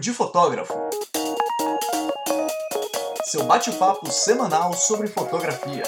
de Fotógrafo. Seu bate-papo semanal sobre fotografia.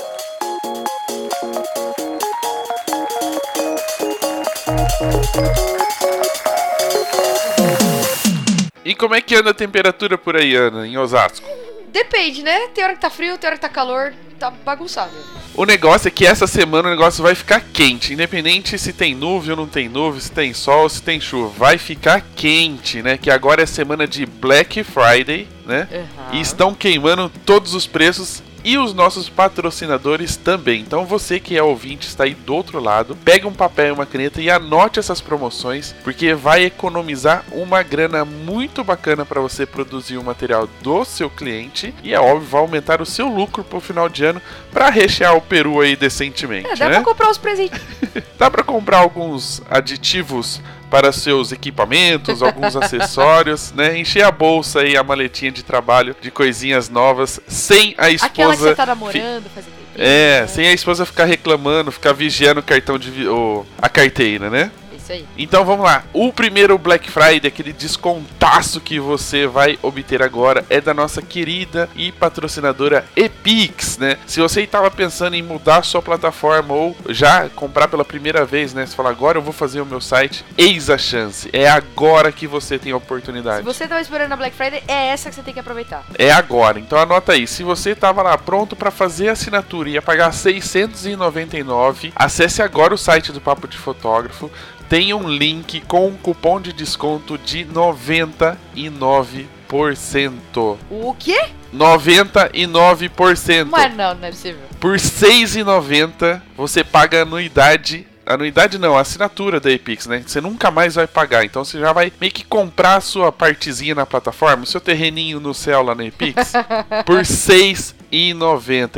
E como é que anda a temperatura por aí, Ana, em Osasco? Depende, né? Tem hora que tá frio, tem hora que tá calor, tá bagunçado. O negócio é que essa semana o negócio vai ficar quente, independente se tem nuvem ou não tem nuvem, se tem sol ou se tem chuva. Vai ficar quente, né? Que agora é semana de Black Friday, né? Uhum. E estão queimando todos os preços e os nossos patrocinadores também. Então você que é ouvinte está aí do outro lado, pega um papel e uma caneta e anote essas promoções, porque vai economizar uma grana muito bacana para você produzir o material do seu cliente e é óbvio vai aumentar o seu lucro pro final de ano para rechear o peru aí decentemente, É, dá né? pra comprar os presentes. Dá para comprar alguns aditivos para seus equipamentos, alguns acessórios, né? Encher a bolsa aí, a maletinha de trabalho de coisinhas novas, sem a esposa. Aquela que você tá fi- namorando, fazendo É, sem a esposa ficar reclamando, ficar vigiando o cartão de vi- o- a carteira, né? Isso aí. Então vamos lá. O primeiro Black Friday, aquele descontaço que você vai obter agora, é da nossa querida e patrocinadora Epix, né? Se você estava pensando em mudar a sua plataforma ou já comprar pela primeira vez, né? Você fala, agora eu vou fazer o meu site, eis a chance. É agora que você tem a Se oportunidade. você tava esperando a Black Friday, é essa que você tem que aproveitar. É agora. Então anota aí. Se você estava lá pronto para fazer a assinatura e ia pagar 699, acesse agora o site do Papo de Fotógrafo. Tem um link com um cupom de desconto de 99%. O quê? 99%. Mas não, não é possível. Por R$ 6,90 você paga a anuidade. Anuidade não, assinatura da Epix, né? Você nunca mais vai pagar. Então você já vai meio que comprar a sua partezinha na plataforma, o seu terreninho no céu lá na Epix, por 6,90.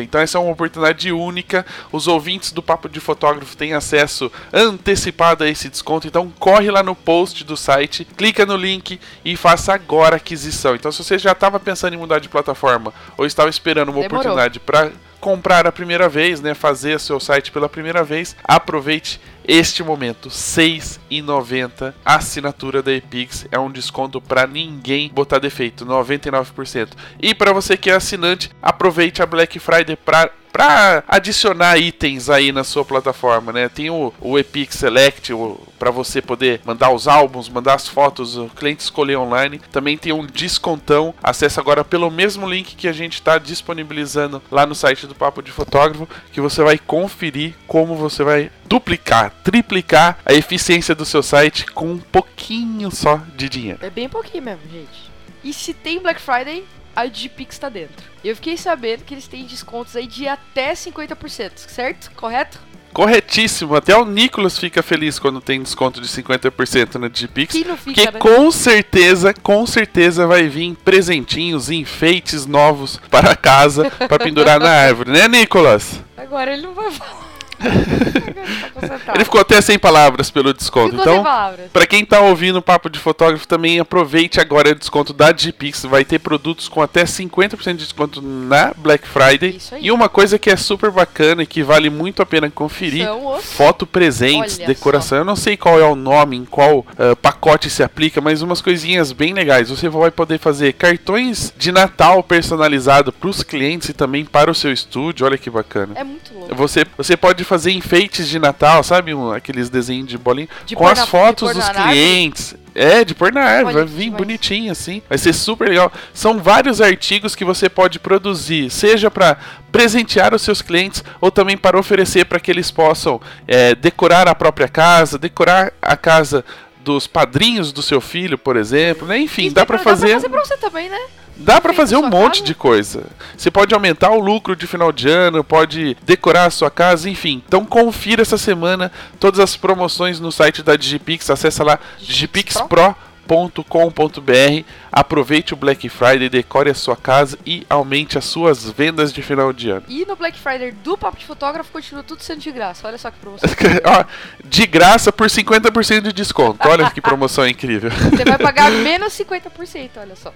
Então essa é uma oportunidade única. Os ouvintes do Papo de Fotógrafo têm acesso antecipado a esse desconto. Então corre lá no post do site, clica no link e faça agora a aquisição. Então se você já estava pensando em mudar de plataforma ou estava esperando uma Demorou. oportunidade para comprar a primeira vez, né, fazer seu site pela primeira vez, aproveite este momento, R$ 6,90 a assinatura da Epix é um desconto para ninguém botar defeito, 99%. E para você que é assinante, aproveite a Black Friday para para adicionar itens aí na sua plataforma, né? Tem o, o Epix Select para você poder mandar os álbuns, mandar as fotos, o cliente escolher online. Também tem um descontão. Acesse agora pelo mesmo link que a gente está disponibilizando lá no site do Papo de Fotógrafo, que você vai conferir como você vai duplicar, triplicar a eficiência do seu site com um pouquinho só de dinheiro. É bem pouquinho mesmo, gente. E se tem Black Friday, a Digipix tá dentro. Eu fiquei sabendo que eles têm descontos aí de até 50%, certo? Correto? Corretíssimo, até o Nicolas fica feliz quando tem desconto de 50% na Digipix. Quem não fica, Porque né? com certeza, com certeza vai vir presentinhos, enfeites novos para casa, para pendurar na árvore, né, Nicolas? Agora ele não vai falar. Ele ficou até sem palavras pelo desconto. Ficou então. Pra quem tá ouvindo o Papo de Fotógrafo, também aproveite agora o desconto da Digipix. Vai ter produtos com até 50% de desconto na Black Friday. E uma coisa que é super bacana e que vale muito a pena conferir: os- foto presentes, Olha decoração. Eu não sei qual é o nome, em qual ah, pacote se aplica, mas umas coisinhas bem legais. Você vai poder fazer cartões de Natal personalizado pros clientes e também para o seu estúdio. Olha que bacana. É muito louco. Você, você pode fazer enfeites de Natal, sabe? Um- aqueles desenhos de bolinha. De com as na- fotos dos clientes. É, de pôr na árvore. Vai vir bonitinho assim. Vai ser super legal. São vários artigos que você pode produzir, seja para presentear os seus clientes ou também para oferecer para que eles possam é, decorar a própria casa, decorar a casa dos padrinhos do seu filho, por exemplo, né? Enfim, E dá para fazer. Dá pra fazer pra você também, né? Dá Enfim, fazer um monte casa. de coisa. Você pode aumentar o lucro de final de ano, pode decorar a sua casa, enfim. Então confira essa semana todas as promoções no site da Digipix. Acesse lá digipixpro.com.br. Aproveite o Black Friday, decore a sua casa e aumente as suas vendas de final de ano. E no Black Friday do Papo de Fotógrafo continua tudo sendo de graça. Olha só que promoção. De graça por 50% de desconto. Olha que promoção incrível. Você vai pagar menos 50%, olha só.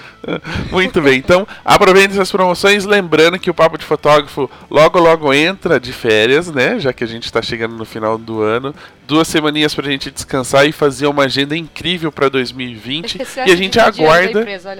Muito bem, então aproveite essas promoções. Lembrando que o Papo de Fotógrafo logo logo entra de férias, né? Já que a gente está chegando no final do ano. Duas semaninhas pra gente descansar e fazer uma agenda incrível pra 2020. Esse E a gente aguarda. Empresa.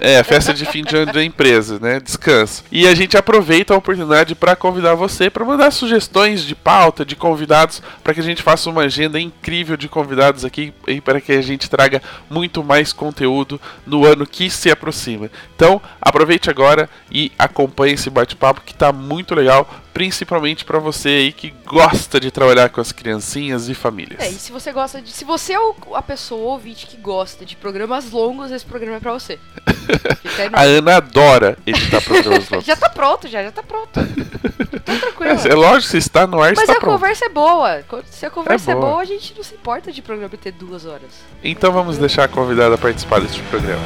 É, festa de fim de ano da empresa, né? Descanso. E a gente aproveita a oportunidade para convidar você para mandar sugestões de pauta, de convidados, para que a gente faça uma agenda incrível de convidados aqui e para que a gente traga muito mais conteúdo no ano que se aproxima. Então, aproveite agora e acompanhe esse bate-papo que está muito legal principalmente para você aí que gosta de trabalhar com as criancinhas e famílias. É, e se você gosta de. Se você é a pessoa ouvinte que gosta de programas longos, esse programa é pra você. A Ana adora editar programas longos. Já tá pronto, já, já tá pronto. Tô tranquilo. É, é lógico, se está no ar, Mas está a pronto. conversa é boa. Se a conversa é boa. boa. a gente não se importa de programa ter duas horas. Então vamos deixar a convidada participar deste programa.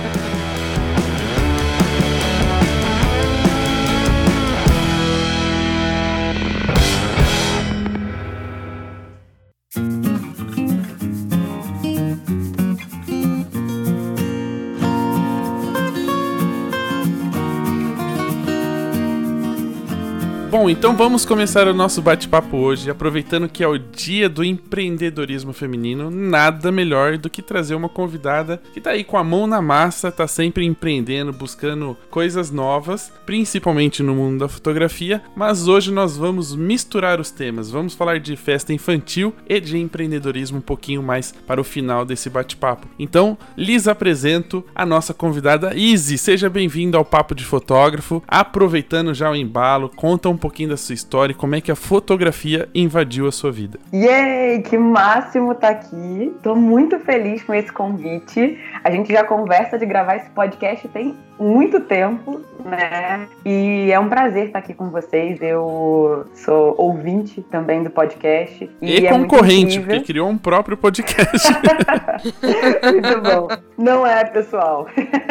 Bom, então vamos começar o nosso bate-papo hoje, aproveitando que é o dia do empreendedorismo feminino, nada melhor do que trazer uma convidada que tá aí com a mão na massa, tá sempre empreendendo, buscando coisas novas, principalmente no mundo da fotografia, mas hoje nós vamos misturar os temas, vamos falar de festa infantil e de empreendedorismo um pouquinho mais para o final desse bate-papo. Então, lhes apresento a nossa convidada Izzy, seja bem-vinda ao Papo de Fotógrafo, aproveitando já o embalo, conta um pouquinho da sua história e como é que a fotografia invadiu a sua vida. Yay, que máximo tá aqui. Tô muito feliz com esse convite. A gente já conversa de gravar esse podcast tem muito tempo, né? E é um prazer estar aqui com vocês. Eu sou ouvinte também do podcast. E, é muito concorrente, porque criou um próprio podcast. Muito bom. Não é, pessoal.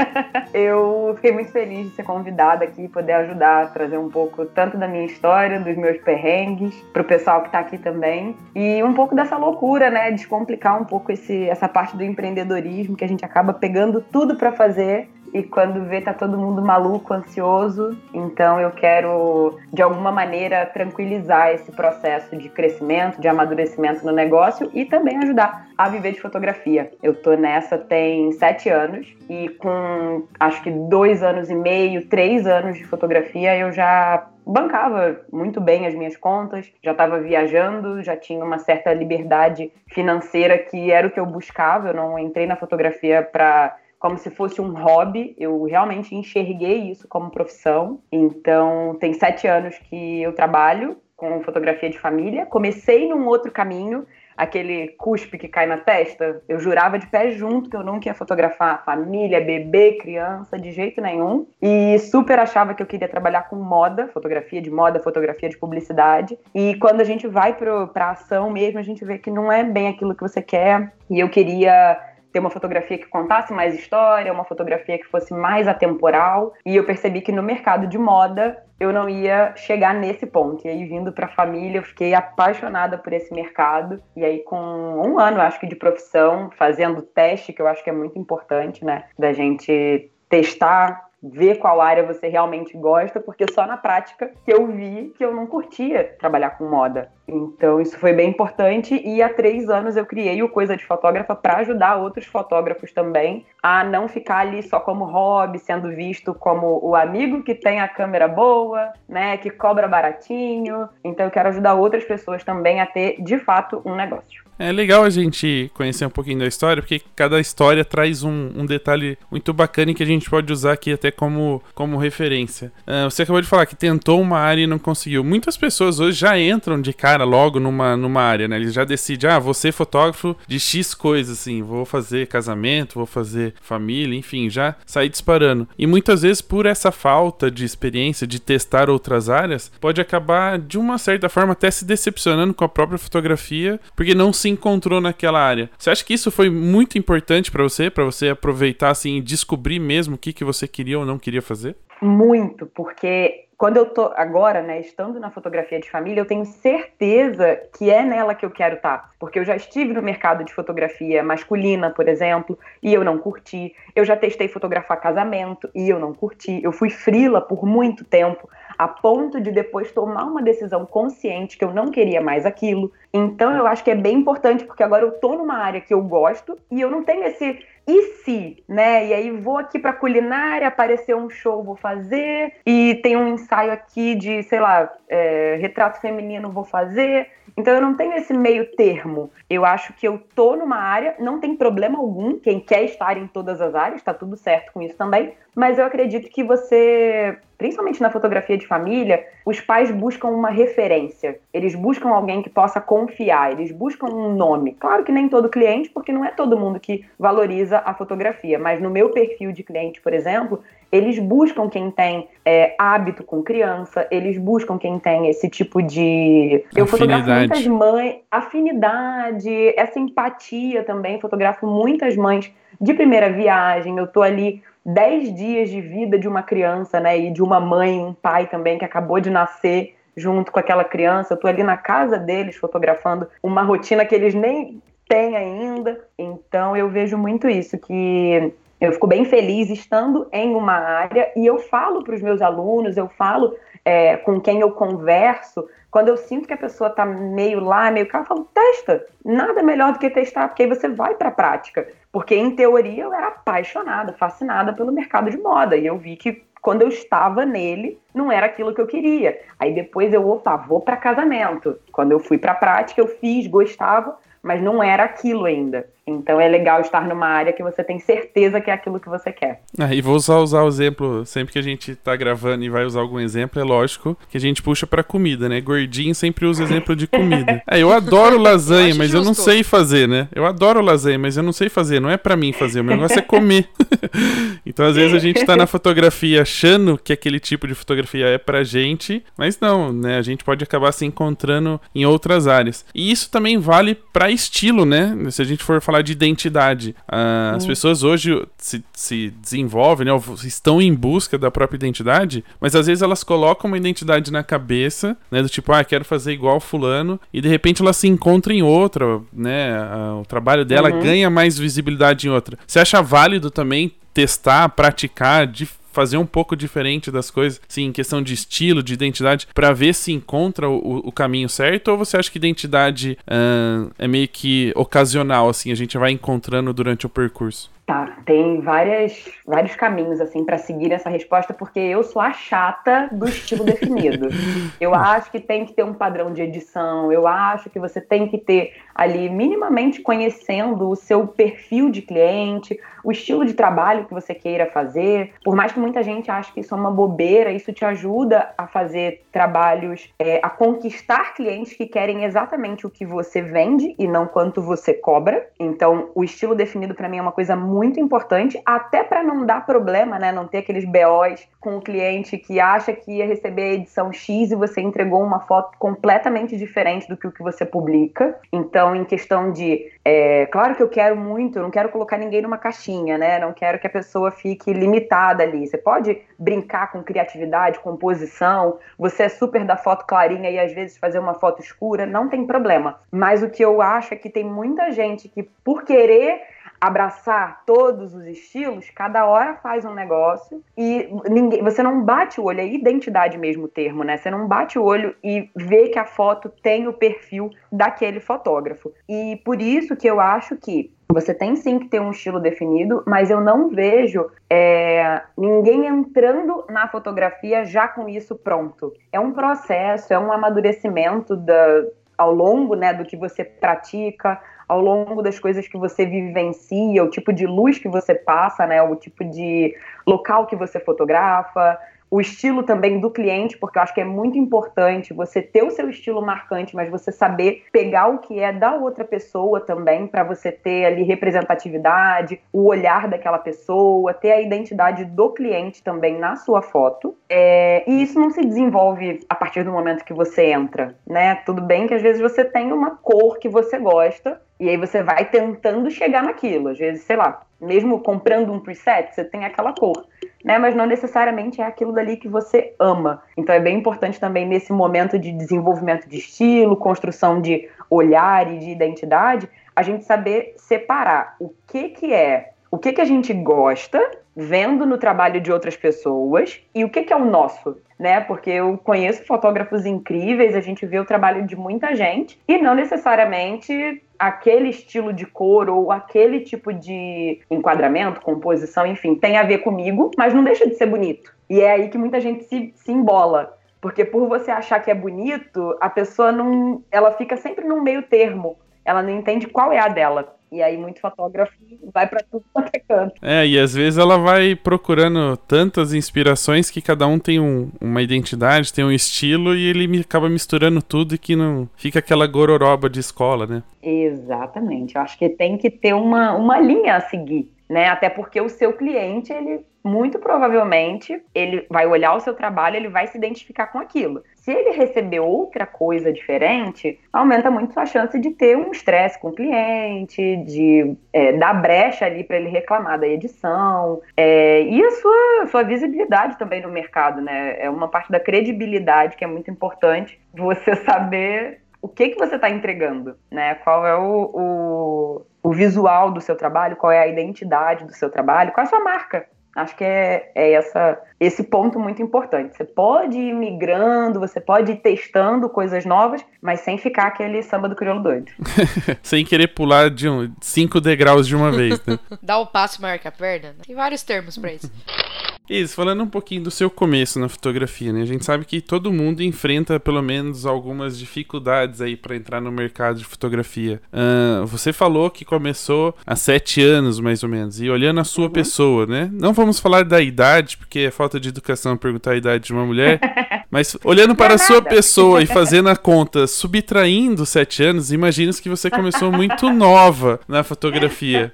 Eu fiquei muito feliz de ser convidada aqui, poder ajudar a trazer um pouco tanto da minha história, dos meus perrengues, pro pessoal que tá aqui também. E um pouco dessa loucura, né? Descomplicar um pouco esse, essa parte do empreendedorismo que a gente acaba pegando tudo para fazer e quando vê tá todo mundo maluco, ansioso. Então eu quero de alguma maneira tranquilizar esse processo de crescimento, de amadurecimento no negócio e também ajudar a viver de fotografia. Eu tô nessa tem sete anos e com acho que dois anos e meio, três anos de fotografia eu já bancava muito bem as minhas contas, já estava viajando, já tinha uma certa liberdade financeira que era o que eu buscava. Eu não entrei na fotografia para como se fosse um hobby. Eu realmente enxerguei isso como profissão. Então, tem sete anos que eu trabalho com fotografia de família. Comecei num outro caminho, aquele cuspe que cai na testa. Eu jurava de pé junto que eu nunca ia fotografar família, bebê, criança, de jeito nenhum. E super achava que eu queria trabalhar com moda, fotografia de moda, fotografia de publicidade. E quando a gente vai para ação mesmo, a gente vê que não é bem aquilo que você quer. E eu queria ter uma fotografia que contasse mais história, uma fotografia que fosse mais atemporal. E eu percebi que no mercado de moda eu não ia chegar nesse ponto. E aí, vindo para a família, eu fiquei apaixonada por esse mercado. E aí, com um ano, acho que, de profissão, fazendo teste, que eu acho que é muito importante, né? Da gente testar ver qual área você realmente gosta, porque só na prática que eu vi que eu não curtia trabalhar com moda. Então isso foi bem importante e há três anos eu criei o Coisa de Fotógrafa para ajudar outros fotógrafos também a não ficar ali só como hobby, sendo visto como o amigo que tem a câmera boa, né, que cobra baratinho. Então eu quero ajudar outras pessoas também a ter de fato um negócio. É legal a gente conhecer um pouquinho da história, porque cada história traz um, um detalhe muito bacana que a gente pode usar aqui até como, como referência. Uh, você acabou de falar que tentou uma área e não conseguiu. Muitas pessoas hoje já entram de cara logo numa, numa área, né? Eles já decidem, ah, ser fotógrafo de X coisas, assim, vou fazer casamento, vou fazer família, enfim, já sair disparando. E muitas vezes, por essa falta de experiência, de testar outras áreas, pode acabar, de uma certa forma, até se decepcionando com a própria fotografia, porque não se encontrou naquela área. Você acha que isso foi muito importante para você, para você aproveitar assim e descobrir mesmo o que, que você queria ou não queria fazer? Muito, porque quando eu tô agora, né, estando na fotografia de família, eu tenho certeza que é nela que eu quero estar, porque eu já estive no mercado de fotografia masculina, por exemplo, e eu não curti. Eu já testei fotografar casamento e eu não curti. Eu fui frila por muito tempo, a ponto de depois tomar uma decisão consciente que eu não queria mais aquilo. Então eu acho que é bem importante porque agora eu tô numa área que eu gosto e eu não tenho esse e se, né? E aí vou aqui para culinária, aparecer um show, vou fazer, e tem um ensaio aqui de, sei lá, é, retrato feminino, vou fazer. Então eu não tenho esse meio termo. Eu acho que eu tô numa área, não tem problema algum, quem quer estar em todas as áreas, tá tudo certo com isso também, mas eu acredito que você, principalmente na fotografia de família, os pais buscam uma referência. Eles buscam alguém que possa confiar, eles buscam um nome. Claro que nem todo cliente, porque não é todo mundo que valoriza a fotografia, mas no meu perfil de cliente, por exemplo, eles buscam quem tem é, hábito com criança, eles buscam quem tem esse tipo de. Eu fotografo muitas mães, afinidade, essa empatia também. Fotografo muitas mães de primeira viagem. Eu tô ali 10 dias de vida de uma criança, né? E de uma mãe, um pai também que acabou de nascer junto com aquela criança. Eu tô ali na casa deles fotografando uma rotina que eles nem têm ainda. Então eu vejo muito isso, que eu fico bem feliz estando em uma área e eu falo para os meus alunos, eu falo é, com quem eu converso, quando eu sinto que a pessoa está meio lá, meio cá, eu falo, testa. Nada melhor do que testar, porque aí você vai para a prática. Porque, em teoria, eu era apaixonada, fascinada pelo mercado de moda. E eu vi que quando eu estava nele, não era aquilo que eu queria. Aí depois eu, opa, vou para casamento. Quando eu fui para a prática, eu fiz, gostava, mas não era aquilo ainda. Então é legal estar numa área que você tem certeza que é aquilo que você quer. Ah, e vou só usar o exemplo, sempre que a gente tá gravando e vai usar algum exemplo, é lógico que a gente puxa pra comida, né? Gordinho sempre usa exemplo de comida. É, eu adoro lasanha, eu mas justo. eu não sei fazer, né? Eu adoro lasanha, mas eu não sei fazer, não é para mim fazer, o meu negócio é comer. então às vezes a gente tá na fotografia achando que aquele tipo de fotografia é pra gente, mas não, né? A gente pode acabar se encontrando em outras áreas. E isso também vale para estilo, né? Se a gente for falar de identidade. Uh, As pessoas hoje se, se desenvolvem, né, estão em busca da própria identidade, mas às vezes elas colocam uma identidade na cabeça, né, do tipo, ah, quero fazer igual fulano, e de repente ela se encontra em outra, né, o trabalho dela uhum. ganha mais visibilidade em outra. Você acha válido também testar, praticar, de fazer um pouco diferente das coisas, sim, em questão de estilo, de identidade, para ver se encontra o, o, caminho certo? Ou você acha que identidade uh, é meio que ocasional, assim, a gente vai encontrando durante o percurso? Tá, tem várias, vários caminhos assim para seguir essa resposta, porque eu sou a chata do estilo definido. Eu acho que tem que ter um padrão de edição, eu acho que você tem que ter ali minimamente conhecendo o seu perfil de cliente, o estilo de trabalho que você queira fazer. Por mais que muita gente ache que isso é uma bobeira, isso te ajuda a fazer trabalhos, é, a conquistar clientes que querem exatamente o que você vende e não quanto você cobra. Então, o estilo definido para mim é uma coisa muito muito importante, até para não dar problema, né? Não ter aqueles BOs com o cliente que acha que ia receber a edição X e você entregou uma foto completamente diferente do que o que você publica. Então, em questão de. É, claro que eu quero muito, eu não quero colocar ninguém numa caixinha, né? Não quero que a pessoa fique limitada ali. Você pode brincar com criatividade, composição, você é super da foto clarinha e às vezes fazer uma foto escura, não tem problema. Mas o que eu acho é que tem muita gente que, por querer abraçar todos os estilos, cada hora faz um negócio e ninguém, você não bate o olho, é identidade mesmo o termo, né? Você não bate o olho e vê que a foto tem o perfil daquele fotógrafo. E por isso que eu acho que você tem sim que ter um estilo definido, mas eu não vejo é, ninguém entrando na fotografia já com isso pronto. É um processo, é um amadurecimento da, ao longo né, do que você pratica, ao longo das coisas que você vivencia, o tipo de luz que você passa, né, o tipo de local que você fotografa, o estilo também do cliente, porque eu acho que é muito importante você ter o seu estilo marcante, mas você saber pegar o que é da outra pessoa também, para você ter ali representatividade, o olhar daquela pessoa, ter a identidade do cliente também na sua foto. É, e isso não se desenvolve a partir do momento que você entra, né? Tudo bem que às vezes você tem uma cor que você gosta, e aí você vai tentando chegar naquilo. Às vezes, sei lá, mesmo comprando um preset, você tem aquela cor, né? Mas não necessariamente é aquilo dali que você ama. Então é bem importante também nesse momento de desenvolvimento de estilo, construção de olhar e de identidade, a gente saber separar o que que é, o que que a gente gosta vendo no trabalho de outras pessoas e o que que é o nosso, né? Porque eu conheço fotógrafos incríveis, a gente vê o trabalho de muita gente e não necessariamente aquele estilo de cor ou aquele tipo de enquadramento, composição, enfim, tem a ver comigo, mas não deixa de ser bonito. E é aí que muita gente se, se embola. Porque por você achar que é bonito, a pessoa não. Ela fica sempre num meio termo. Ela não entende qual é a dela. E aí muito fotógrafo vai para tudo quanto é canto. É, e às vezes ela vai procurando tantas inspirações que cada um tem um, uma identidade, tem um estilo e ele acaba misturando tudo e que não fica aquela gororoba de escola, né? Exatamente. Eu acho que tem que ter uma, uma linha a seguir, né? Até porque o seu cliente, ele muito provavelmente ele vai olhar o seu trabalho, ele vai se identificar com aquilo. Se ele receber outra coisa diferente, aumenta muito sua chance de ter um estresse com o cliente, de é, dar brecha ali para ele reclamar da edição é, e a sua, sua visibilidade também no mercado, né? É uma parte da credibilidade que é muito importante você saber o que, que você está entregando, né? Qual é o, o, o, visual do seu trabalho, qual é a identidade do seu trabalho, qual é a sua marca, Acho que é, é essa, esse ponto muito importante. Você pode ir migrando, você pode ir testando coisas novas, mas sem ficar aquele samba do crioulo doido. sem querer pular de um, cinco degraus de uma vez, né? Dá o um passo maior que a perna. Tem vários termos para isso. Isso, falando um pouquinho do seu começo na fotografia, né? A gente sabe que todo mundo enfrenta pelo menos algumas dificuldades aí para entrar no mercado de fotografia. Uh, você falou que começou há sete anos, mais ou menos, e olhando a sua uhum. pessoa, né? Não vamos falar da idade, porque é falta de educação perguntar a idade de uma mulher, mas olhando para a sua pessoa e fazendo a conta, subtraindo sete anos, imagina que você começou muito nova na fotografia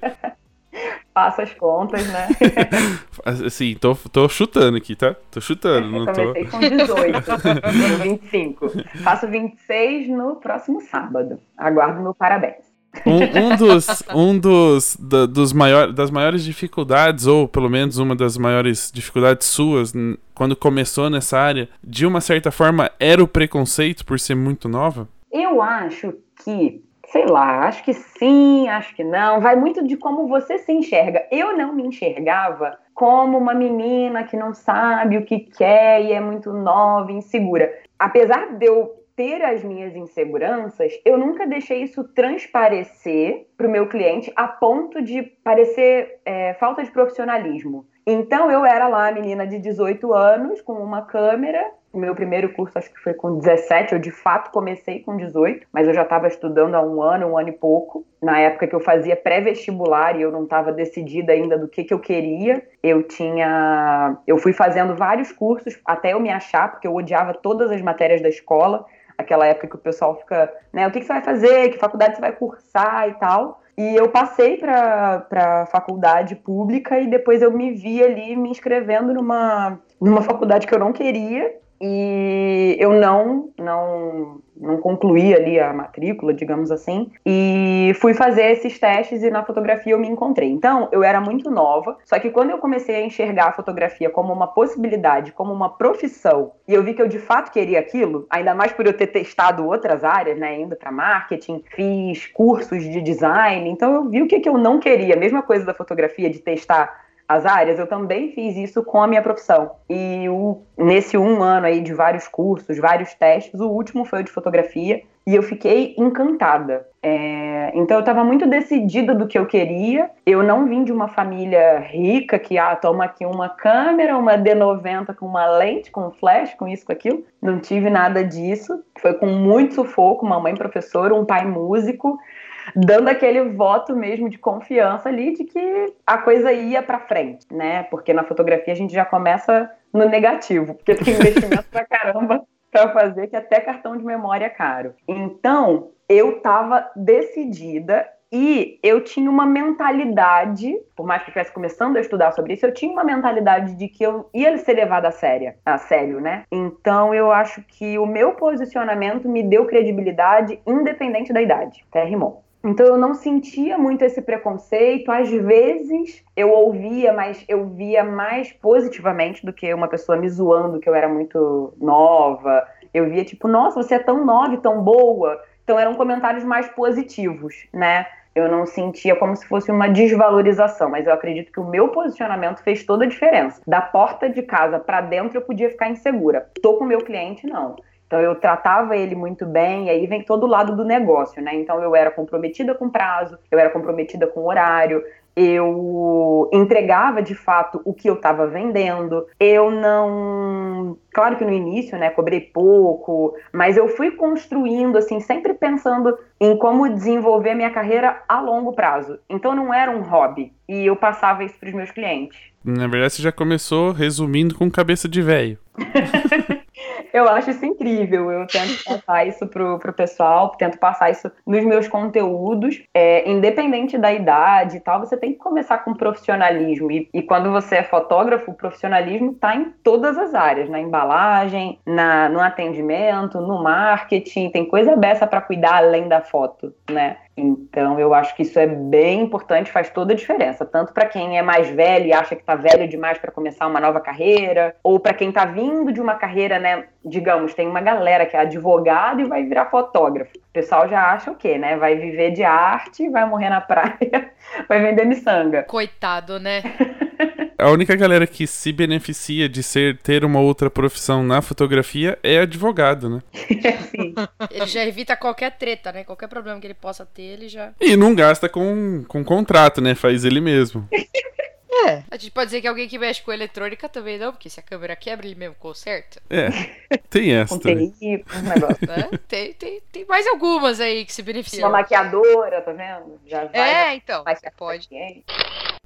faço as contas, né? assim, tô, tô chutando aqui, tá? Tô chutando, não tô... Comecei com 18, 25. Faço 26 no próximo sábado. Aguardo meu parabéns. Um, um, dos, um dos, da, dos maior, das maiores dificuldades, ou pelo menos uma das maiores dificuldades suas, quando começou nessa área, de uma certa forma, era o preconceito por ser muito nova? Eu acho que Sei lá, acho que sim, acho que não. Vai muito de como você se enxerga. Eu não me enxergava como uma menina que não sabe o que quer e é muito nova, insegura. Apesar de eu ter as minhas inseguranças, eu nunca deixei isso transparecer para o meu cliente a ponto de parecer é, falta de profissionalismo. Então eu era lá, menina de 18 anos, com uma câmera meu primeiro curso acho que foi com 17, eu de fato comecei com 18, mas eu já estava estudando há um ano, um ano e pouco. Na época que eu fazia pré-vestibular e eu não estava decidida ainda do que, que eu queria, eu tinha. Eu fui fazendo vários cursos até eu me achar, porque eu odiava todas as matérias da escola. Aquela época que o pessoal fica, né, o que, que você vai fazer, que faculdade você vai cursar e tal. E eu passei para a faculdade pública e depois eu me vi ali me inscrevendo numa, numa faculdade que eu não queria e eu não não não concluí ali a matrícula, digamos assim, e fui fazer esses testes e na fotografia eu me encontrei. Então, eu era muito nova, só que quando eu comecei a enxergar a fotografia como uma possibilidade, como uma profissão, e eu vi que eu de fato queria aquilo, ainda mais por eu ter testado outras áreas, né, indo para marketing, fiz cursos de design, então eu vi o que que eu não queria, mesma coisa da fotografia de testar as áreas, eu também fiz isso com a minha profissão. E o, nesse um ano aí de vários cursos, vários testes, o último foi o de fotografia, e eu fiquei encantada. É, então eu estava muito decidida do que eu queria. Eu não vim de uma família rica que, ah, toma aqui uma câmera, uma D90 com uma lente, com flash, com isso, com aquilo. Não tive nada disso. Foi com muito sufoco, uma mãe professora, um pai músico dando aquele voto mesmo de confiança ali de que a coisa ia para frente, né? Porque na fotografia a gente já começa no negativo, porque tem investimento pra caramba para fazer que até cartão de memória é caro. Então, eu estava decidida e eu tinha uma mentalidade, por mais que eu estivesse começando a estudar sobre isso, eu tinha uma mentalidade de que eu ia ser levada a sério, a sério, né? Então eu acho que o meu posicionamento me deu credibilidade independente da idade. Até rimou. Então eu não sentia muito esse preconceito. Às vezes eu ouvia, mas eu via mais positivamente do que uma pessoa me zoando que eu era muito nova. Eu via tipo, nossa, você é tão nova e tão boa. Então eram comentários mais positivos, né? Eu não sentia como se fosse uma desvalorização, mas eu acredito que o meu posicionamento fez toda a diferença. Da porta de casa para dentro eu podia ficar insegura. Tô com o meu cliente, não Então eu tratava ele muito bem, e aí vem todo o lado do negócio, né? Então eu era comprometida com prazo, eu era comprometida com horário, eu entregava de fato o que eu estava vendendo. Eu não, claro que no início, né, cobrei pouco, mas eu fui construindo assim, sempre pensando em como desenvolver a minha carreira a longo prazo. Então não era um hobby e eu passava isso para os meus clientes. Na verdade, você já começou resumindo com cabeça de velho. Eu acho isso incrível. Eu tento passar isso pro, pro pessoal, tento passar isso nos meus conteúdos. É, independente da idade e tal, você tem que começar com profissionalismo. E, e quando você é fotógrafo, o profissionalismo está em todas as áreas, na embalagem, na, no atendimento, no marketing, tem coisa beça para cuidar além da foto, né? Então, eu acho que isso é bem importante, faz toda a diferença, tanto para quem é mais velho e acha que está velho demais para começar uma nova carreira, ou para quem está vindo de uma carreira, né, digamos, tem uma galera que é advogado e vai virar fotógrafo. O pessoal já acha o quê, né? Vai viver de arte, vai morrer na praia, vai vender miçanga. Coitado, né? A única galera que se beneficia de ser ter uma outra profissão na fotografia é advogado, né? Sim. Ele já evita qualquer treta, né? Qualquer problema que ele possa ter, ele já. E não gasta com, com contrato, né? Faz ele mesmo. É. A gente pode dizer que alguém que mexe com eletrônica também não, porque se a câmera quebra, ele mesmo conserta. É, tem essa Com também. TI. Né? tem, tem, tem mais algumas aí que se Uma beneficiam. maquiadora, tá vendo? Já vai. É, então. vai Você pode.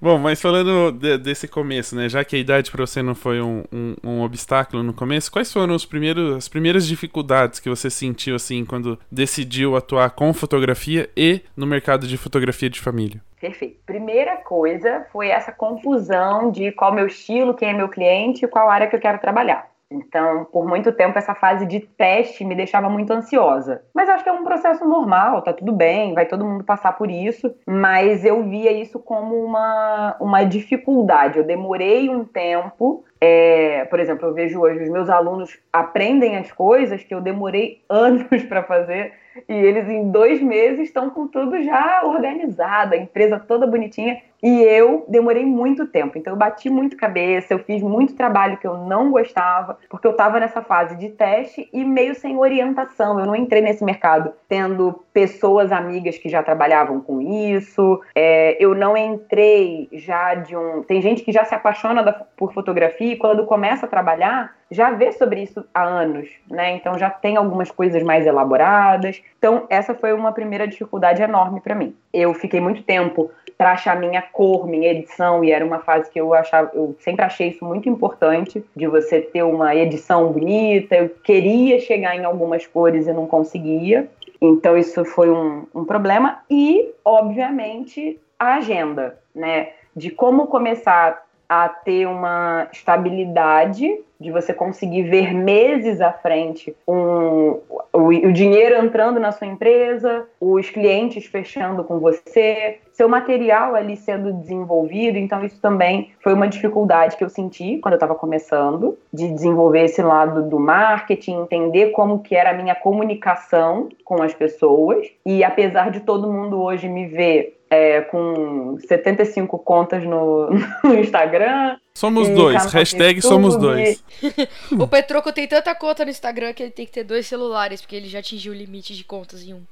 Bom, mas falando de- desse começo, né? Já que a idade pra você não foi um, um, um obstáculo no começo, quais foram os primeiros, as primeiras dificuldades que você sentiu, assim, quando decidiu atuar com fotografia e no mercado de fotografia de família? Perfeito. Primeira coisa foi essa confusão de qual meu estilo, quem é meu cliente e qual área que eu quero trabalhar. Então, por muito tempo, essa fase de teste me deixava muito ansiosa. Mas acho que é um processo normal, tá tudo bem, vai todo mundo passar por isso. Mas eu via isso como uma, uma dificuldade. Eu demorei um tempo. É, por exemplo, eu vejo hoje os meus alunos aprendem as coisas que eu demorei anos para fazer. E eles em dois meses estão com tudo já organizado, a empresa toda bonitinha. E eu demorei muito tempo. Então eu bati muito cabeça, eu fiz muito trabalho que eu não gostava, porque eu estava nessa fase de teste e meio sem orientação. Eu não entrei nesse mercado tendo pessoas amigas que já trabalhavam com isso. É, eu não entrei já de um. Tem gente que já se apaixona da- por fotografia quando começa a trabalhar já vê sobre isso há anos, né? Então já tem algumas coisas mais elaboradas. Então essa foi uma primeira dificuldade enorme para mim. Eu fiquei muito tempo para achar minha cor, minha edição e era uma fase que eu achava, eu sempre achei isso muito importante de você ter uma edição bonita. Eu queria chegar em algumas cores e não conseguia. Então isso foi um, um problema e, obviamente, a agenda, né? De como começar a ter uma estabilidade, de você conseguir ver meses à frente um, o, o dinheiro entrando na sua empresa, os clientes fechando com você, seu material ali sendo desenvolvido. Então, isso também foi uma dificuldade que eu senti quando eu estava começando, de desenvolver esse lado do marketing, entender como que era a minha comunicação com as pessoas. E apesar de todo mundo hoje me ver é, com 75 contas no, no Instagram. Somos e dois, no hashtag somos dois. O Petroco tem tanta conta no Instagram que ele tem que ter dois celulares, porque ele já atingiu o limite de contas em um.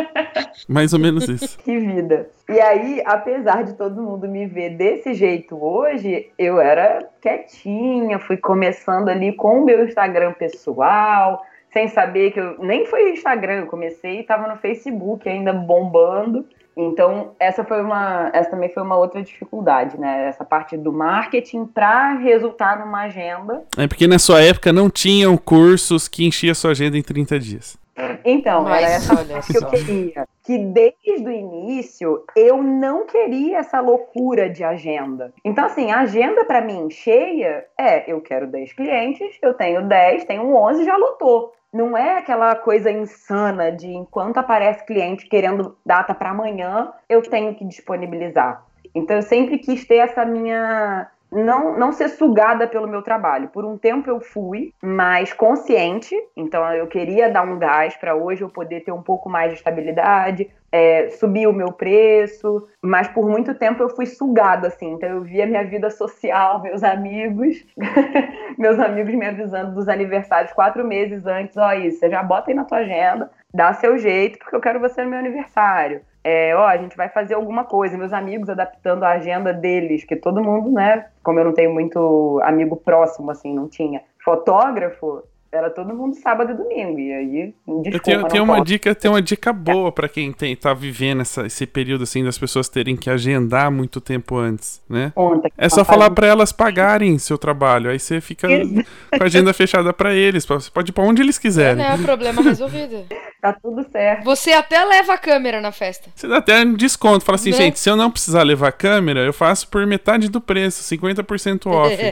Mais ou menos isso. Que vida. E aí, apesar de todo mundo me ver desse jeito hoje, eu era quietinha, fui começando ali com o meu Instagram pessoal, sem saber que eu. Nem foi Instagram, eu comecei e estava no Facebook ainda bombando. Então, essa foi uma. Essa também foi uma outra dificuldade, né? Essa parte do marketing para resultar numa agenda. É porque na sua época não tinham cursos que enchia sua agenda em 30 dias. Então, Mas era essa que eu queria. Que desde o início eu não queria essa loucura de agenda. Então, assim, a agenda para mim cheia é: eu quero 10 clientes, eu tenho 10, tenho 11, já lotou. Não é aquela coisa insana de enquanto aparece cliente querendo data para amanhã, eu tenho que disponibilizar. Então, eu sempre quis ter essa minha não, não ser sugada pelo meu trabalho. Por um tempo eu fui mais consciente, então eu queria dar um gás para hoje eu poder ter um pouco mais de estabilidade, é, subir o meu preço, mas por muito tempo eu fui sugada, assim, então eu via minha vida social, meus amigos, meus amigos me avisando dos aniversários quatro meses antes, ó, isso, você já bota aí na tua agenda, dá seu jeito, porque eu quero você no meu aniversário. É, ó, a gente vai fazer alguma coisa, meus amigos adaptando a agenda deles, que todo mundo, né, como eu não tenho muito amigo próximo, assim, não tinha. Fotógrafo, era todo mundo sábado e domingo. E aí, desculpa, eu tenho, tenho uma dica, tem uma dica boa para quem tem, tá vivendo essa, esse período assim das pessoas terem que agendar muito tempo antes, né? Conta, é só falar para elas pagarem seu trabalho, aí você fica com a agenda fechada para eles, você pode ir para onde eles quiserem. É, né? Problema resolvido. tá tudo certo. Você até leva a câmera na festa. Você dá até um desconto, fala assim, né? gente, se eu não precisar levar a câmera, eu faço por metade do preço, 50% off.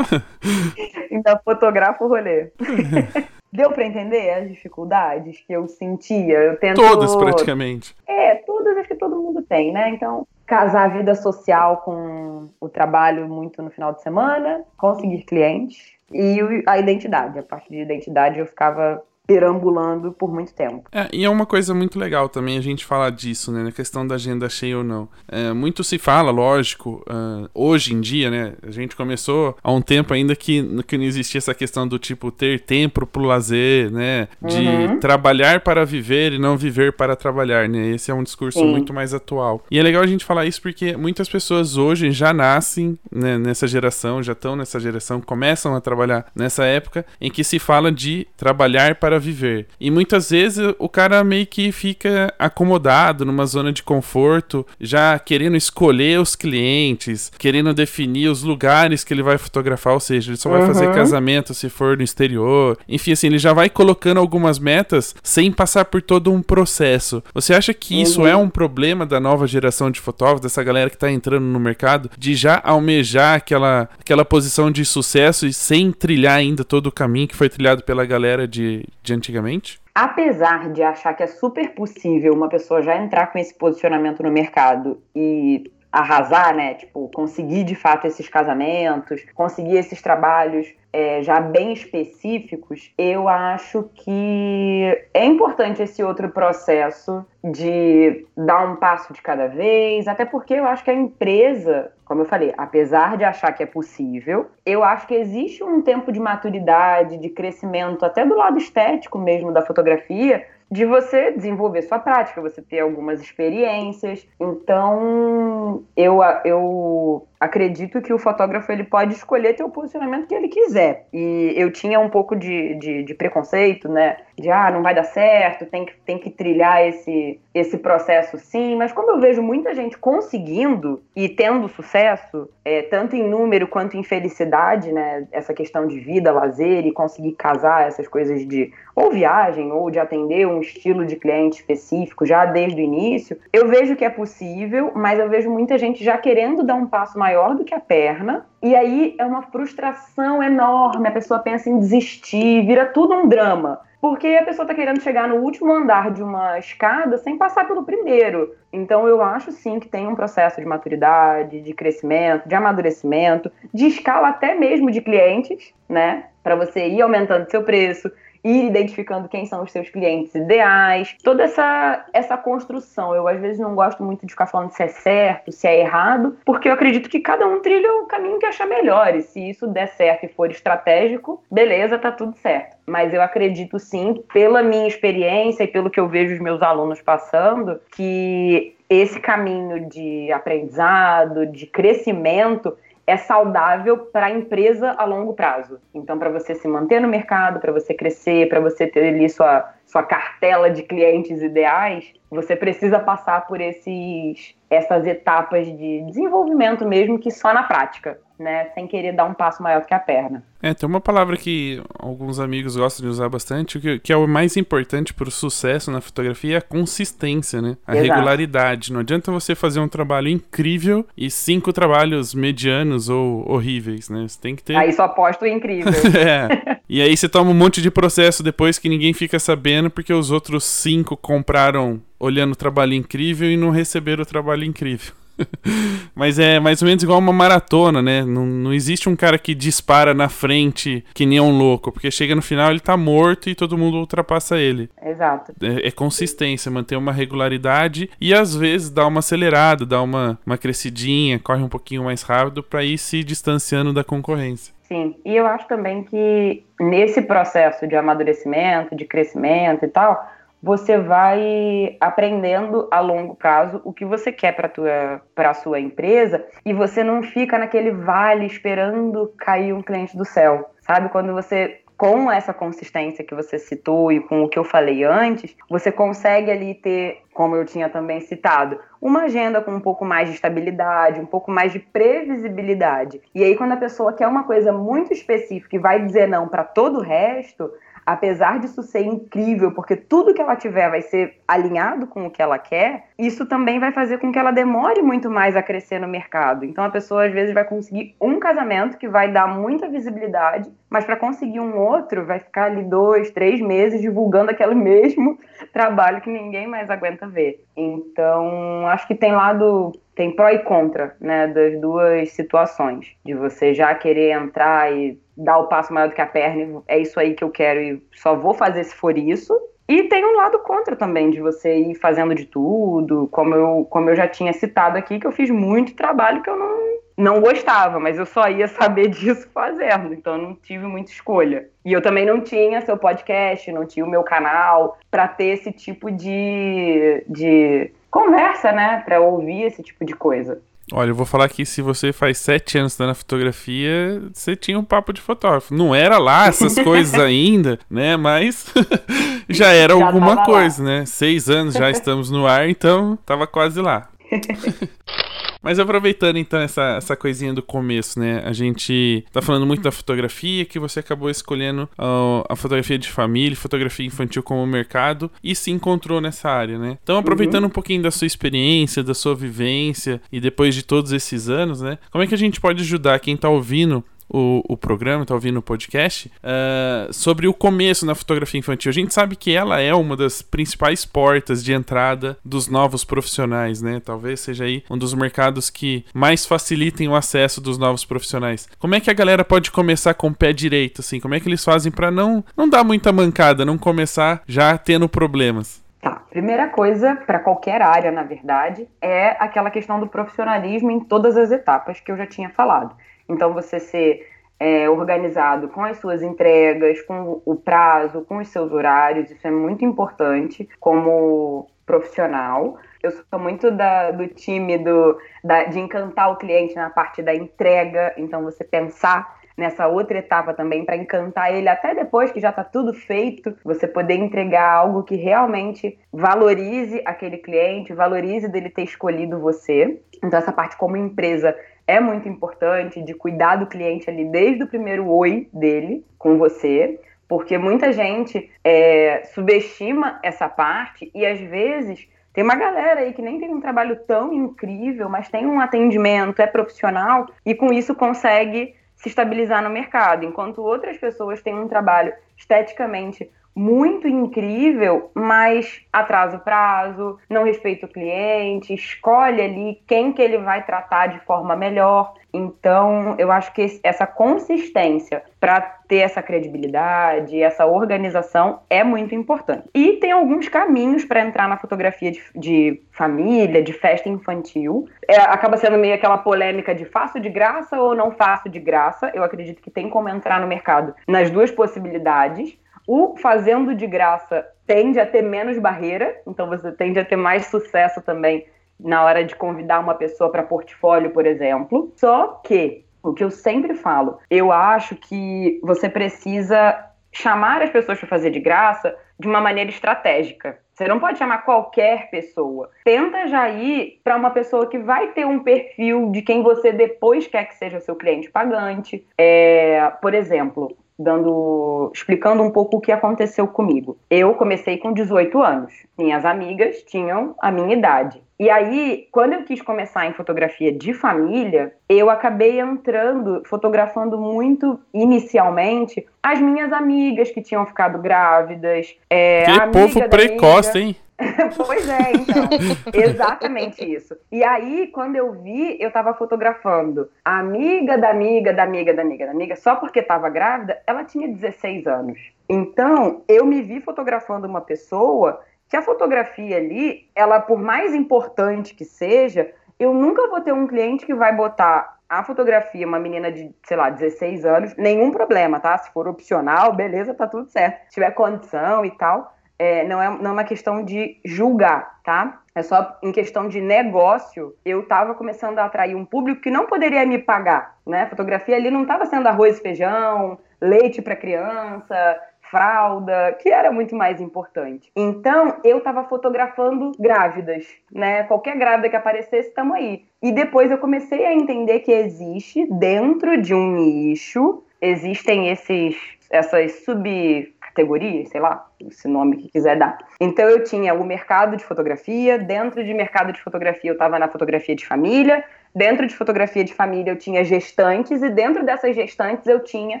Ainda fotografo o rolê. Deu para entender as dificuldades que eu sentia? Eu tento... Todas, praticamente. É, todas acho que todo mundo tem, né? Então, casar a vida social com o trabalho muito no final de semana, conseguir clientes e a identidade. A parte de identidade eu ficava perambulando por muito tempo. É, e é uma coisa muito legal também a gente falar disso, né, na questão da agenda cheia ou não. É, muito se fala, lógico, uh, hoje em dia, né, a gente começou há um tempo ainda que, que não existia essa questão do tipo ter tempo pro lazer, né, de uhum. trabalhar para viver e não viver para trabalhar, né, esse é um discurso Sim. muito mais atual. E é legal a gente falar isso porque muitas pessoas hoje já nascem né, nessa geração, já estão nessa geração, começam a trabalhar nessa época em que se fala de trabalhar para viver. E muitas vezes o cara meio que fica acomodado numa zona de conforto, já querendo escolher os clientes, querendo definir os lugares que ele vai fotografar, ou seja, ele só vai fazer uhum. casamento se for no exterior. Enfim, assim, ele já vai colocando algumas metas sem passar por todo um processo. Você acha que isso uhum. é um problema da nova geração de fotógrafos, dessa galera que tá entrando no mercado, de já almejar aquela, aquela posição de sucesso e sem trilhar ainda todo o caminho que foi trilhado pela galera de, de antigamente? Apesar de achar que é super possível uma pessoa já entrar com esse posicionamento no mercado e arrasar, né? Tipo, conseguir de fato esses casamentos, conseguir esses trabalhos é, já bem específicos, eu acho que é importante esse outro processo de dar um passo de cada vez, até porque eu acho que a empresa, como eu falei, apesar de achar que é possível, eu acho que existe um tempo de maturidade, de crescimento, até do lado estético mesmo da fotografia, de você desenvolver sua prática, você ter algumas experiências. Então, eu, eu acredito que o fotógrafo ele pode escolher ter o posicionamento que ele quiser. E eu tinha um pouco de, de, de, preconceito, né? De ah, não vai dar certo, tem que, tem que trilhar esse, esse processo sim. Mas quando eu vejo muita gente conseguindo e tendo sucesso, é, tanto em número quanto em felicidade, né? Essa questão de vida, lazer e conseguir casar essas coisas de ou viagem ou de atender um estilo de cliente específico já desde o início, eu vejo que é possível, mas eu vejo muita gente já querendo dar um passo maior maior do que a perna, e aí é uma frustração enorme, a pessoa pensa em desistir, vira tudo um drama. Porque a pessoa está querendo chegar no último andar de uma escada sem passar pelo primeiro. Então eu acho sim que tem um processo de maturidade, de crescimento, de amadurecimento, de escala até mesmo de clientes, né? Para você ir aumentando seu preço, ir identificando quem são os seus clientes ideais, toda essa, essa construção. Eu, às vezes, não gosto muito de ficar falando se é certo, se é errado, porque eu acredito que cada um trilha o caminho que achar melhor. E se isso der certo e for estratégico, beleza, tá tudo certo. Mas eu acredito sim, pela minha experiência e pelo que eu vejo os meus alunos passando, que esse caminho de aprendizado, de crescimento, é saudável para a empresa a longo prazo. Então, para você se manter no mercado, para você crescer, para você ter ali sua, sua cartela de clientes ideais, você precisa passar por esses, essas etapas de desenvolvimento mesmo que só na prática né? Sem querer dar um passo maior que a perna. É, tem uma palavra que alguns amigos gostam de usar bastante, que, que é o mais importante para o sucesso na fotografia, é a consistência, né? A Exato. regularidade. Não adianta você fazer um trabalho incrível e cinco trabalhos medianos ou horríveis, né? Você tem que ter. Aí só aposto incrível. é. E aí você toma um monte de processo depois que ninguém fica sabendo porque os outros cinco compraram olhando o trabalho incrível e não receberam o trabalho incrível. Mas é mais ou menos igual uma maratona, né? Não, não existe um cara que dispara na frente que nem um louco, porque chega no final ele tá morto e todo mundo ultrapassa ele. Exato. É, é consistência, manter uma regularidade e às vezes dar uma acelerada, dar uma, uma crescidinha, corre um pouquinho mais rápido para ir se distanciando da concorrência. Sim, e eu acho também que nesse processo de amadurecimento, de crescimento e tal, você vai aprendendo a longo prazo o que você quer para a sua empresa e você não fica naquele vale esperando cair um cliente do céu. Sabe? Quando você com essa consistência que você citou e com o que eu falei antes, você consegue ali ter, como eu tinha também citado, uma agenda com um pouco mais de estabilidade, um pouco mais de previsibilidade. E aí, quando a pessoa quer uma coisa muito específica e vai dizer não para todo o resto, apesar disso ser incrível, porque tudo que ela tiver vai ser alinhado com o que ela quer, isso também vai fazer com que ela demore muito mais a crescer no mercado. Então a pessoa às vezes vai conseguir um casamento que vai dar muita visibilidade, mas para conseguir um outro vai ficar ali dois, três meses divulgando aquele mesmo trabalho que ninguém mais aguenta ver. Então acho que tem lado tem pró e contra, né, das duas situações, de você já querer entrar e dar o passo maior do que a perna, é isso aí que eu quero e só vou fazer se for isso. E tem um lado contra também, de você ir fazendo de tudo, como eu, como eu já tinha citado aqui, que eu fiz muito trabalho que eu não, não gostava, mas eu só ia saber disso fazendo, então eu não tive muita escolha. E eu também não tinha seu podcast, não tinha o meu canal, para ter esse tipo de, de conversa, né, para ouvir esse tipo de coisa. Olha, eu vou falar que se você faz sete anos na fotografia, você tinha um papo de fotógrafo. Não era lá essas coisas ainda, né? Mas já era já alguma coisa, lá. né? Seis anos já estamos no ar, então tava quase lá. Mas aproveitando então essa, essa coisinha do começo, né? A gente tá falando muito da fotografia, que você acabou escolhendo uh, a fotografia de família, fotografia infantil como mercado e se encontrou nessa área, né? Então, aproveitando uhum. um pouquinho da sua experiência, da sua vivência e depois de todos esses anos, né? Como é que a gente pode ajudar quem tá ouvindo o, o programa, tá ouvindo o podcast, uh, sobre o começo na fotografia infantil. A gente sabe que ela é uma das principais portas de entrada dos novos profissionais, né? Talvez seja aí um dos mercados que mais facilitem o acesso dos novos profissionais. Como é que a galera pode começar com o pé direito, assim? Como é que eles fazem para não, não dar muita mancada, não começar já tendo problemas? Tá. Primeira coisa, para qualquer área, na verdade, é aquela questão do profissionalismo em todas as etapas que eu já tinha falado. Então, você ser é, organizado com as suas entregas, com o prazo, com os seus horários, isso é muito importante como profissional. Eu sou muito da, do time do, da, de encantar o cliente na parte da entrega, então você pensar nessa outra etapa também para encantar ele até depois que já está tudo feito, você poder entregar algo que realmente valorize aquele cliente, valorize dele ter escolhido você. Então essa parte como empresa é muito importante de cuidar do cliente ali desde o primeiro oi dele com você, porque muita gente é, subestima essa parte e às vezes tem uma galera aí que nem tem um trabalho tão incrível, mas tem um atendimento, é profissional e com isso consegue se estabilizar no mercado, enquanto outras pessoas têm um trabalho esteticamente muito incrível, mas atrasa o prazo, não respeita o cliente, escolhe ali quem que ele vai tratar de forma melhor. Então, eu acho que essa consistência para ter essa credibilidade, essa organização é muito importante. E tem alguns caminhos para entrar na fotografia de, de, família, de festa infantil. É, acaba sendo meio aquela polêmica de faço de graça ou não faço de graça. Eu acredito que tem como entrar no mercado nas duas possibilidades. O fazendo de graça tende a ter menos barreira, então você tende a ter mais sucesso também na hora de convidar uma pessoa para portfólio, por exemplo. Só que, o que eu sempre falo, eu acho que você precisa chamar as pessoas para fazer de graça de uma maneira estratégica. Você não pode chamar qualquer pessoa. Tenta já ir para uma pessoa que vai ter um perfil de quem você depois quer que seja seu cliente pagante. É, por exemplo, dando, explicando um pouco o que aconteceu comigo. Eu comecei com 18 anos. Minhas amigas tinham a minha idade. E aí, quando eu quis começar em fotografia de família, eu acabei entrando, fotografando muito inicialmente as minhas amigas que tinham ficado grávidas. É, que povo precoce, amiga... hein? pois é, então. Exatamente isso. E aí, quando eu vi, eu tava fotografando a amiga da amiga da amiga da amiga da amiga, só porque tava grávida, ela tinha 16 anos. Então, eu me vi fotografando uma pessoa que a fotografia ali, ela, por mais importante que seja, eu nunca vou ter um cliente que vai botar a fotografia, uma menina de, sei lá, 16 anos, nenhum problema, tá? Se for opcional, beleza, tá tudo certo. Se tiver condição e tal é, não, é, não é uma questão de julgar, tá? É só em questão de negócio, eu estava começando a atrair um público que não poderia me pagar, né? Fotografia ali não estava sendo arroz e feijão, leite para criança, fralda, que era muito mais importante. Então, eu estava fotografando grávidas, né? Qualquer grávida que aparecesse, estamos aí. E depois eu comecei a entender que existe dentro de um nicho, existem esses essas sub categorias, sei lá, esse nome que quiser dar. Então eu tinha o mercado de fotografia, dentro de mercado de fotografia eu estava na fotografia de família, dentro de fotografia de família eu tinha gestantes e dentro dessas gestantes eu tinha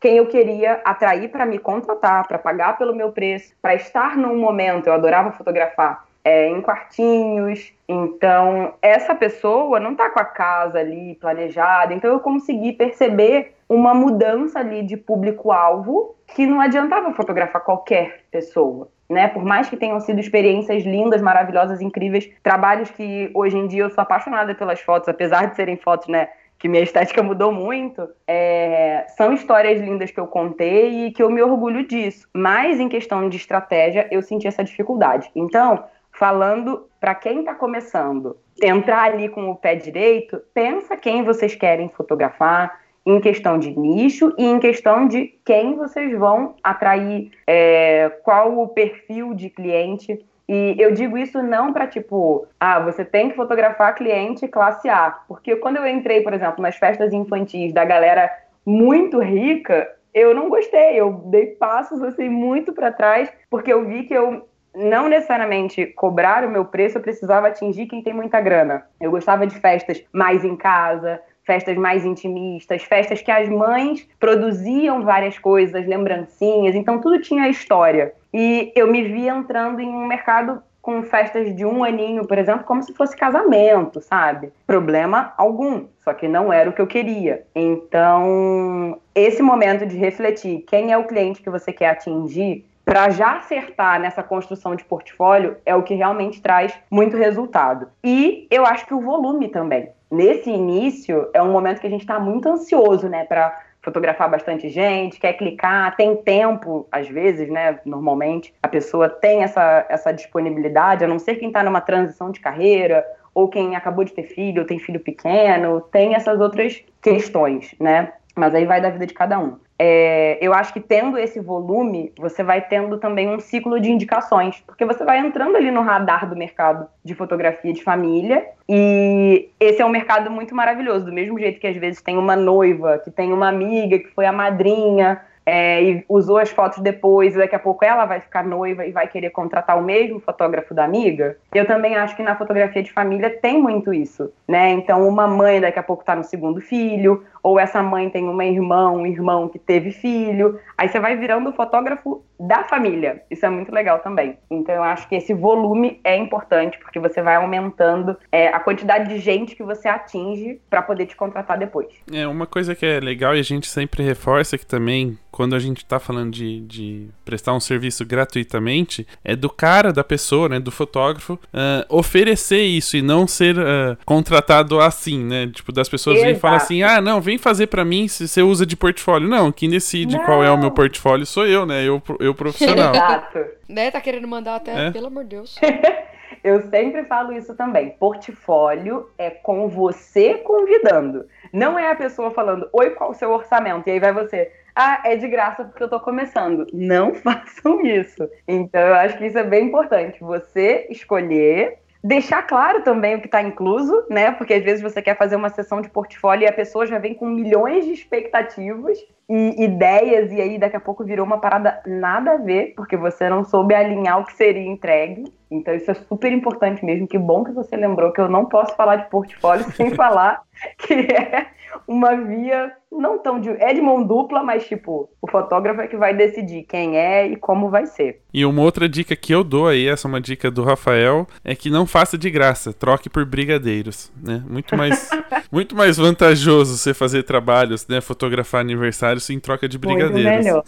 quem eu queria atrair para me contratar, para pagar pelo meu preço, para estar num momento, eu adorava fotografar é, em quartinhos. Então, essa pessoa não está com a casa ali planejada. Então, eu consegui perceber uma mudança ali de público-alvo que não adiantava fotografar qualquer pessoa. Né? Por mais que tenham sido experiências lindas, maravilhosas, incríveis, trabalhos que hoje em dia eu sou apaixonada pelas fotos, apesar de serem fotos, né, que minha estética mudou muito, é, são histórias lindas que eu contei e que eu me orgulho disso. Mas em questão de estratégia, eu senti essa dificuldade. Então, falando para quem está começando, entrar ali com o pé direito, pensa quem vocês querem fotografar, em questão de nicho e em questão de quem vocês vão atrair, é, qual o perfil de cliente. E eu digo isso não para tipo, ah, você tem que fotografar cliente classe A, porque quando eu entrei, por exemplo, nas festas infantis da galera muito rica, eu não gostei, eu dei passos assim muito para trás, porque eu vi que eu não necessariamente cobrar o meu preço, eu precisava atingir quem tem muita grana. Eu gostava de festas mais em casa, festas mais intimistas, festas que as mães produziam várias coisas, lembrancinhas, então tudo tinha história. E eu me vi entrando em um mercado com festas de um aninho, por exemplo, como se fosse casamento, sabe? Problema algum, só que não era o que eu queria. Então, esse momento de refletir quem é o cliente que você quer atingir para já acertar nessa construção de portfólio é o que realmente traz muito resultado. E eu acho que o volume também. Nesse início é um momento que a gente está muito ansioso, né, para fotografar bastante gente, quer clicar, tem tempo, às vezes, né? Normalmente, a pessoa tem essa, essa disponibilidade, a não ser quem está numa transição de carreira, ou quem acabou de ter filho, ou tem filho pequeno, tem essas outras questões, né? Mas aí vai da vida de cada um é, eu acho que tendo esse volume, você vai tendo também um ciclo de indicações, porque você vai entrando ali no radar do mercado de fotografia de família, e esse é um mercado muito maravilhoso, do mesmo jeito que às vezes tem uma noiva, que tem uma amiga que foi a madrinha, é, e usou as fotos depois, e daqui a pouco ela vai ficar noiva e vai querer contratar o mesmo fotógrafo da amiga. Eu também acho que na fotografia de família tem muito isso, né? Então, uma mãe daqui a pouco está no segundo filho, ou essa mãe tem uma irmã, um irmão que teve filho. Aí você vai virando fotógrafo da família. Isso é muito legal também. Então eu acho que esse volume é importante porque você vai aumentando é, a quantidade de gente que você atinge para poder te contratar depois. É uma coisa que é legal e a gente sempre reforça que também quando a gente está falando de, de, prestar um serviço gratuitamente é do cara da pessoa, né, do fotógrafo uh, oferecer isso e não ser uh, contratado assim, né? Tipo das pessoas virem e falar assim, ah não, vem vem fazer para mim se você usa de portfólio. Não, quem decide não. qual é o meu portfólio sou eu, né? Eu, eu profissional. Exato. Né? Tá querendo mandar até, é? pelo amor de Deus. eu sempre falo isso também. Portfólio é com você convidando. Não é a pessoa falando, oi, qual o seu orçamento? E aí vai você, ah, é de graça porque eu tô começando. Não façam isso. Então, eu acho que isso é bem importante. Você escolher Deixar claro também o que está incluso, né? Porque às vezes você quer fazer uma sessão de portfólio e a pessoa já vem com milhões de expectativas e ideias, e aí daqui a pouco virou uma parada nada a ver, porque você não soube alinhar o que seria entregue. Então isso é super importante mesmo. Que bom que você lembrou que eu não posso falar de portfólio sem falar que é uma via não tão de. É de mão dupla, mas tipo, o fotógrafo é que vai decidir quem é e como vai ser. E uma outra dica que eu dou aí, essa é uma dica do Rafael, é que não faça de graça, troque por brigadeiros, né? Muito mais, muito mais vantajoso você fazer trabalhos, né? Fotografar aniversários em troca de brigadeiros. Muito melhor.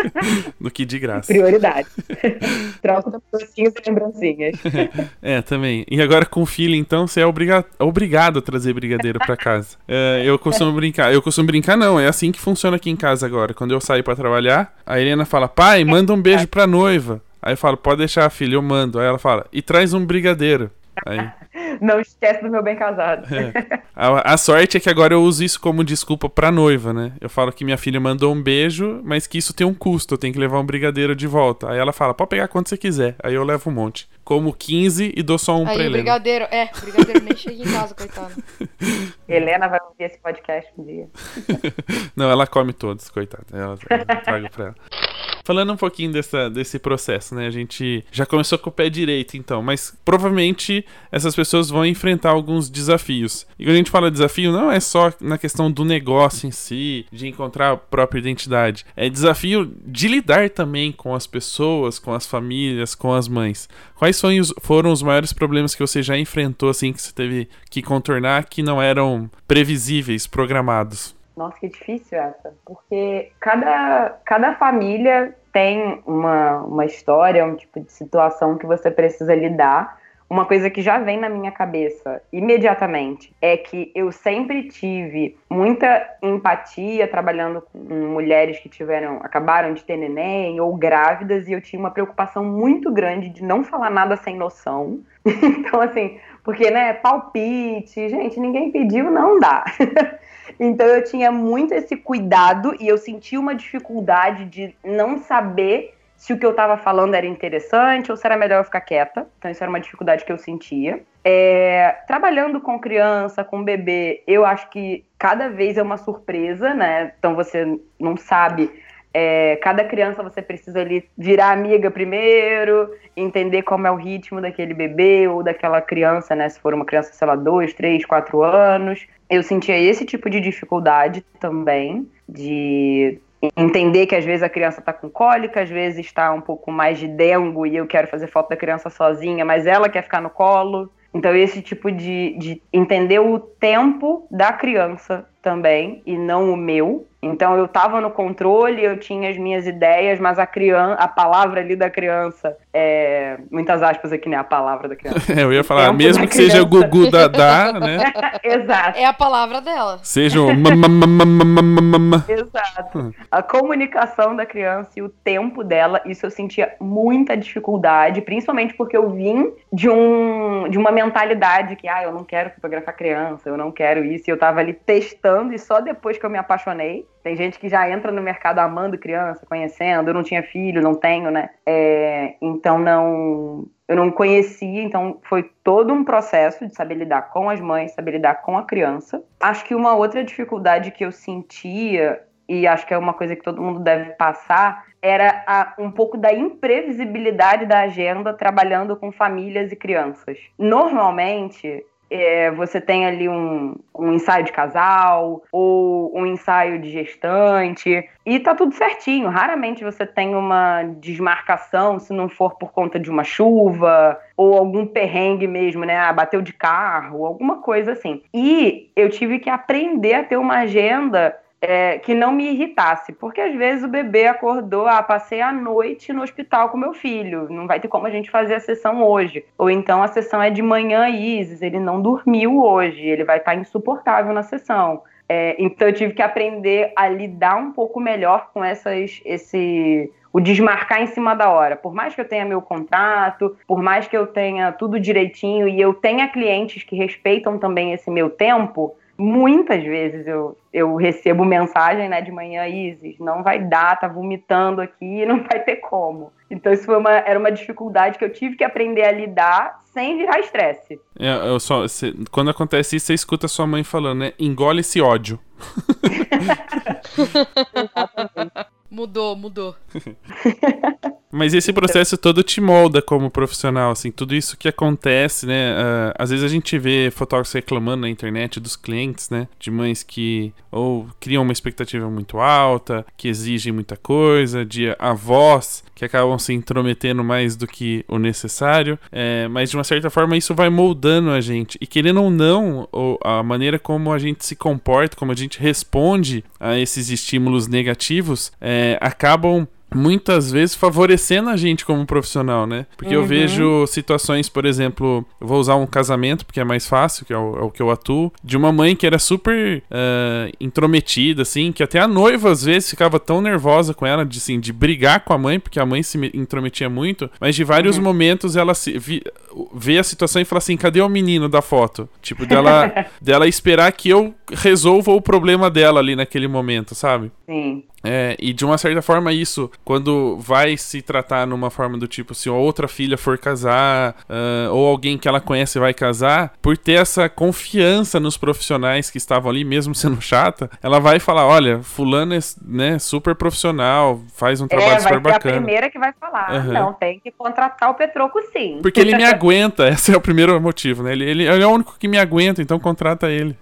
do que de graça. Prioridade. Troca de docinhos e lembrancinhas. é, também. E agora com filho, então, você é obriga obrigado a trazer brigadeiro para casa. É, eu costumo brincar, eu costumo brincar não, é assim que funciona aqui em casa agora. Quando eu saio para trabalhar, a Helena fala: "Pai, manda um beijo pra noiva". Aí eu falo: "Pode deixar, filho, eu mando". Aí ela fala: "E traz um brigadeiro". Aí não esquece do meu bem casado. É. A, a, sorte é que agora eu uso isso como desculpa pra noiva, né? Eu falo que minha filha mandou um beijo, mas que isso tem um custo, eu tenho que levar um brigadeiro de volta. Aí ela fala, pode pegar quanto você quiser. Aí eu levo um monte. Como 15 e dou só um Aí, pra Helena. brigadeiro, é, brigadeiro nem chega em casa, coitada. Helena vai ouvir esse podcast um dia. Não, ela come todos, coitada. Ela, ela trago pra ela. Falando um pouquinho dessa, desse processo, né? A gente já começou com o pé direito, então, mas provavelmente essas pessoas vão enfrentar alguns desafios. E quando a gente fala desafio, não é só na questão do negócio em si, de encontrar a própria identidade. É desafio de lidar também com as pessoas, com as famílias, com as mães. Quais foram os maiores problemas que você já enfrentou, assim, que você teve que contornar, que não eram previsíveis, programados? Nossa, que difícil essa. Porque cada, cada família tem uma, uma história, um tipo de situação que você precisa lidar. Uma coisa que já vem na minha cabeça imediatamente é que eu sempre tive muita empatia trabalhando com mulheres que tiveram, acabaram de ter neném ou grávidas, e eu tinha uma preocupação muito grande de não falar nada sem noção. então, assim, porque, né, palpite, gente, ninguém pediu, não dá. Então eu tinha muito esse cuidado e eu sentia uma dificuldade de não saber se o que eu estava falando era interessante ou se era melhor eu ficar quieta. Então isso era uma dificuldade que eu sentia. É, trabalhando com criança, com bebê, eu acho que cada vez é uma surpresa, né? Então você não sabe é, cada criança você precisa ali virar amiga primeiro, entender como é o ritmo daquele bebê ou daquela criança, né? Se for uma criança, sei lá, dois, três, quatro anos. Eu sentia esse tipo de dificuldade também, de entender que às vezes a criança está com cólica, às vezes está um pouco mais de dengo e eu quero fazer foto da criança sozinha, mas ela quer ficar no colo. Então, esse tipo de, de entender o tempo da criança também e não o meu. Então eu estava no controle, eu tinha as minhas ideias, mas a criança, a palavra ali da criança, é, muitas aspas aqui, né? A palavra da criança. eu ia falar, mesmo que seja Gugu Dadá, né? Exato. É a palavra dela. Seja o Exato. A comunicação da criança e o tempo dela, isso eu sentia muita dificuldade, principalmente porque eu vim de um de uma mentalidade que, ah, eu não quero fotografar criança, eu não quero isso, e eu tava ali testando e só depois que eu me apaixonei. Tem gente que já entra no mercado amando criança, conhecendo. Eu não tinha filho, não tenho, né? É, então não. Eu não conhecia, então foi todo um processo de saber lidar com as mães, saber lidar com a criança. Acho que uma outra dificuldade que eu sentia, e acho que é uma coisa que todo mundo deve passar, era a, um pouco da imprevisibilidade da agenda trabalhando com famílias e crianças. Normalmente, é, você tem ali um, um ensaio de casal ou um ensaio de gestante e tá tudo certinho. Raramente você tem uma desmarcação se não for por conta de uma chuva ou algum perrengue mesmo, né? Ah, bateu de carro, alguma coisa assim. E eu tive que aprender a ter uma agenda é, que não me irritasse, porque às vezes o bebê acordou, ah, passei a noite no hospital com meu filho, não vai ter como a gente fazer a sessão hoje. Ou então a sessão é de manhã, Isis, ele não dormiu hoje, ele vai estar insuportável na sessão. É, então eu tive que aprender a lidar um pouco melhor com essas, esse, o desmarcar em cima da hora. Por mais que eu tenha meu contrato, por mais que eu tenha tudo direitinho e eu tenha clientes que respeitam também esse meu tempo, muitas vezes eu, eu recebo mensagem né, de manhã, Isis, não vai dar, tá vomitando aqui, não vai ter como. Então isso foi uma, era uma dificuldade que eu tive que aprender a lidar sem virar estresse. É, eu só, cê, quando acontece isso, você escuta sua mãe falando, né? Engole esse ódio. Mudou, mudou. Mas esse processo todo te molda como profissional, assim, tudo isso que acontece, né? Uh, às vezes a gente vê fotógrafos reclamando na internet dos clientes, né? De mães que ou criam uma expectativa muito alta, que exigem muita coisa, de avós que acabam se intrometendo mais do que o necessário, é, mas de uma certa forma isso vai moldando a gente. E querendo ou não, a maneira como a gente se comporta, como a gente responde a esses estímulos negativos, é, acabam muitas vezes favorecendo a gente como profissional, né? Porque uhum. eu vejo situações, por exemplo, eu vou usar um casamento, porque é mais fácil, que é o, é o que eu atuo, de uma mãe que era super uh, intrometida, assim, que até a noiva às vezes ficava tão nervosa com ela, de, assim, de brigar com a mãe, porque a mãe se intrometia muito, mas de vários uhum. momentos ela se, vi, vê a situação e fala assim: cadê o menino da foto? Tipo, dela, dela esperar que eu resolva o problema dela ali naquele momento, sabe? Sim. É, e de uma certa forma isso, quando vai se tratar numa forma do tipo, se outra filha for casar, uh, ou alguém que ela conhece vai casar, por ter essa confiança nos profissionais que estavam ali, mesmo sendo chata, ela vai falar, olha, fulano é né, super profissional, faz um trabalho é, super bacana. É, a primeira que vai falar, uhum. não, tem que contratar o Petroco sim. Porque ele me aguenta, esse é o primeiro motivo, né? Ele, ele, ele é o único que me aguenta, então contrata ele.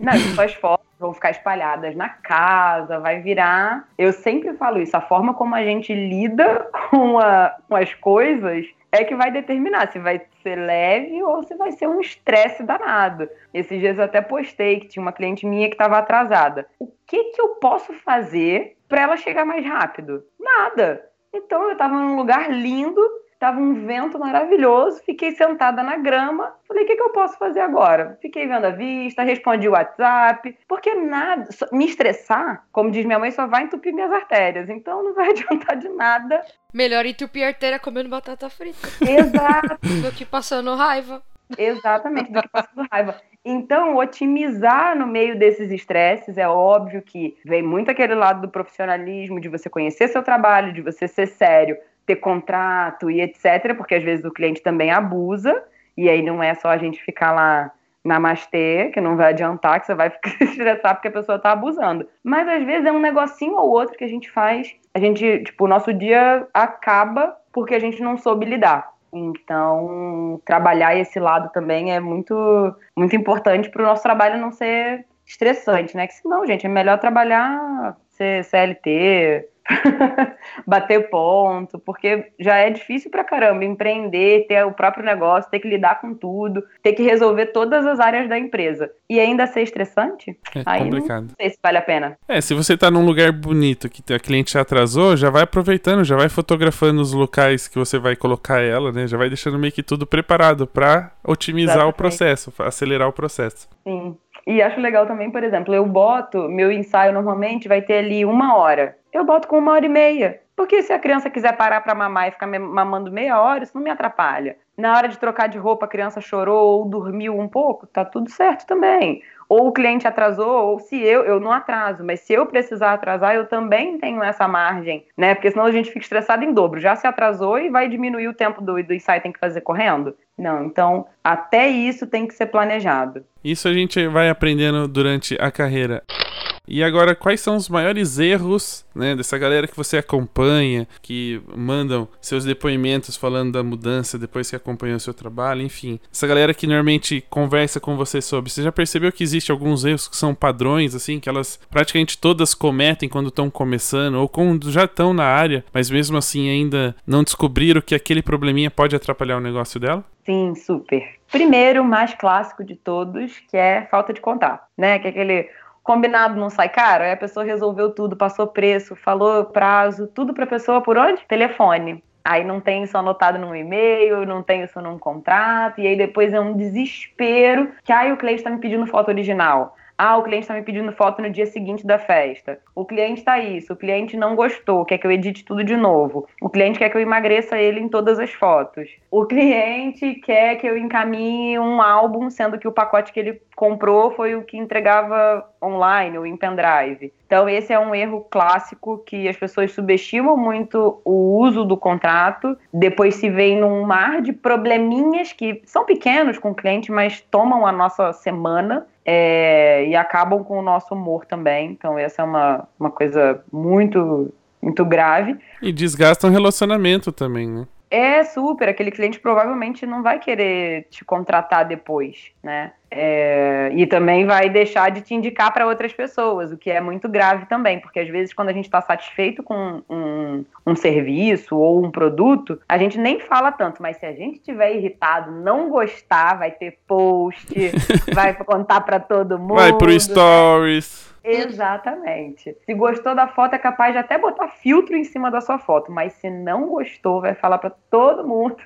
Não, suas fotos vão ficar espalhadas na casa, vai virar. Eu sempre falo isso, a forma como a gente lida com, a, com as coisas é que vai determinar se vai ser leve ou se vai ser um estresse danado. Esses dias eu até postei que tinha uma cliente minha que estava atrasada. O que, que eu posso fazer para ela chegar mais rápido? Nada. Então eu estava num lugar lindo, Tava um vento maravilhoso, fiquei sentada na grama. Falei, o que, que eu posso fazer agora? Fiquei vendo a vista, respondi o WhatsApp, porque nada, me estressar, como diz minha mãe, só vai entupir minhas artérias. Então não vai adiantar de nada. Melhor entupir a artéria comendo batata frita. Exato. do que passando raiva. Exatamente, do que passando raiva. Então, otimizar no meio desses estresses é óbvio que vem muito aquele lado do profissionalismo, de você conhecer seu trabalho, de você ser sério, ter contrato e etc., porque às vezes o cliente também abusa, e aí não é só a gente ficar lá namastê, que não vai adiantar, que você vai ficar estressar porque a pessoa está abusando. Mas às vezes é um negocinho ou outro que a gente faz, a gente, tipo, o nosso dia acaba porque a gente não soube lidar. Então, trabalhar esse lado também é muito, muito importante para o nosso trabalho não ser estressante, né? Que senão, gente, é melhor trabalhar, ser CLT, bater ponto, porque já é difícil pra caramba empreender, ter o próprio negócio, ter que lidar com tudo, ter que resolver todas as áreas da empresa. E ainda ser estressante? É aí complicado. Não sei se vale a pena. É, se você tá num lugar bonito que a cliente já atrasou, já vai aproveitando, já vai fotografando os locais que você vai colocar ela, né? Já vai deixando meio que tudo preparado para otimizar Exatamente. o processo, acelerar o processo. Sim. E acho legal também, por exemplo, eu boto, meu ensaio normalmente vai ter ali uma hora. Eu boto com uma hora e meia. Porque se a criança quiser parar para mamar e ficar mamando meia hora, isso não me atrapalha. Na hora de trocar de roupa, a criança chorou ou dormiu um pouco, tá tudo certo também. Ou o cliente atrasou, ou se eu, eu não atraso, mas se eu precisar atrasar, eu também tenho essa margem, né? Porque senão a gente fica estressado em dobro. Já se atrasou e vai diminuir o tempo do, do ensaio, tem que fazer correndo. Não, então até isso tem que ser planejado. Isso a gente vai aprendendo durante a carreira. E agora, quais são os maiores erros né, dessa galera que você acompanha, que mandam seus depoimentos falando da mudança depois que acompanhou o seu trabalho, enfim. Essa galera que normalmente conversa com você sobre. Você já percebeu que existe alguns erros que são padrões, assim, que elas praticamente todas cometem quando estão começando ou quando já estão na área, mas mesmo assim ainda não descobriram que aquele probleminha pode atrapalhar o negócio dela? Sim, super. Primeiro, mais clássico de todos, que é falta de contato, né? Que é aquele combinado não sai caro, aí a pessoa resolveu tudo, passou preço, falou prazo, tudo para a pessoa por onde? Telefone. Aí não tem isso anotado num e-mail, não tem isso num contrato, e aí depois é um desespero que aí o cliente está me pedindo foto original. Ah, o cliente está me pedindo foto no dia seguinte da festa. O cliente está isso, o cliente não gostou, quer que eu edite tudo de novo. O cliente quer que eu emagreça ele em todas as fotos. O cliente quer que eu encaminhe um álbum, sendo que o pacote que ele comprou foi o que entregava online ou em pendrive. Então, esse é um erro clássico que as pessoas subestimam muito o uso do contrato, depois se vem num mar de probleminhas que são pequenos com o cliente, mas tomam a nossa semana é, e acabam com o nosso humor também. Então, essa é uma, uma coisa muito, muito grave. E desgastam o relacionamento também, né? É super, aquele cliente provavelmente não vai querer te contratar depois, né? É, e também vai deixar de te indicar para outras pessoas, o que é muito grave também, porque às vezes quando a gente está satisfeito com um, um, serviço ou um produto, a gente nem fala tanto, mas se a gente estiver irritado, não gostar, vai ter post, vai contar para todo mundo. Vai pro stories. Exatamente. Se gostou da foto, é capaz de até botar filtro em cima da sua foto, mas se não gostou, vai falar para todo mundo.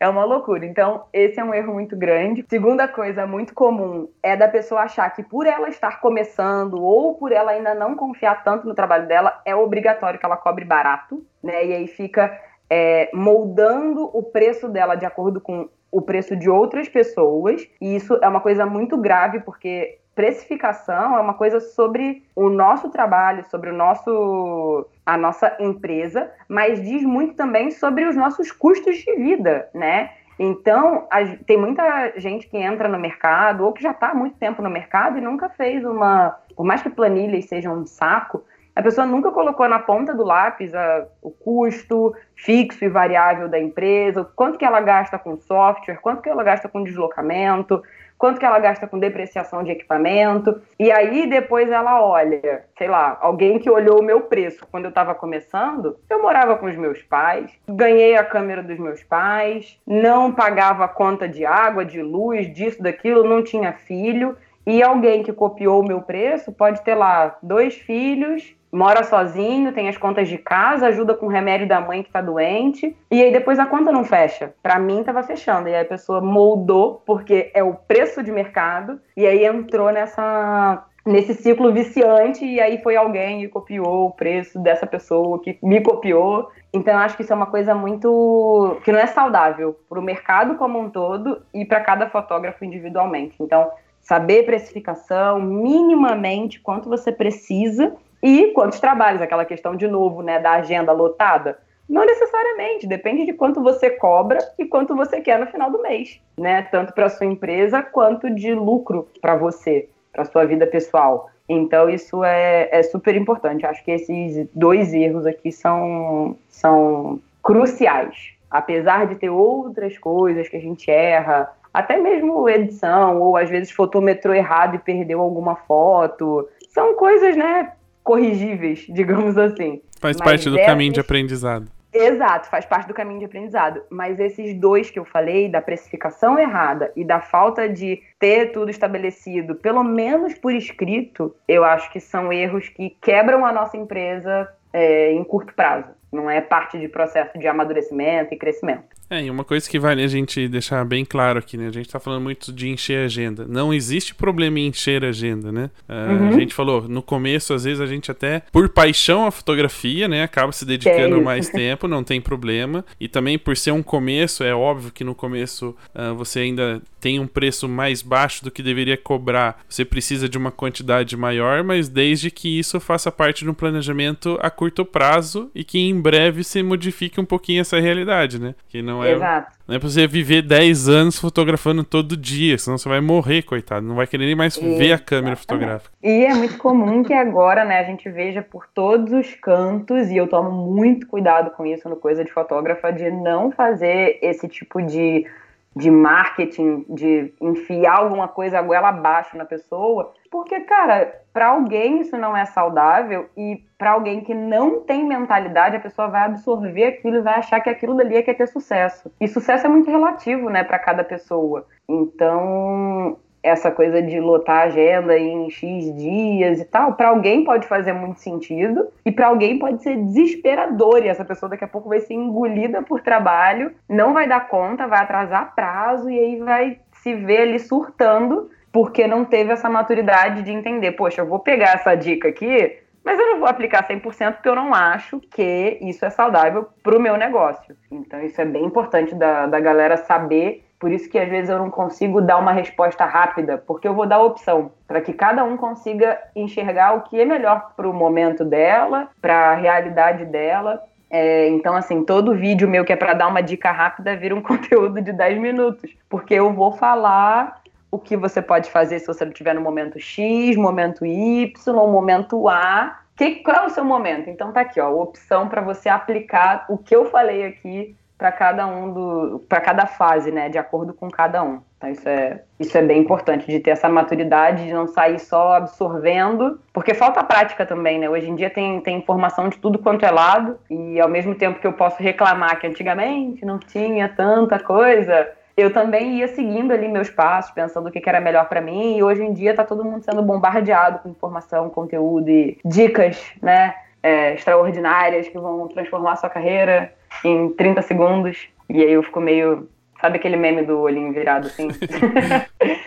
É uma loucura. Então, esse é um erro muito grande. Segunda coisa muito comum é da pessoa achar que por ela estar começando ou por ela ainda não confiar tanto no trabalho dela, é obrigatório que ela cobre barato, né? E aí fica é, moldando o preço dela de acordo com o preço de outras pessoas. E isso é uma coisa muito grave, porque precificação é uma coisa sobre o nosso trabalho, sobre o nosso a nossa empresa, mas diz muito também sobre os nossos custos de vida, né? Então, a, tem muita gente que entra no mercado ou que já está há muito tempo no mercado e nunca fez uma. Por mais que planilhas sejam um saco, a pessoa nunca colocou na ponta do lápis a, o custo fixo e variável da empresa, quanto que ela gasta com software, quanto que ela gasta com deslocamento, quanto que ela gasta com depreciação de equipamento. E aí depois ela olha, sei lá, alguém que olhou o meu preço quando eu estava começando, eu morava com os meus pais, ganhei a câmera dos meus pais, não pagava conta de água, de luz, disso, daquilo, não tinha filho. E alguém que copiou o meu preço pode ter lá dois filhos, mora sozinho, tem as contas de casa, ajuda com o remédio da mãe que tá doente, e aí depois a conta não fecha. Para mim tava fechando, e aí a pessoa moldou porque é o preço de mercado, e aí entrou nessa nesse ciclo viciante e aí foi alguém e copiou o preço dessa pessoa que me copiou. Então eu acho que isso é uma coisa muito que não é saudável para o mercado como um todo e para cada fotógrafo individualmente. Então saber precificação, minimamente quanto você precisa e quantos trabalhos, aquela questão de novo, né, da agenda lotada. Não necessariamente, depende de quanto você cobra e quanto você quer no final do mês, né? Tanto para sua empresa quanto de lucro para você, para sua vida pessoal. Então isso é, é super importante. Acho que esses dois erros aqui são, são cruciais. Apesar de ter outras coisas que a gente erra, até mesmo edição, ou às vezes fotometrou errado e perdeu alguma foto. São coisas, né, corrigíveis, digamos assim. Faz Mas parte do caminho de aprendizado. Exato, faz parte do caminho de aprendizado. Mas esses dois que eu falei, da precificação errada e da falta de ter tudo estabelecido, pelo menos por escrito, eu acho que são erros que quebram a nossa empresa é, em curto prazo. Não é parte de processo de amadurecimento e crescimento. É, e uma coisa que vale a gente deixar bem claro aqui, né? A gente tá falando muito de encher a agenda. Não existe problema em encher a agenda, né? Uh, uhum. A gente falou, no começo, às vezes a gente até, por paixão à fotografia, né? Acaba se dedicando é mais tempo, não tem problema. E também por ser um começo, é óbvio que no começo uh, você ainda tem um preço mais baixo do que deveria cobrar. Você precisa de uma quantidade maior, mas desde que isso faça parte de um planejamento a curto prazo e que em breve se modifique um pouquinho essa realidade, né? Que não não é, Exato. Não é pra você viver 10 anos fotografando todo dia, senão você vai morrer, coitado. Não vai querer nem mais Exatamente. ver a câmera fotográfica. E é muito comum que agora, né, a gente veja por todos os cantos, e eu tomo muito cuidado com isso no Coisa de Fotógrafa, de não fazer esse tipo de de marketing, de enfiar alguma coisa goela abaixo na pessoa, porque, cara, para alguém isso não é saudável e para alguém que não tem mentalidade, a pessoa vai absorver aquilo e vai achar que aquilo dali é que é ter sucesso. E sucesso é muito relativo, né, para cada pessoa. Então, essa coisa de lotar a agenda em X dias e tal, para alguém pode fazer muito sentido e para alguém pode ser desesperador e essa pessoa daqui a pouco vai ser engolida por trabalho, não vai dar conta, vai atrasar prazo e aí vai se ver ali surtando porque não teve essa maturidade de entender, poxa, eu vou pegar essa dica aqui, mas eu não vou aplicar 100% porque eu não acho que isso é saudável para o meu negócio. Então isso é bem importante da, da galera saber por isso que às vezes eu não consigo dar uma resposta rápida, porque eu vou dar opção para que cada um consiga enxergar o que é melhor para o momento dela, para a realidade dela. É, então, assim, todo vídeo meu que é para dar uma dica rápida vira um conteúdo de 10 minutos, porque eu vou falar o que você pode fazer se você não estiver no momento X, momento Y, momento A. Que, qual é o seu momento? Então tá aqui, ó, opção para você aplicar o que eu falei aqui para cada um do para cada fase, né, de acordo com cada um. Então isso é isso é bem importante de ter essa maturidade de não sair só absorvendo, porque falta prática também, né? Hoje em dia tem, tem informação de tudo quanto é lado e ao mesmo tempo que eu posso reclamar que antigamente não tinha tanta coisa, eu também ia seguindo ali meus passos, pensando o que, era melhor para mim, e hoje em dia tá todo mundo sendo bombardeado com informação, conteúdo e dicas, né, é, extraordinárias que vão transformar a sua carreira em 30 segundos. E aí eu fico meio. Sabe aquele meme do olhinho virado assim?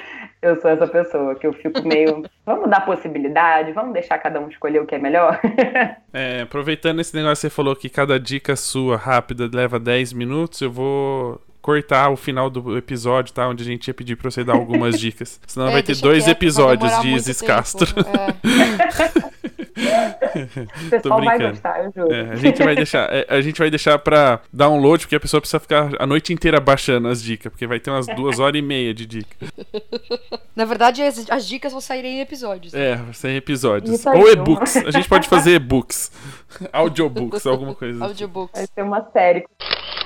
eu sou essa pessoa que eu fico meio. Vamos dar possibilidade, vamos deixar cada um escolher o que é melhor. é, aproveitando esse negócio que você falou que cada dica sua rápida leva 10 minutos, eu vou cortar o final do episódio, tá? Onde a gente ia pedir pra você dar algumas dicas. Senão é, vai ter dois episódios de Isis Castro. É. o pessoal vai gostar, eu juro. É, a gente vai deixar, é, a gente vai deixar pra download, porque a pessoa precisa ficar a noite inteira baixando as dicas, porque vai ter umas duas horas e meia de dica. Na verdade, as, as dicas vão sair em episódios. Né? É, vai sair em episódios. Ou e-books. A gente pode fazer e-books. Audiobooks, alguma coisa. Assim. Audiobooks. Vai ser uma série.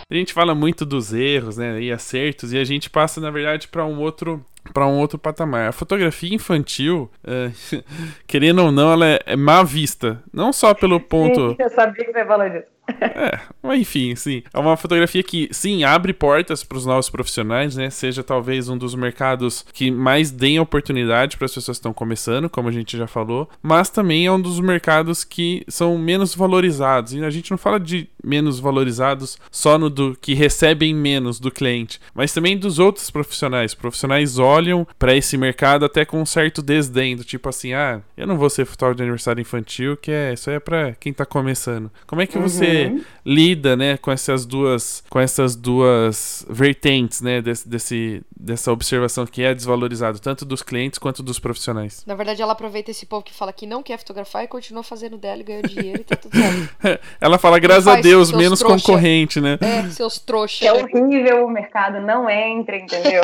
A gente fala muito dos erros, né, e acertos, e a gente passa, na verdade, para um outro para um outro patamar. A fotografia infantil, é, querendo ou não, ela é, é má vista. Não só pelo ponto. Sim, eu sabia que você ia falar disso. É, mas enfim, sim. É uma fotografia que, sim, abre portas para os novos profissionais, né? Seja talvez um dos mercados que mais deem oportunidade para as pessoas que estão começando, como a gente já falou, mas também é um dos mercados que são menos valorizados. E a gente não fala de menos valorizados só no do que recebem menos do cliente, mas também dos outros profissionais. Profissionais olham para esse mercado até com um certo desdém, do tipo assim: ah, eu não vou ser fotógrafo de aniversário infantil, que é isso aí é para quem está começando. Como é que você uhum. lida, né, com essas duas, com essas duas vertentes, né, desse, desse, dessa observação que é desvalorizado tanto dos clientes quanto dos profissionais? Na verdade, ela aproveita esse povo que fala que não quer fotografar e continua fazendo dela e ganha dinheiro e tá tudo certo. ela fala, graças a Deus, menos trouxa. concorrente, né? É, seus trouxas. É horrível o mercado, não entra, entendeu?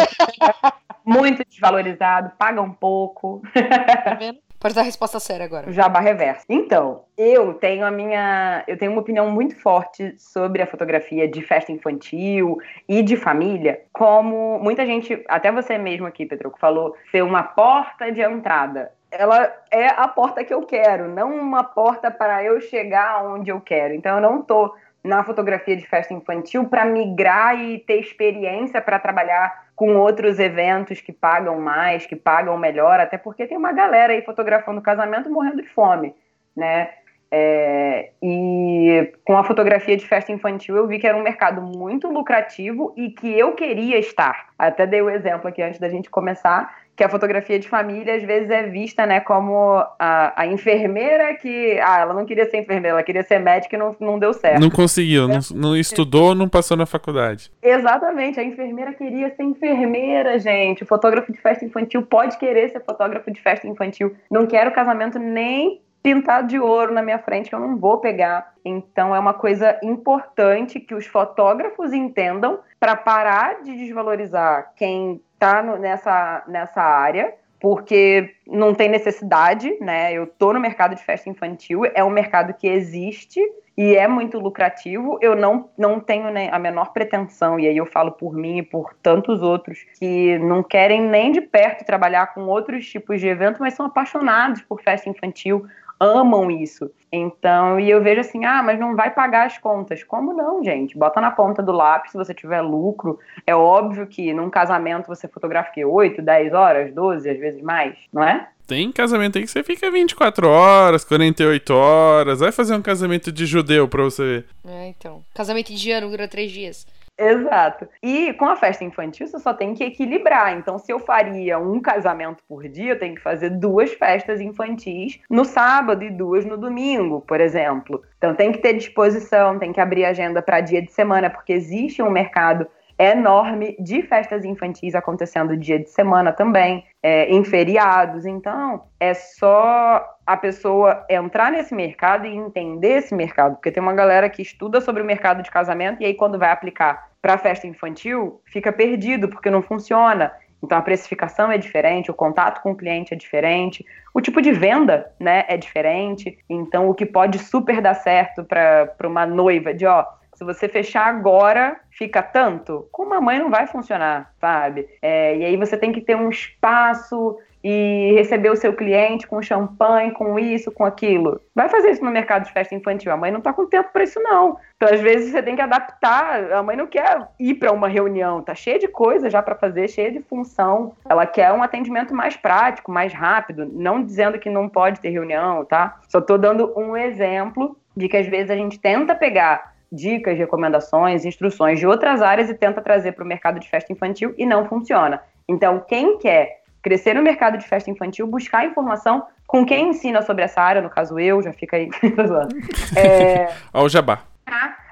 Muito desvalorizado, paga um pouco. Tá vendo? Pode dar a resposta séria agora. Jabá reverso. Então, eu tenho a minha. Eu tenho uma opinião muito forte sobre a fotografia de festa infantil e de família, como muita gente, até você mesmo aqui, Pedro, que falou, ser uma porta de entrada ela é a porta que eu quero, não uma porta para eu chegar onde eu quero. Então eu não tô na fotografia de festa infantil para migrar e ter experiência para trabalhar com outros eventos que pagam mais, que pagam melhor, até porque tem uma galera aí fotografando casamento morrendo de fome, né? É, e com a fotografia de festa infantil eu vi que era um mercado muito lucrativo e que eu queria estar. Até dei o exemplo aqui antes da gente começar, que a fotografia de família às vezes é vista né, como a, a enfermeira que. Ah, ela não queria ser enfermeira, ela queria ser médica e não, não deu certo. Não conseguiu, não, não estudou, não passou na faculdade. Exatamente, a enfermeira queria ser enfermeira, gente. O fotógrafo de festa infantil pode querer ser fotógrafo de festa infantil. Não quero casamento nem pintado de ouro na minha frente que eu não vou pegar. Então é uma coisa importante que os fotógrafos entendam para parar de desvalorizar quem está nessa, nessa área, porque não tem necessidade, né? Eu tô no mercado de festa infantil, é um mercado que existe e é muito lucrativo. Eu não, não tenho a menor pretensão, e aí eu falo por mim e por tantos outros que não querem nem de perto trabalhar com outros tipos de evento, mas são apaixonados por festa infantil, amam isso. Então, e eu vejo assim, ah, mas não vai pagar as contas. Como não, gente? Bota na ponta do lápis se você tiver lucro. É óbvio que num casamento você fotografa que 8, 10 horas, 12, às vezes mais, não é? Tem casamento aí que você fica 24 horas, 48 horas. Vai fazer um casamento de judeu pra você ver. É, então. Casamento indiano dura 3 dias. Exato. E com a festa infantil você só tem que equilibrar. Então, se eu faria um casamento por dia, eu tenho que fazer duas festas infantis no sábado e duas no domingo, por exemplo. Então, tem que ter disposição, tem que abrir agenda para dia de semana, porque existe um mercado enorme de festas infantis acontecendo dia de semana também, é, em feriados. Então, é só a pessoa entrar nesse mercado e entender esse mercado, porque tem uma galera que estuda sobre o mercado de casamento e aí quando vai aplicar para festa infantil, fica perdido porque não funciona. Então a precificação é diferente, o contato com o cliente é diferente, o tipo de venda, né, é diferente. Então o que pode super dar certo para uma noiva de, ó, se você fechar agora, fica tanto. Com uma mãe não vai funcionar, sabe? É, e aí você tem que ter um espaço e receber o seu cliente com champanhe, com isso, com aquilo. Vai fazer isso no mercado de festa infantil. A mãe não está com tempo para isso, não. Então, às vezes, você tem que adaptar. A mãe não quer ir para uma reunião, tá cheia de coisa já para fazer, cheia de função. Ela quer um atendimento mais prático, mais rápido. Não dizendo que não pode ter reunião, tá? Só estou dando um exemplo de que às vezes a gente tenta pegar dicas, recomendações, instruções de outras áreas e tenta trazer para o mercado de festa infantil e não funciona. Então, quem quer crescer no mercado de festa infantil, buscar informação com quem ensina sobre essa área, no caso eu, já fica aí. é... Olha o jabá.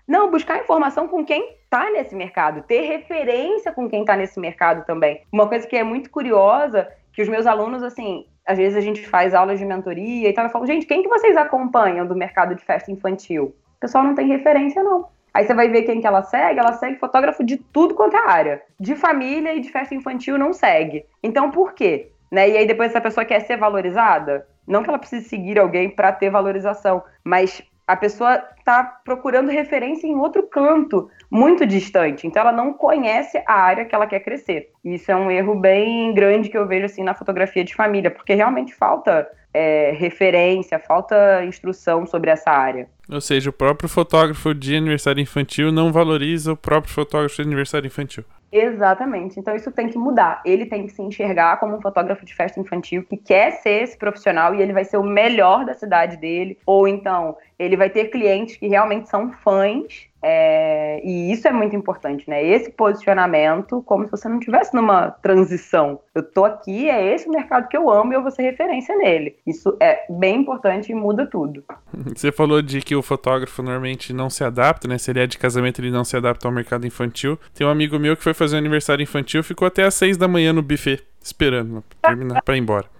Não, buscar informação com quem está nesse mercado, ter referência com quem está nesse mercado também. Uma coisa que é muito curiosa, que os meus alunos, assim, às vezes a gente faz aulas de mentoria e tal, eu falo, gente, quem que vocês acompanham do mercado de festa infantil? O pessoal não tem referência, não. Aí você vai ver quem que ela segue, ela segue fotógrafo de tudo quanto é área. De família e de festa infantil não segue. Então por quê? Né? E aí depois essa pessoa quer ser valorizada? Não que ela precise seguir alguém para ter valorização, mas a pessoa está procurando referência em outro canto, muito distante. Então ela não conhece a área que ela quer crescer. Isso é um erro bem grande que eu vejo assim na fotografia de família, porque realmente falta é, referência, falta instrução sobre essa área. Ou seja, o próprio fotógrafo de aniversário infantil não valoriza o próprio fotógrafo de aniversário infantil. Exatamente. Então isso tem que mudar. Ele tem que se enxergar como um fotógrafo de festa infantil que quer ser esse profissional e ele vai ser o melhor da cidade dele. Ou então ele vai ter clientes que realmente são fãs é, e isso é muito importante, né? Esse posicionamento, como se você não estivesse numa transição. Eu tô aqui, é esse o mercado que eu amo e eu vou ser referência nele. Isso é bem importante e muda tudo. Você falou de que o fotógrafo normalmente não se adapta, né? Se ele é de casamento, ele não se adapta ao mercado infantil. Tem um amigo meu que foi fazer um aniversário infantil, ficou até às seis da manhã no buffet, esperando terminar pra ir embora.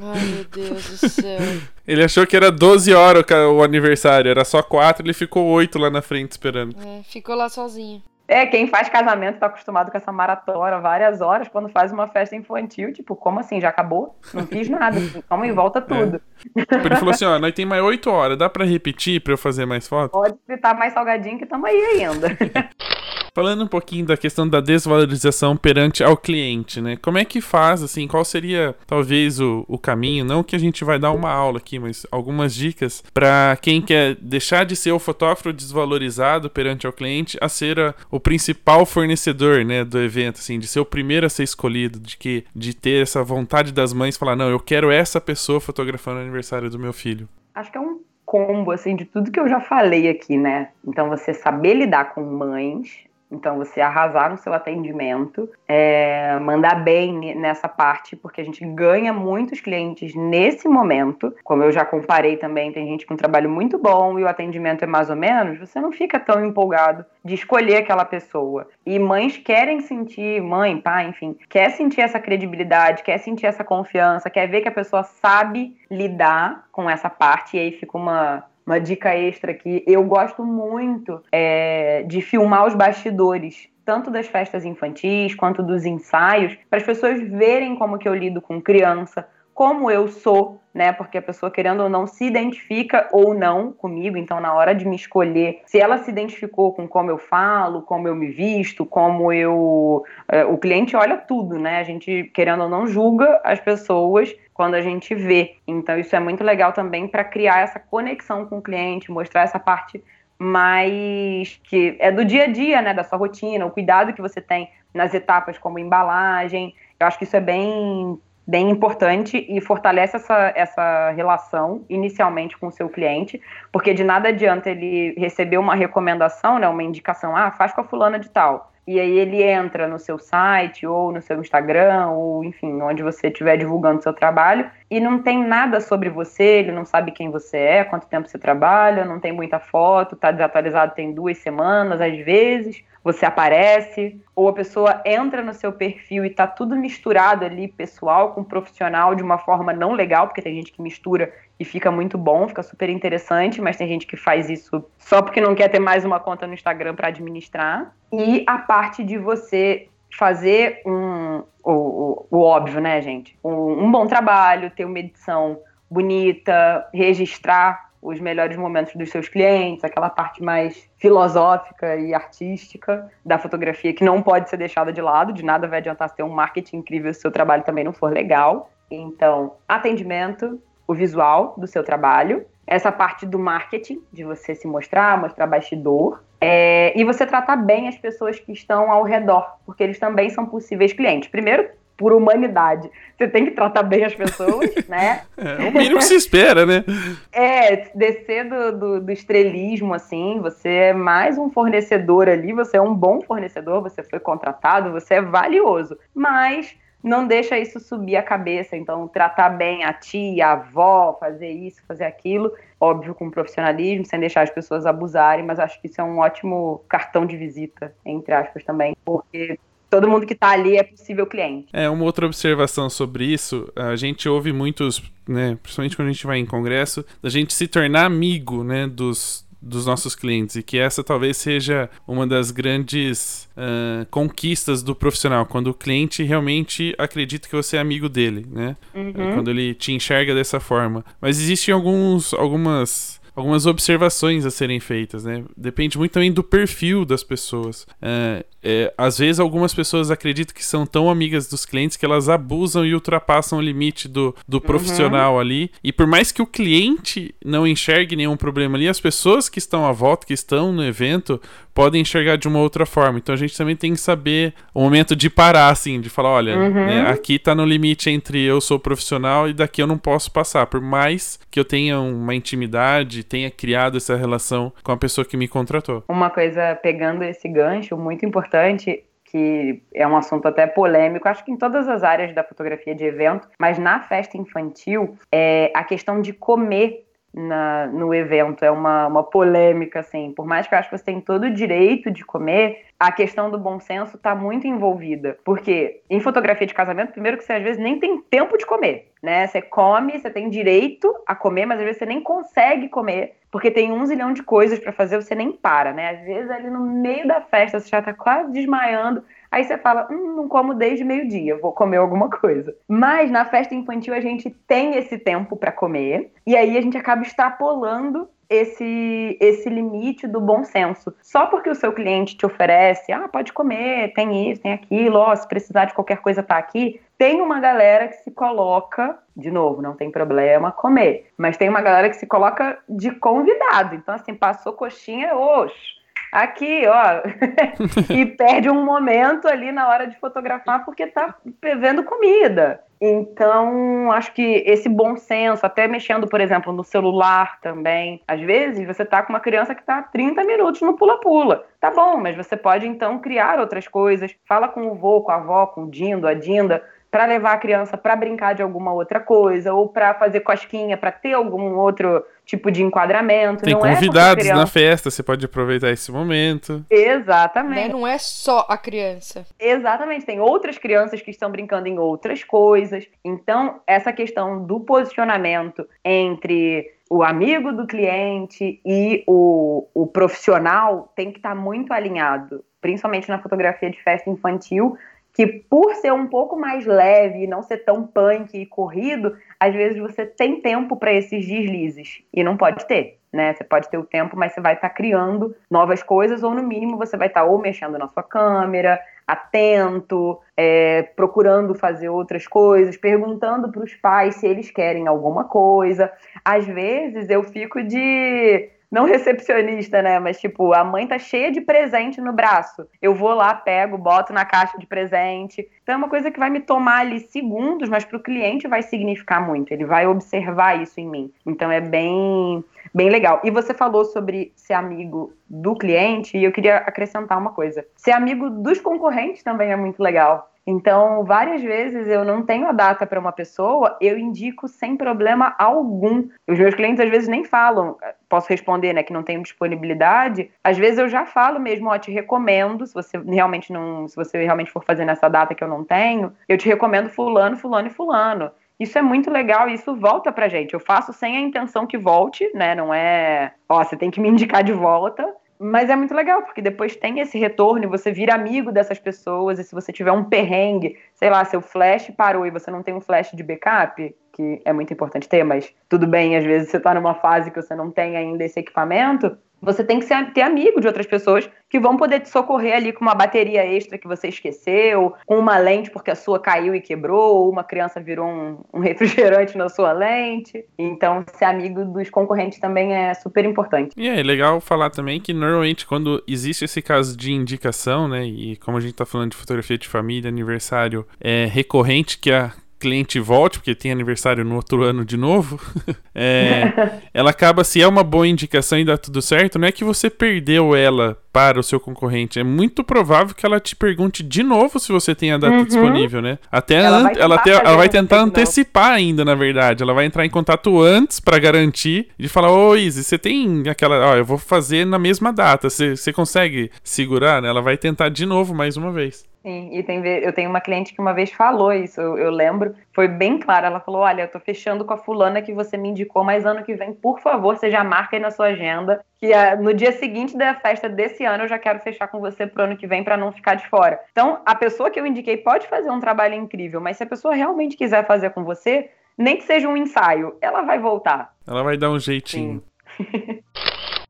Ai, meu Deus do céu. Ele achou que era 12 horas o aniversário, era só 4, ele ficou 8 lá na frente esperando. É, ficou lá sozinho. É, quem faz casamento tá acostumado com essa maratona várias horas, quando faz uma festa infantil, tipo, como assim? Já acabou? Não fiz nada. Toma em volta tudo. É. Ele falou assim, ó, nós tem mais 8 horas, dá pra repetir pra eu fazer mais fotos? Pode fritar mais salgadinho que tamo aí ainda. Falando um pouquinho da questão da desvalorização perante ao cliente, né? Como é que faz, assim, qual seria talvez o, o caminho? Não que a gente vai dar uma aula aqui, mas algumas dicas para quem quer deixar de ser o fotógrafo desvalorizado perante ao cliente a ser a, o principal fornecedor, né, do evento, assim, de ser o primeiro a ser escolhido, de que de ter essa vontade das mães falar, não, eu quero essa pessoa fotografando o aniversário do meu filho. Acho que é um combo assim de tudo que eu já falei aqui, né? Então você saber lidar com mães, então, você arrasar no seu atendimento, é, mandar bem nessa parte, porque a gente ganha muitos clientes nesse momento. Como eu já comparei também, tem gente com um trabalho muito bom e o atendimento é mais ou menos, você não fica tão empolgado de escolher aquela pessoa. E mães querem sentir, mãe, pai, enfim, quer sentir essa credibilidade, quer sentir essa confiança, quer ver que a pessoa sabe lidar com essa parte, e aí fica uma uma dica extra aqui. Eu gosto muito é, de filmar os bastidores tanto das festas infantis quanto dos ensaios, para as pessoas verem como que eu lido com criança, como eu sou, né? Porque a pessoa querendo ou não se identifica ou não comigo, então na hora de me escolher, se ela se identificou com como eu falo, como eu me visto, como eu, é, o cliente olha tudo, né? A gente querendo ou não julga as pessoas quando a gente vê. Então isso é muito legal também para criar essa conexão com o cliente, mostrar essa parte mais que é do dia a dia, né, da sua rotina, o cuidado que você tem nas etapas como embalagem. Eu acho que isso é bem bem importante e fortalece essa, essa relação inicialmente com o seu cliente, porque de nada adianta ele receber uma recomendação, né, uma indicação, ah, faz com a fulana de tal e aí ele entra no seu site ou no seu Instagram ou enfim, onde você estiver divulgando seu trabalho e não tem nada sobre você, ele não sabe quem você é, quanto tempo você trabalha, não tem muita foto, tá desatualizado tem duas semanas às vezes, você aparece, ou a pessoa entra no seu perfil e tá tudo misturado ali, pessoal com profissional, de uma forma não legal, porque tem gente que mistura e fica muito bom, fica super interessante, mas tem gente que faz isso só porque não quer ter mais uma conta no Instagram para administrar. E a parte de você fazer um, o, o, o óbvio, né, gente? Um, um bom trabalho, ter uma edição bonita, registrar os melhores momentos dos seus clientes, aquela parte mais filosófica e artística da fotografia que não pode ser deixada de lado, de nada vai adiantar ter um marketing incrível se o seu trabalho também não for legal. Então, atendimento, o visual do seu trabalho, essa parte do marketing, de você se mostrar, mostrar bastidor, é, e você tratar bem as pessoas que estão ao redor, porque eles também são possíveis clientes. Primeiro, por humanidade. Você tem que tratar bem as pessoas, né? É, o mínimo que se espera, né? É, descer do, do, do, estrelismo, assim, você é mais um fornecedor ali, você é um bom fornecedor, você foi contratado, você é valioso. Mas não deixa isso subir a cabeça. Então, tratar bem a tia, a avó, fazer isso, fazer aquilo, óbvio, com profissionalismo, sem deixar as pessoas abusarem, mas acho que isso é um ótimo cartão de visita, entre aspas, também, porque todo mundo que está ali é possível cliente. É, uma outra observação sobre isso, a gente ouve muitos, né, principalmente quando a gente vai em congresso, da gente se tornar amigo, né, dos, dos nossos clientes e que essa talvez seja uma das grandes uh, conquistas do profissional quando o cliente realmente acredita que você é amigo dele, né? Uhum. Quando ele te enxerga dessa forma. Mas existem alguns, algumas algumas observações a serem feitas, né? Depende muito também do perfil das pessoas. É, é, às vezes algumas pessoas acreditam que são tão amigas dos clientes que elas abusam e ultrapassam o limite do, do uhum. profissional uhum. ali. E por mais que o cliente não enxergue nenhum problema ali, as pessoas que estão à volta, que estão no evento, podem enxergar de uma outra forma. Então a gente também tem que saber o momento de parar, assim, de falar, olha, uhum. né, aqui tá no limite entre eu sou profissional e daqui eu não posso passar. Por mais que eu tenha uma intimidade, tenha criado essa relação com a pessoa que me contratou. Uma coisa, pegando esse gancho, muito importante, que é um assunto até polêmico, acho que em todas as áreas da fotografia de evento, mas na festa infantil, é a questão de comer na, no evento. É uma, uma polêmica, assim. Por mais que eu acho que você tem todo o direito de comer, a questão do bom senso está muito envolvida. Porque em fotografia de casamento, primeiro que você às vezes nem tem tempo de comer, né? Você come, você tem direito a comer, mas às vezes você nem consegue comer, porque tem um zilhão de coisas para fazer, você nem para, né? Às vezes ali no meio da festa você já tá quase desmaiando, Aí você fala, hum, não como desde meio-dia, vou comer alguma coisa. Mas na festa infantil a gente tem esse tempo para comer, e aí a gente acaba extrapolando esse, esse limite do bom senso. Só porque o seu cliente te oferece, ah, pode comer, tem isso, tem aquilo, ó, se precisar de qualquer coisa tá aqui. Tem uma galera que se coloca, de novo, não tem problema comer, mas tem uma galera que se coloca de convidado. Então, assim, passou coxinha, oxe aqui, ó, e perde um momento ali na hora de fotografar porque tá vendo comida. Então, acho que esse bom senso, até mexendo, por exemplo, no celular também. Às vezes, você tá com uma criança que tá 30 minutos no pula-pula. Tá bom, mas você pode então criar outras coisas. Fala com o vô, com a avó, com o Dindo, a Dinda, para levar a criança para brincar de alguma outra coisa ou para fazer cosquinha, para ter algum outro tipo de enquadramento. Tem não é convidados é na festa, você pode aproveitar esse momento. Exatamente. Não é só a criança. Exatamente, tem outras crianças que estão brincando em outras coisas. Então, essa questão do posicionamento entre o amigo do cliente e o, o profissional tem que estar tá muito alinhado, principalmente na fotografia de festa infantil, que por ser um pouco mais leve e não ser tão punk e corrido, às vezes você tem tempo para esses deslizes e não pode ter, né? Você pode ter o tempo, mas você vai estar tá criando novas coisas ou no mínimo você vai estar tá ou mexendo na sua câmera, atento, é, procurando fazer outras coisas, perguntando para os pais se eles querem alguma coisa. Às vezes eu fico de não recepcionista, né? Mas tipo, a mãe tá cheia de presente no braço. Eu vou lá, pego, boto na caixa de presente. Então é uma coisa que vai me tomar ali segundos, mas para o cliente vai significar muito. Ele vai observar isso em mim. Então é bem, bem legal. E você falou sobre ser amigo do cliente e eu queria acrescentar uma coisa. Ser amigo dos concorrentes também é muito legal. Então, várias vezes eu não tenho a data para uma pessoa, eu indico sem problema algum. Os meus clientes às vezes nem falam, posso responder, né, que não tenho disponibilidade. Às vezes eu já falo mesmo, ó, te recomendo, se você realmente não, se você realmente for fazer nessa data que eu não tenho, eu te recomendo fulano, fulano e fulano. Isso é muito legal e isso volta pra gente. Eu faço sem a intenção que volte, né? Não é, ó, você tem que me indicar de volta, Mas é muito legal, porque depois tem esse retorno e você vira amigo dessas pessoas. E se você tiver um perrengue, sei lá, seu flash parou e você não tem um flash de backup, que é muito importante ter, mas tudo bem, às vezes você está numa fase que você não tem ainda esse equipamento, você tem que ser, ter amigo de outras pessoas que vão poder te socorrer ali com uma bateria extra que você esqueceu, com uma lente porque a sua caiu e quebrou, ou uma criança virou um, um refrigerante na sua lente. Então, ser amigo dos concorrentes também é super importante. E é legal falar também que normalmente quando existe esse caso de indicação, né, e como a gente tá falando de fotografia de família, aniversário, é recorrente que a cliente volte, porque tem aniversário no outro ano de novo, é, ela acaba, se é uma boa indicação e dá tudo certo, não é que você perdeu ela para o seu concorrente. É muito provável que ela te pergunte de novo se você tem a data uhum. disponível, né? Até ela, vai, ela, ela vai tentar antecipar ainda, na verdade. Ela vai entrar em contato antes para garantir de falar: Ô, Izzy, você tem aquela. Ó, eu vou fazer na mesma data. Você, você consegue segurar, né? Ela vai tentar de novo mais uma vez. Sim, e tem, eu tenho uma cliente que uma vez falou isso, eu, eu, lembro, foi bem claro. Ela falou: Olha, eu tô fechando com a fulana que você me indicou, mas ano que vem, por favor, você já marca aí na sua agenda que a, no dia seguinte da festa desse ano eu já quero fechar com você pro ano que vem para não ficar de fora. Então, a pessoa que eu indiquei pode fazer um trabalho incrível, mas se a pessoa realmente quiser fazer com você, nem que seja um ensaio, ela vai voltar. Ela vai dar um jeitinho.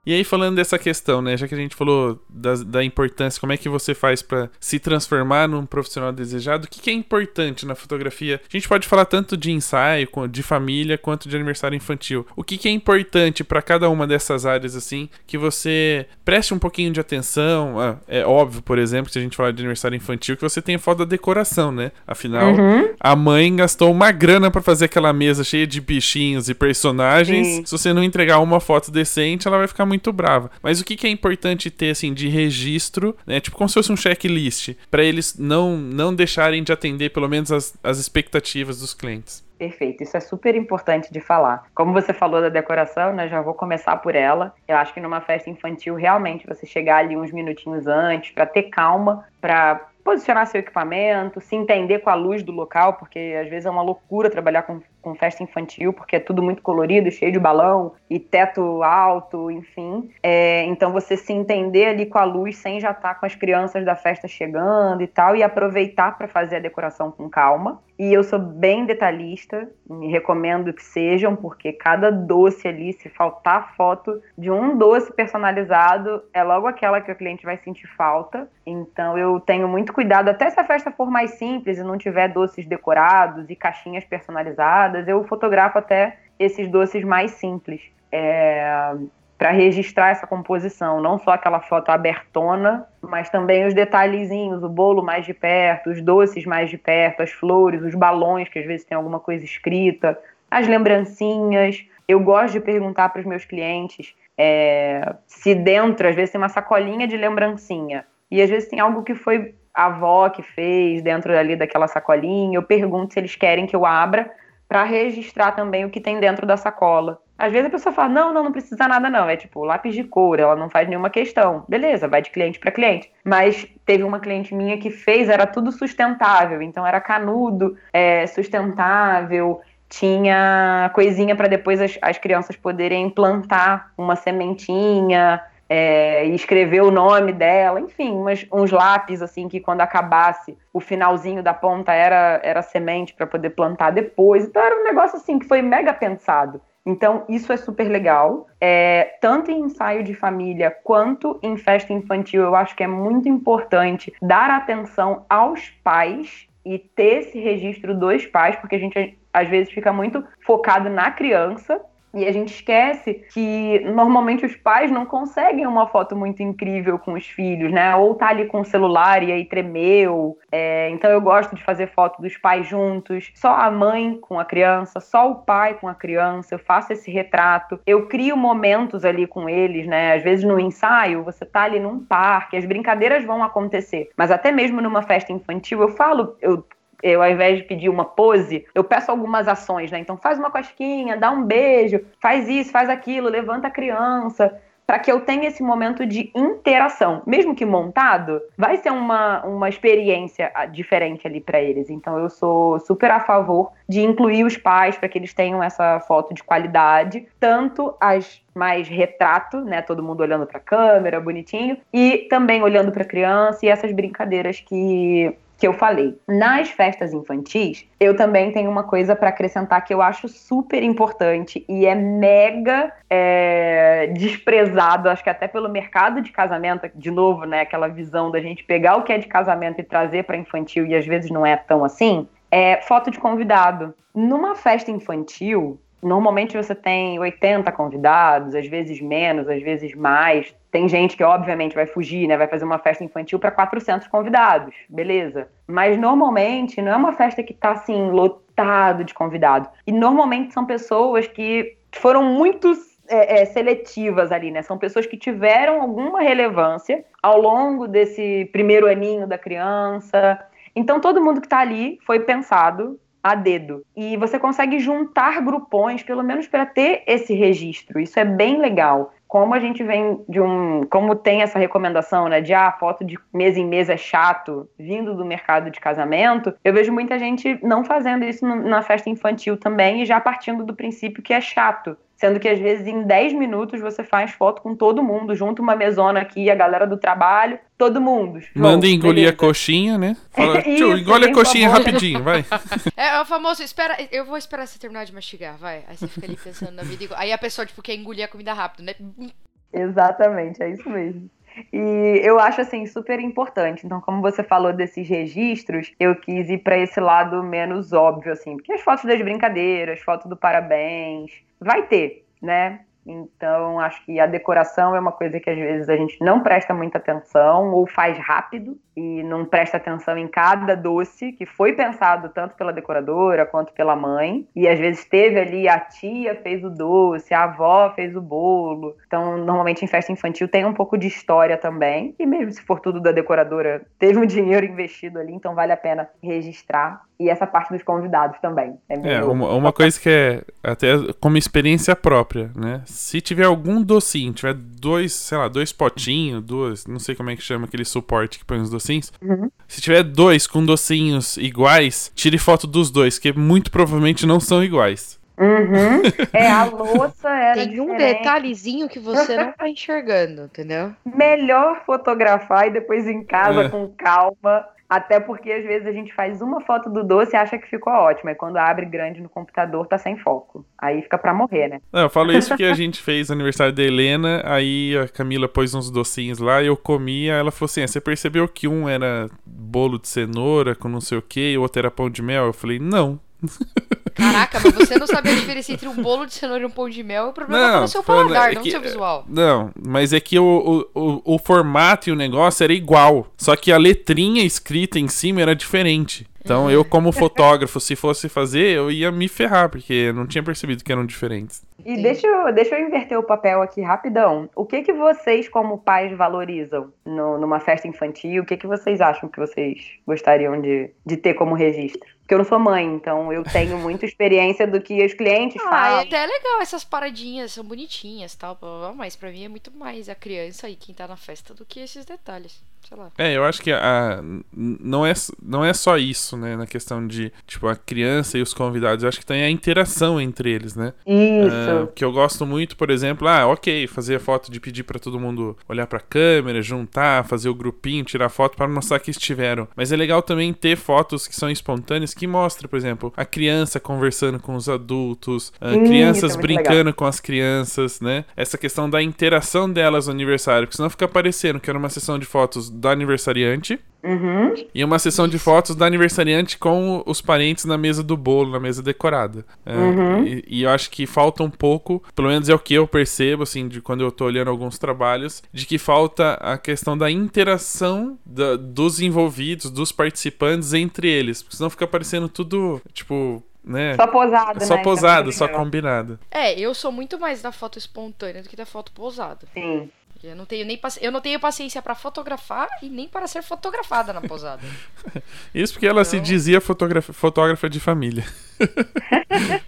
E aí, falando dessa questão, né? Já que a gente falou da, da importância, como é que você faz para se transformar num profissional desejado, o que, que, é importante na fotografia? A gente pode falar tanto de ensaio, de família, quanto de aniversário infantil. O que, que é importante para cada uma dessas áreas, assim, que você preste um pouquinho de atenção? Ah, é óbvio, por exemplo, se a gente falar de aniversário infantil, que você tem foto da decoração, né? Afinal, uhum. a mãe gastou uma grana para fazer aquela mesa cheia de bichinhos e personagens. Sim. Se você não entregar uma foto decente, ela vai ficar muito brava. Mas o que, que é importante ter, assim, de registro, né? Tipo, como se fosse um checklist, para eles não, não deixarem de atender, pelo menos, as, as expectativas dos clientes. Perfeito, isso é super importante de falar. Como você falou da decoração, né, já vou começar por ela. Eu acho que numa festa infantil, realmente, você chegar ali uns minutinhos antes, para ter calma, para posicionar seu equipamento, se entender com a luz do local, porque às vezes é uma loucura trabalhar com, com festa infantil, porque é tudo muito colorido, cheio de balão e teto alto, enfim. É, então você se entender ali com a luz sem já estar tá com as crianças da festa chegando e tal, e aproveitar para fazer a decoração com calma. E eu sou bem detalhista, me recomendo que sejam, porque cada doce ali, se faltar foto de um doce personalizado, é logo aquela que o cliente vai sentir falta. Então eu tenho muito cuidado, até se a festa for mais simples e não tiver doces decorados e caixinhas personalizadas, eu fotografo até esses doces mais simples. É, para registrar essa composição, não só aquela foto abertona, mas também os detalhezinhos, o bolo mais de perto, os doces mais de perto, as flores, os balões que às vezes tem alguma coisa escrita, as lembrancinhas. Eu gosto de perguntar para os meus clientes é, se dentro, às vezes tem uma sacolinha de lembrancinha e às vezes tem algo que foi a avó que fez dentro ali daquela sacolinha. Eu pergunto se eles querem que eu abra para registrar também o que tem dentro da sacola. Às vezes a pessoa fala: não, não, não precisa nada, não. É tipo lápis de cor, ela não faz nenhuma questão. Beleza, vai de cliente para cliente. Mas teve uma cliente minha que fez, era tudo sustentável. Então era canudo, é, sustentável, tinha coisinha para depois as, as crianças poderem plantar uma sementinha. É, e escrever o nome dela, enfim, umas, uns lápis assim que quando acabasse o finalzinho da ponta era, era semente para poder plantar depois. Então era um negócio assim que foi mega pensado. Então, isso é super legal. É, tanto em ensaio de família quanto em festa infantil, eu acho que é muito importante dar atenção aos pais e ter esse registro dos pais, porque a gente às vezes fica muito focado na criança e a gente esquece que normalmente os pais não conseguem uma foto muito incrível com os filhos, né? Ou tá ali com o celular e aí tremeu. É, então eu gosto de fazer foto dos pais juntos, só a mãe com a criança, só o pai com a criança. Eu faço esse retrato. Eu crio momentos ali com eles, né? Às vezes no ensaio você tá ali num parque, as brincadeiras vão acontecer. Mas até mesmo numa festa infantil eu falo, eu eu, ao invés de pedir uma pose, eu peço algumas ações, né? Então faz uma cosquinha, dá um beijo, faz isso, faz aquilo, levanta a criança, para que eu tenha esse momento de interação. Mesmo que montado, vai ser uma, uma experiência ah, diferente ali para eles. Então eu sou super a favor de incluir os pais para que eles tenham essa foto de qualidade, tanto as mais retrato, né, todo mundo olhando para a câmera, bonitinho, e também olhando para a criança e essas brincadeiras que que eu falei. Nas festas infantis, eu também tenho uma coisa para acrescentar que eu acho super importante e é mega é, desprezado, acho que até pelo mercado de casamento, de novo, né, aquela visão da gente pegar o que é de casamento e trazer para infantil e às vezes não é tão assim. É foto de convidado. Numa festa infantil, Normalmente você tem 80 convidados, às vezes menos, às vezes mais. Tem gente que, obviamente, vai fugir, né? Vai fazer uma festa infantil para 400 convidados, beleza. Mas normalmente não é uma festa que está assim, lotado de convidados. E normalmente são pessoas que foram muito é, é, seletivas ali, né? São pessoas que tiveram alguma relevância ao longo desse primeiro aninho da criança. Então todo mundo que está ali foi pensado a dedo. E você consegue juntar grupões, pelo menos para ter esse registro. Isso é bem legal. Como a gente vem de um. Como tem essa recomendação, né? De ah, foto de mesa em mesa é chato, vindo do mercado de casamento, eu vejo muita gente não fazendo isso na festa infantil também e já partindo do princípio que é chato. Sendo que às vezes em 10 minutos você faz foto com todo mundo, junto uma mesona aqui, a galera do trabalho, todo mundo. Manda engolir beleza. a coxinha, né? Fala, Isso, engole a coxinha favor. rapidinho, vai. É, é o famoso, espera, eu vou esperar você terminar de mastigar, vai. Aí você fica ali pensando na vida. Aí a pessoa, tipo, quer engolir a comida rápido, né? Exatamente, é isso mesmo. E eu acho assim super importante. Então, como você falou desses registros, eu quis ir para esse lado menos óbvio assim, porque as fotos das brincadeiras, fotos do parabéns, vai ter, né? Então, acho que a decoração é uma coisa que às vezes a gente não presta muita atenção ou faz rápido e não presta atenção em cada doce que foi pensado tanto pela decoradora quanto pela mãe. E às vezes teve ali a tia fez o doce, a avó fez o bolo. Então, normalmente em festa infantil tem um pouco de história também. E mesmo se for tudo da decoradora, teve um dinheiro investido ali, então vale a pena registrar e essa parte dos convidados também. É, é uma, uma, coisa que é até como experiência própria, né? Se tiver algum docinho, tiver dois, sei lá, dois potinhos, duas, não sei como é que chama aquele suporte que põe os docinhos. Uhum. Se tiver dois com docinhos iguais, tire foto dos dois, que muito provavelmente não são iguais. Uhum. É, a louça era Tem um diferente. detalhezinho que você não tá enxergando, entendeu? Melhor fotografar e depois em casa é. com calma até porque às vezes a gente faz uma foto do doce e acha que ficou ótimo. E quando abre grande no computador, tá sem foco. Aí fica pra morrer, né? Não, eu falo isso porque a gente fez aniversário da Helena, aí a Camila pôs uns docinhos lá eu comia. Ela falou assim: ah, você percebeu que um era bolo de cenoura com não sei o que e o outro era pão de mel? Eu falei, não. Caraca, mas você não sabia a diferença entre um bolo de cenoura e um pão de mel, o problema não, tá no seu paladar, é não no seu visual. Não, mas é que o, o, o, formato e o negócio era igual. Só que a letrinha escrita em cima era diferente. Então eu, como fotógrafo, se fosse fazer, eu ia me ferrar, porque não tinha percebido que eram diferentes. E deixa eu, deixa eu inverter o papel aqui rapidão. O que que vocês, como pais, valorizam no, numa festa infantil? O que que vocês acham que vocês gostariam de, de ter como registro? Porque eu não sou mãe, então eu tenho muita experiência do que os clientes ah, falam. É até legal essas paradinhas, são bonitinhas tal, mas para mim é muito mais a criança e quem tá na festa do que esses detalhes. Sei lá. É, eu acho que a, não, é, não é só isso, né? Na questão de, tipo, a criança e os convidados. Eu acho que tem a interação entre eles, né? Isso. Uh, que eu gosto muito, por exemplo, ah, ok, fazer a foto de pedir para todo mundo olhar pra câmera, juntar, fazer o grupinho, tirar foto para mostrar que estiveram. Mas é legal também ter fotos que são espontâneas que mostra, por exemplo, a criança conversando com os adultos, hum, crianças é brincando legal. com as crianças, né? Essa questão da interação delas no aniversário, porque senão fica parecendo que era uma sessão de fotos do aniversariante Uhum. E uma sessão de fotos da aniversariante com os parentes na mesa do bolo, na mesa decorada. É, uhum. e, e, eu acho que falta um pouco, pelo menos é o que eu percebo, assim, de quando eu tô olhando alguns trabalhos, de que falta a questão da interação da, dos envolvidos, dos participantes entre eles. Porque senão fica parecendo tudo, tipo, né? Só posado, Só né? posado, só combinado. É, eu sou muito mais da foto espontânea do que da foto posada. Sim. Eu não tenho nem paci- eu não tenho paciência pra fotografar e nem para ser fotografada na posada. Isso porque ela se Então- dizia fotógrafa, fotógrafa de família.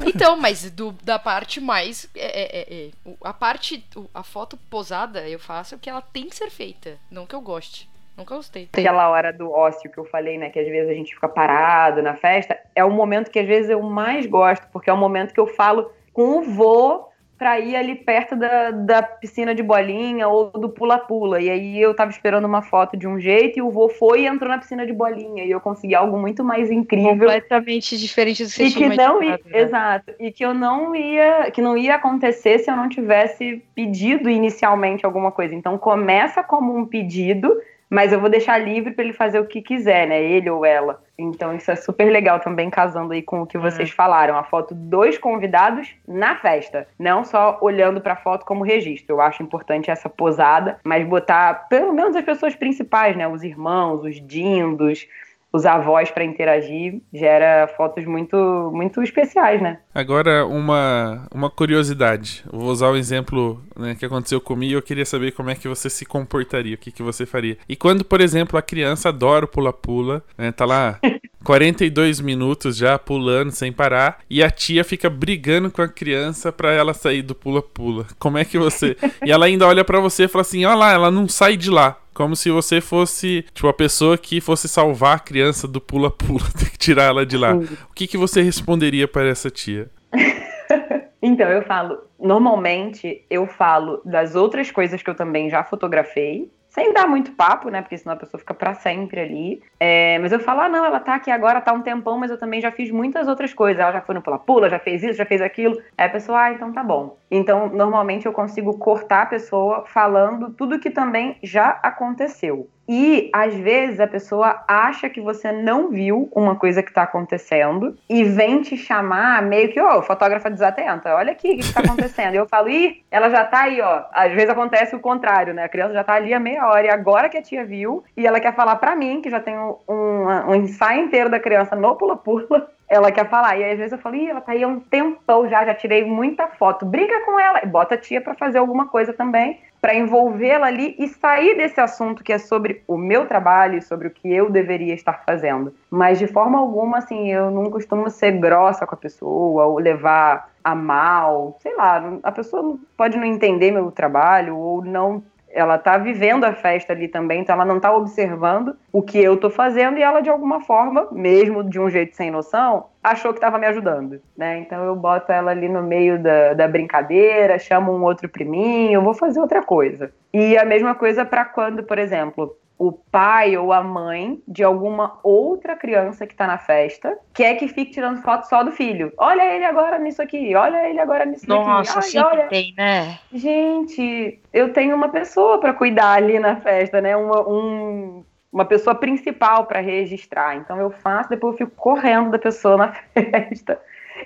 Então, mas do- da parte mais. é- é- é- é, a parte. a foto posada eu faço que ela tem que ser feita. Não que eu goste. Nunca gostei. Aquela hora do ócio que eu falei, né? Que às vezes a gente fica parado na festa, é o momento que às vezes eu mais gosto, porque é o momento que eu falo com o vô pra ir ali perto da, da piscina de bolinha ou do pula-pula. E aí eu tava esperando uma foto de um jeito e o vô foi e entrou na piscina de bolinha. E eu consegui algo muito mais incrível. Completamente diferente do que você E que não ia, né? exato, e que eu não ia, que não ia acontecer se eu não tivesse pedido inicialmente alguma coisa. Então começa como um pedido, mas eu vou deixar livre para ele fazer o que quiser, né? Ele ou ela. Então isso é super legal também casando aí com o que vocês falaram, a foto dos convidados na festa, não só olhando para a foto como registro. Eu acho importante essa posada, mas botar pelo menos as pessoas principais, né? Os irmãos, os dindos, os avós para interagir, gera fotos muito muito especiais, né? Agora, uma, uma curiosidade. Eu vou usar o exemplo né, que aconteceu comigo e eu queria saber como é que você se comportaria, o que, que você faria. E quando, por exemplo, a criança adora o pula-pula, né, tá lá 42 minutos já pulando sem parar, e a tia fica brigando com a criança pra ela sair do pula-pula. Como é que você. E ela ainda olha pra você e fala assim: olha lá, ela não sai de lá. Como se você fosse, tipo, a pessoa que fosse salvar a criança do pula-pula, tem que tirar ela de lá. O que, que você responderia para essa tia? Então, eu falo, normalmente eu falo das outras coisas que eu também já fotografei, sem dar muito papo, né? Porque senão a pessoa fica pra sempre ali. É, mas eu falo, ah, não, ela tá aqui agora, tá um tempão, mas eu também já fiz muitas outras coisas. Ela já foi no pula-pula, já fez isso, já fez aquilo. Aí a pessoa, ah, então tá bom. Então, normalmente eu consigo cortar a pessoa falando tudo que também já aconteceu. E às vezes a pessoa acha que você não viu uma coisa que tá acontecendo e vem te chamar meio que, ô, fotógrafa desatenta, olha aqui o que, que tá acontecendo. E eu falo, ih, ela já tá aí, ó. Às vezes acontece o contrário, né? A criança já tá ali há meia hora e agora que a tia viu e ela quer falar pra mim, que já tem um, um, ensaio inteiro da criança no pula-pula, ela quer falar. E aí, às vezes eu falo, ih, ela tá aí há um tempão já, já tirei muita foto. Briga com ela e bota a tia pra fazer alguma coisa também, pra envolvê-la ali e sair desse assunto que é sobre o meu trabalho, sobre o que eu deveria estar fazendo. Mas de forma alguma, assim, eu não costumo ser grossa com a pessoa ou levar a mal, sei lá, a pessoa pode não entender meu trabalho ou não ela tá vivendo a festa ali também, então ela não tá observando o que eu tô fazendo e ela de alguma forma, mesmo de um jeito sem noção, achou que tava me ajudando, né? Então eu boto ela ali no meio da, da brincadeira, chamo um outro priminho, vou fazer outra coisa. E a mesma coisa para quando, por exemplo, o pai ou a mãe de alguma outra criança que tá na festa quer que fique tirando foto só do filho. Olha ele agora nisso aqui, olha ele agora nisso Nossa, aqui. sempre olha. tem, né? Gente, eu tenho uma pessoa para cuidar ali na festa, né? Uma, um- uma pessoa principal para registrar. Então eu faço, depois eu fico correndo da pessoa na festa.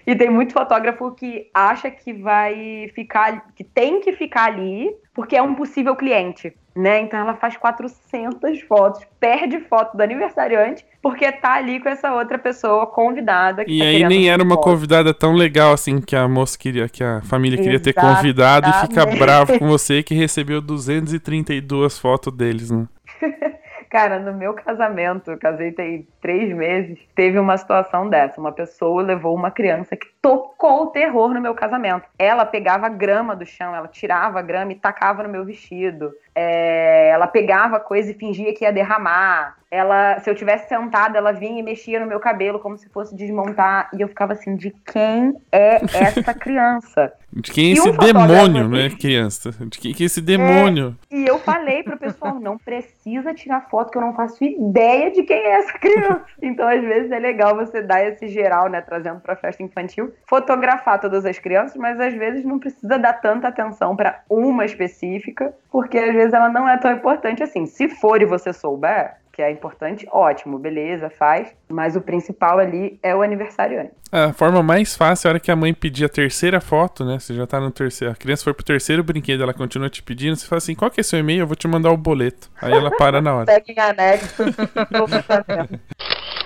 E tem muito fotógrafo que acha que vai ficar, que tem que ficar ali porque é um possível cliente, né? Então ela faz 400 fotos, perde foto do aniversariante porque tá ali com essa outra pessoa convidada. que E tá aí nem era uma foto. convidada tão legal assim que a moça queria, que a família queria ter Exatamente. convidado e fica bravo com você que recebeu 232 fotos deles, né? Cara, no meu casamento, eu casei tem três meses, teve uma situação dessa. Uma pessoa levou uma criança que tocou o terror no meu casamento. Ela pegava grama do chão, ela tirava a grama e tacava no meu vestido. É, ela pegava coisa e fingia que ia derramar. Ela, se eu tivesse sentada, ela vinha e mexia no meu cabelo como se fosse desmontar. E eu ficava assim, de quem é essa criança? De quem é esse um demônio, né, criança? De quem que é esse demônio? E eu falei pro pessoal, não precisa tirar foto, que eu não faço ideia de quem é essa criança. Então, às vezes, é legal você dar esse geral, né, trazendo pra festa infantil, fotografar todas as crianças, mas às vezes não precisa dar tanta atenção pra uma específica, porque às vezes ela não é tão importante assim. Se for e você souber, que é importante, ótimo, beleza, faz. Mas o principal ali é o aniversariante. A forma mais fácil é a hora que a mãe pedir a terceira foto, né? Você já tá no terceiro. A criança foi pro terceiro brinquedo, ela continua te pedindo. Você fala assim: qual que é seu e-mail? Eu vou te mandar o boleto. Aí ela para na hora. Pega em anexo.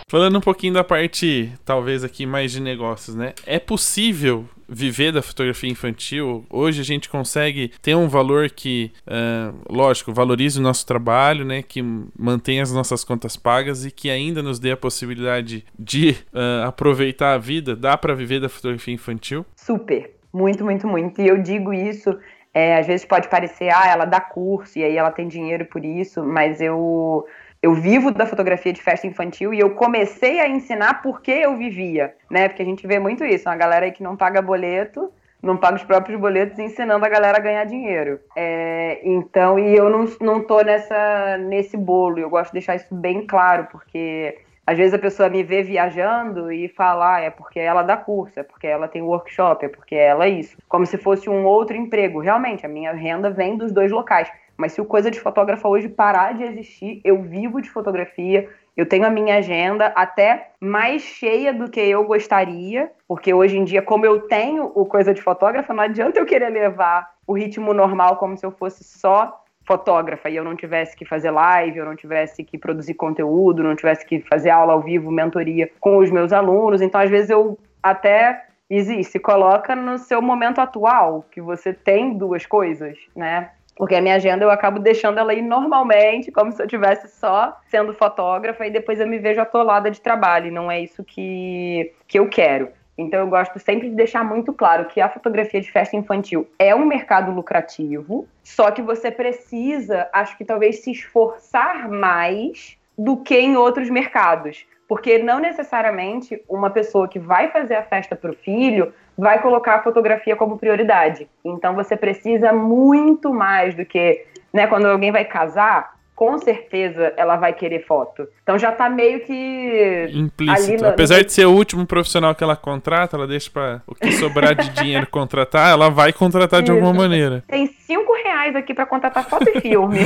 Falando um pouquinho da parte, talvez aqui mais de negócios, né? É possível viver da fotografia infantil, hoje a gente consegue ter um valor que, uh, lógico, valorize o nosso trabalho, né, que mantenha as nossas contas pagas e que ainda nos dê a possibilidade de uh, aproveitar a vida? Dá para viver da fotografia infantil? Super, muito, muito, muito. E eu digo isso é, às vezes pode parecer, ah, ela dá curso e aí ela tem dinheiro por isso, mas eu eu vivo da fotografia de festa infantil e eu comecei a ensinar porque eu vivia, né? Porque a gente vê muito isso, uma galera aí que não paga boleto, não paga os próprios boletos ensinando a galera a ganhar dinheiro. É, então, e eu não, não tô nessa, nesse bolo, eu gosto de deixar isso bem claro, porque às vezes a pessoa me vê viajando e fala, ah, é porque ela dá curso, é porque ela tem workshop, é porque ela isso. Como se fosse um outro emprego. Realmente, a minha renda vem dos dois locais. Mas se o Coisa de Fotógrafa hoje parar de existir, eu vivo de fotografia, eu tenho a minha agenda até mais cheia do que eu gostaria, porque hoje em dia, como eu tenho o Coisa de Fotógrafa, não adianta eu querer levar o ritmo normal como se eu fosse só fotógrafa e eu não tivesse que fazer live, eu não tivesse que produzir conteúdo, não tivesse que fazer aula ao vivo, mentoria com os meus alunos. Então, às vezes, eu até existe, coloca no seu momento atual, que você tem duas coisas, né? Porque a minha agenda eu acabo deixando ela ir normalmente, como se eu tivesse só sendo fotógrafa, e depois eu me vejo atolada de trabalho, e não é isso que, que eu quero. Então eu gosto sempre de deixar muito claro que a fotografia de festa infantil é um mercado lucrativo, só que você precisa, acho que talvez se esforçar mais do que em outros mercados. Porque não necessariamente uma pessoa que vai fazer a festa para o filho vai colocar a fotografia como prioridade. Então você precisa muito mais do que, né, quando alguém vai casar, com certeza ela vai querer foto. Então já tá meio que. Implícito. No, Apesar de ser o último profissional que ela contrata, ela deixa para o que sobrar de dinheiro contratar, ela vai contratar Isso. de alguma maneira. Tem cinco reais aqui para contratar foto e filme.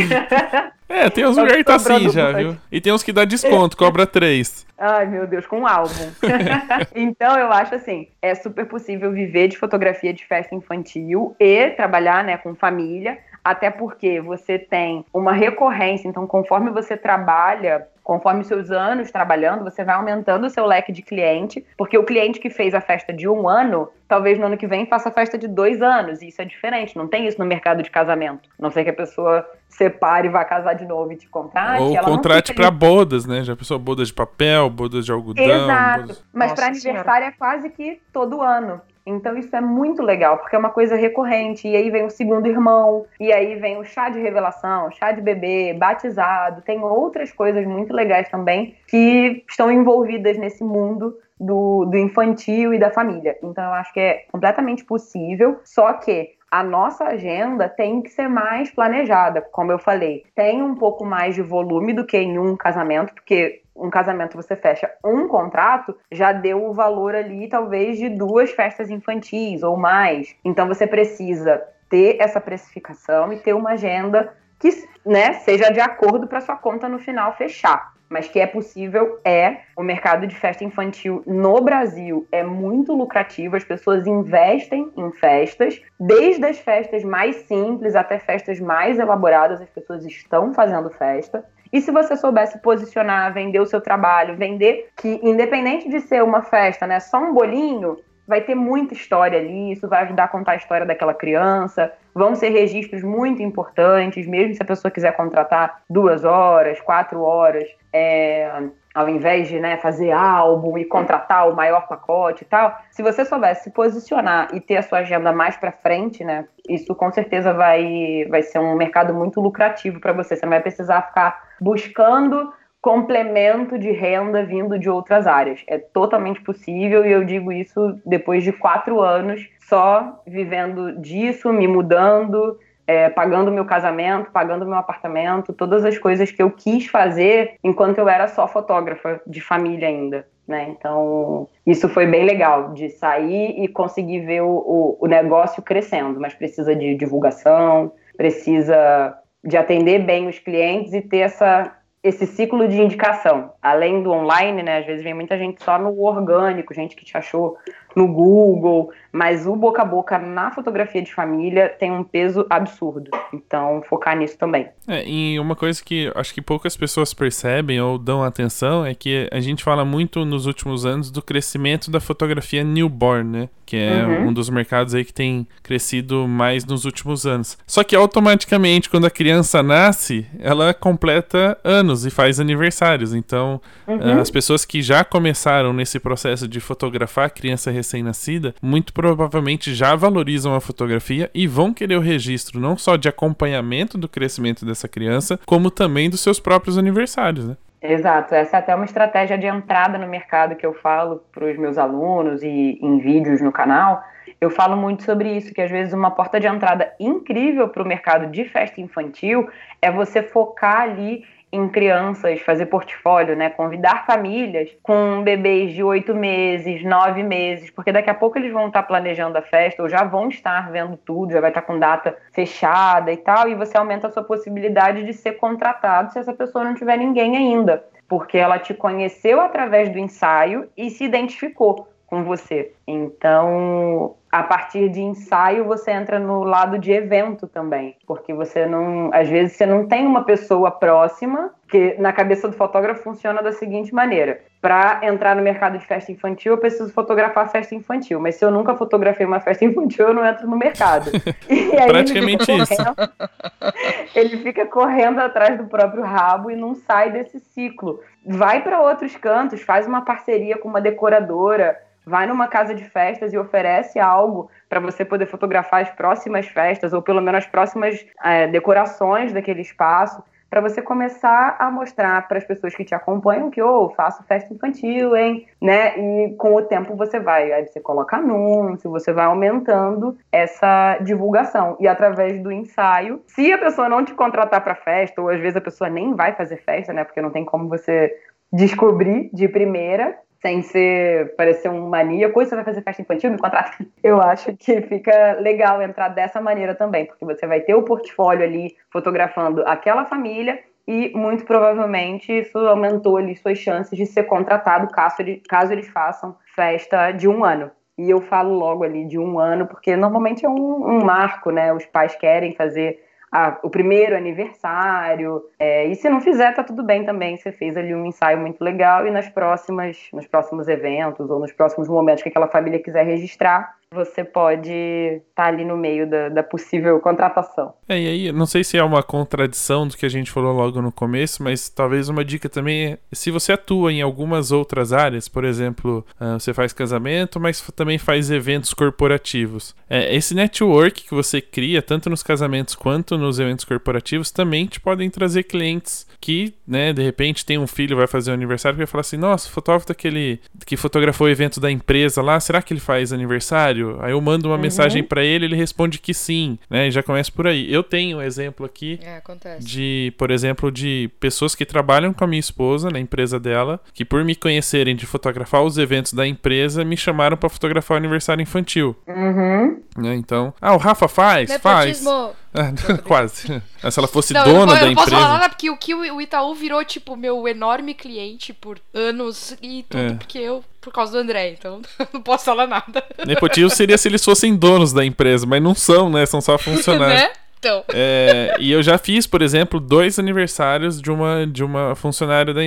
é, tem uns lugares que tá assim já, viu? E tem uns que dá desconto, cobra três. Ai, meu Deus, com um álbum. então, eu acho assim, é super possível viver de fotografia de festa infantil e trabalhar, né, com família até porque você tem uma recorrência, então conforme você trabalha, conforme seus anos trabalhando, você vai aumentando o seu leque de cliente, porque o cliente que fez a festa de um ano, talvez no ano que vem faça a festa de dois anos, e isso é diferente, não tem isso no mercado de casamento. Não sei que a pessoa separe e vá casar de novo e te contrate. Ou contrate para bodas, né? Já pensou bodas de papel, bodas de algodão. Exato, bodas... mas para aniversário é quase que todo ano. Então isso é muito legal, porque é uma coisa recorrente. E aí vem o segundo irmão, e aí vem o chá de revelação, chá de bebê, batizado. Tem outras coisas muito legais também que estão envolvidas nesse mundo do, do infantil e da família. Então eu acho que é completamente possível, só que a nossa agenda tem que ser mais planejada, como eu falei. Tem um pouco mais de volume do que em um casamento, porque um casamento você fecha um contrato, já deu o valor ali, talvez, de duas festas infantis ou mais. Então você precisa ter essa precificação e ter uma agenda que né, seja de acordo para sua conta no final fechar. Mas que é possível, é. O mercado de festa infantil no Brasil é muito lucrativo, as pessoas investem em festas, desde as festas mais simples até festas mais elaboradas, as pessoas estão fazendo festa. E se você soubesse posicionar, vender o seu trabalho, vender que independente de ser uma festa, né, só um bolinho, vai ter muita história ali, isso vai ajudar a contar a história daquela criança. Vão ser registros muito importantes, mesmo se a pessoa quiser contratar duas horas, quatro horas, é, ao invés de né, fazer álbum e contratar o maior pacote e tal. Se você soubesse se posicionar e ter a sua agenda mais para frente, né, isso com certeza vai, vai ser um mercado muito lucrativo para você. Você não vai precisar ficar buscando complemento de renda vindo de outras áreas. É totalmente possível e eu digo isso depois de quatro anos só vivendo disso, me mudando, é, pagando meu casamento, pagando meu apartamento, todas as coisas que eu quis fazer enquanto eu era só fotógrafa de família ainda. Né? Então, isso foi bem legal, de sair e conseguir ver o, o, o negócio crescendo, mas precisa de divulgação, precisa de atender bem os clientes e ter essa esse ciclo de indicação. Além do online, né? Às vezes vem muita gente só no orgânico, gente que te achou no Google, mas o boca a boca na fotografia de família tem um peso absurdo. Então, focar nisso também. É, e uma coisa que acho que poucas pessoas percebem ou dão atenção é que a gente fala muito nos últimos anos do crescimento da fotografia newborn, né? Que é Uhum. um dos mercados aí que tem crescido mais nos últimos anos. Só que automaticamente, quando a criança nasce, ela completa anos e faz aniversários. Então, Uhum. as pessoas que já começaram nesse processo de fotografar a criança recém-nascida, muito provavelmente já valorizam a fotografia e vão querer o registro não só de acompanhamento do crescimento dessa criança, como também dos seus próprios aniversários, né? Exato, essa é até uma estratégia de entrada no mercado que eu falo para os meus alunos e em vídeos no canal. Eu falo muito sobre isso, que às vezes uma porta de entrada incrível para o mercado de festa infantil é você focar ali em crianças, fazer portfólio, né? Convidar famílias com bebês de oito meses, nove meses, porque daqui a pouco eles vão estar planejando a festa ou já vão estar vendo tudo, já vai estar com data fechada e tal, e você aumenta a sua possibilidade de ser contratado se essa pessoa não tiver ninguém ainda, porque ela te conheceu através do ensaio e se identificou com você. Então, a partir de ensaio, você entra no lado de evento também, porque você não, às vezes você não tem uma pessoa próxima, que na cabeça do fotógrafo funciona da seguinte maneira: para entrar no mercado de festa infantil, eu preciso fotografar festa infantil, mas se eu nunca fotografei uma festa infantil, eu não entro no mercado. E aí Praticamente ele isso. correndo- ele fica correndo atrás do próprio rabo e não sai desse ciclo. Vai para outros cantos, faz uma parceria com uma decoradora, vai numa casa de festas e oferece algo para você poder fotografar as próximas festas ou pelo menos as próximas eh, decorações daquele espaço. Para você começar a mostrar para as pessoas que te acompanham que, ô, faço festa infantil, hein? Né? E com o tempo você vai, aí você coloca anúncio, você vai aumentando essa divulgação. E através do ensaio, se a pessoa não te contratar para festa, ou às vezes a pessoa nem vai fazer festa, né? Porque não tem como você descobrir de primeira, sem ser parecer um maníaco, "Oi, você vai fazer festa infantil, me contrata. Eu acho que fica legal entrar dessa maneira também, porque você vai ter o portfólio ali fotografando aquela família e muito provavelmente isso aumentou ali suas chances de ser contratado caso, ele- caso eles façam festa de um ano. E eu falo logo ali de um ano, porque normalmente é um, um marco, né? Os pais querem fazer a- o primeiro aniversário. é, e se não fizer, tá tudo bem também. Você fez ali um ensaio muito legal e nas próximas, nos próximos eventos ou nos próximos momentos que aquela família quiser registrar, você pode estar ali no meio da, da possível contratação. É, e aí, não sei se é uma contradição do que a gente falou logo no começo, mas talvez uma dica também é se você atua em algumas outras áreas, por exemplo, ah, você faz casamento, mas também faz eventos corporativos. É, esse network que você cria, tanto nos casamentos quanto nos eventos corporativos, também te podem trazer clientes que, né, de repente tem um filho, vai fazer um aniversário e vai falar assim: nossa, o fotógrafo daquele que fotografou o evento da empresa lá, será que ele faz aniversário? Aí eu mando uma mensagem pra ele, ele responde que sim, né? E já começa por aí. Eu tenho um exemplo aqui É, acontece. de, por exemplo, de pessoas que trabalham com a minha esposa na empresa dela, que por me conhecerem de fotografar os eventos da empresa, me chamaram pra fotografar o aniversário infantil, Uhum. né? Então, ah, o Rafa faz, faz. Nepotismo. Ah, Quase. Se ela fosse Não, eu não, dona eu da não posso falar empresa. nada porque o que o Itaú virou, tipo, meu enorme cliente por anos e tudo, É. porque eu, por causa do André, então não posso falar nada. Nepotismo seria se eles fossem donos da empresa, mas não são, né? São só funcionários. né? Então. É, e eu já fiz, por exemplo, dois aniversários de uma, de uma funcionária da-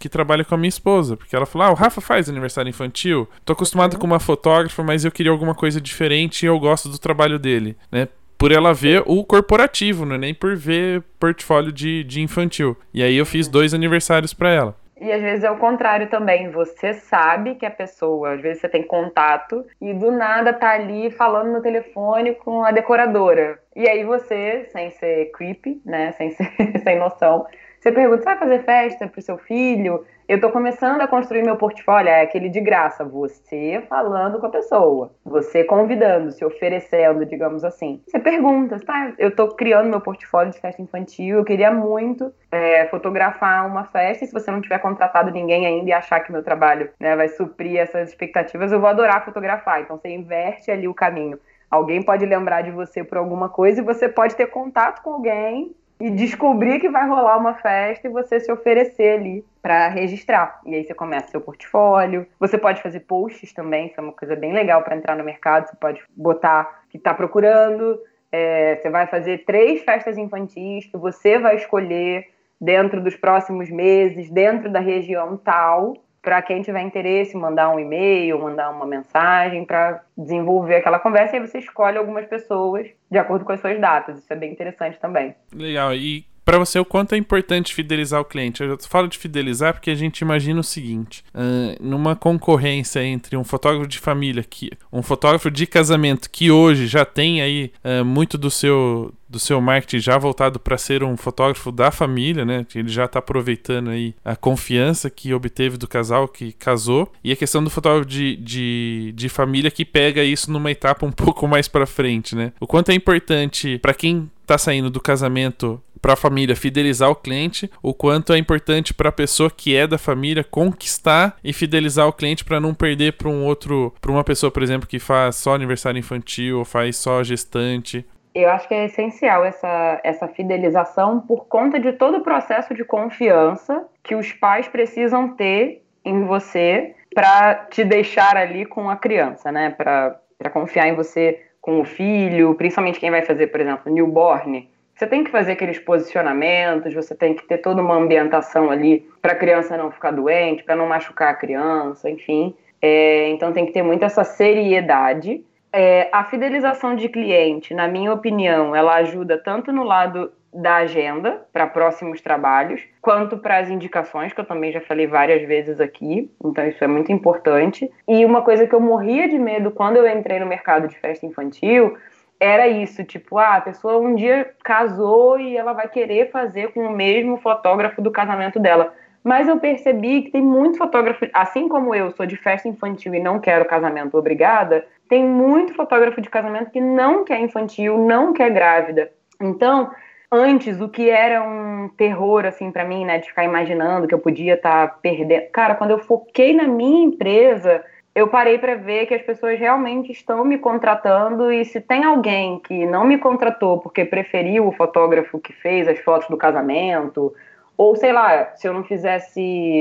que trabalha com a minha esposa. Porque ela falou: Ah, o Rafa faz aniversário infantil. Tô acostumado com uma fotógrafa, mas eu queria alguma coisa diferente e eu gosto do trabalho dele, né? Por ela ver o corporativo, não é nem por ver portfólio de, de infantil. E aí eu fiz dois aniversários pra ela. E às vezes é o contrário também. Você sabe que a pessoa, às vezes você tem contato e do nada tá ali falando no telefone com a decoradora. E aí você, sem ser creepy, né, sem ser sem noção, você pergunta: "Você vai fazer festa pro seu filho?" Eu tô começando a construir meu portfólio, é aquele de graça, você falando com a pessoa, você convidando, se oferecendo, digamos assim. Você pergunta, tá? Eu tô criando meu portfólio de festa infantil, eu queria muito é, fotografar uma festa, e se você não tiver contratado ninguém ainda e achar que meu trabalho né, vai suprir essas expectativas, eu vou adorar fotografar. Então você inverte ali o caminho. Alguém pode lembrar de você por alguma coisa e você pode ter contato com alguém e descobrir que vai rolar uma festa e você se oferecer ali para registrar. E aí você começa seu portfólio. Você pode fazer posts também, isso é uma coisa bem legal para entrar no mercado. Você pode botar que está procurando. É, você vai fazer três festas infantis que você vai escolher dentro dos próximos meses, dentro da região tal, para quem tiver interesse, mandar um e-mail, mandar uma mensagem para desenvolver aquela conversa e aí você escolhe algumas pessoas de acordo com as suas datas. Isso é bem interessante também. Legal. E para você o quanto é importante fidelizar o cliente. Eu falo de fidelizar porque a gente imagina o seguinte: uh, numa concorrência entre um fotógrafo de família, que um fotógrafo de casamento que hoje já tem aí uh, muito do seu do seu marketing já voltado para ser um fotógrafo da família, né? Ele já está aproveitando aí a confiança que obteve do casal que casou. E a questão do fotógrafo de, de, de família que pega isso numa etapa um pouco mais para frente, né? O quanto é importante para quem está saindo do casamento para a família fidelizar o cliente, o quanto é importante para a pessoa que é da família conquistar e fidelizar o cliente para não perder para um outro, para uma pessoa, por exemplo, que faz só aniversário infantil ou faz só gestante. Eu acho que é essencial essa, essa fidelização por conta de todo o processo de confiança que os pais precisam ter em você para te deixar ali com a criança, né? Para confiar em você com o filho, principalmente quem vai fazer, por exemplo, newborn você tem que fazer aqueles posicionamentos, você tem que ter toda uma ambientação ali para a criança não ficar doente, para não machucar a criança, enfim. É, então tem que ter muito essa seriedade. É, a fidelização de cliente, na minha opinião, ela ajuda tanto no lado da agenda para próximos trabalhos, quanto para as indicações, que eu também já falei várias vezes aqui, então isso é muito importante. E uma coisa que eu morria de medo quando eu entrei no mercado de festa infantil era isso, tipo, ah, a pessoa um dia casou e ela vai querer fazer com o mesmo fotógrafo do casamento dela. Mas eu percebi que tem muito fotógrafo, assim como eu sou de festa infantil e não quero casamento obrigada, tem muito fotógrafo de casamento que não quer infantil, não quer grávida. Então, antes o que era um terror assim para mim, né, de ficar imaginando que eu podia estar tá perdendo. Cara, quando eu foquei na minha empresa, eu parei para ver que as pessoas realmente estão me contratando e se tem alguém que não me contratou porque preferiu o fotógrafo que fez as fotos do casamento, ou sei lá, se eu não fizesse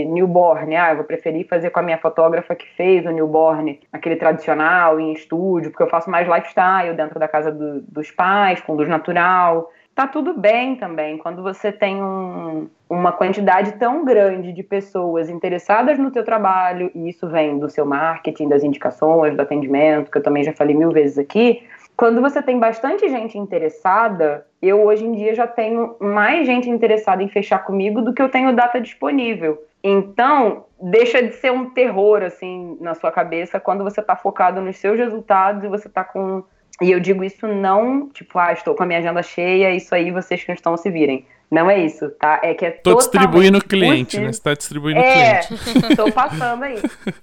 newborn, ah, eu vou preferir fazer com a minha fotógrafa que fez o newborn, aquele tradicional em estúdio, porque eu faço mais lifestyle dentro da casa do, dos pais, com luz natural tá tudo bem também. Quando você tem um, uma quantidade tão grande de pessoas interessadas no teu trabalho, e isso vem do seu marketing, das indicações, do atendimento, que eu também já falei mil vezes aqui, quando você tem bastante gente interessada, eu hoje em dia já tenho mais gente interessada em fechar comigo do que eu tenho data disponível. Então, deixa de ser um terror assim na sua cabeça quando você está focado nos seus resultados e você está com e eu digo isso não, tipo, ah, estou com a minha agenda cheia, isso aí vocês que não estão se virem. Não é isso, tá? É que é Tô distribuindo o cliente, possível. né? Você tá distribuindo o é, cliente. Tô passando aí.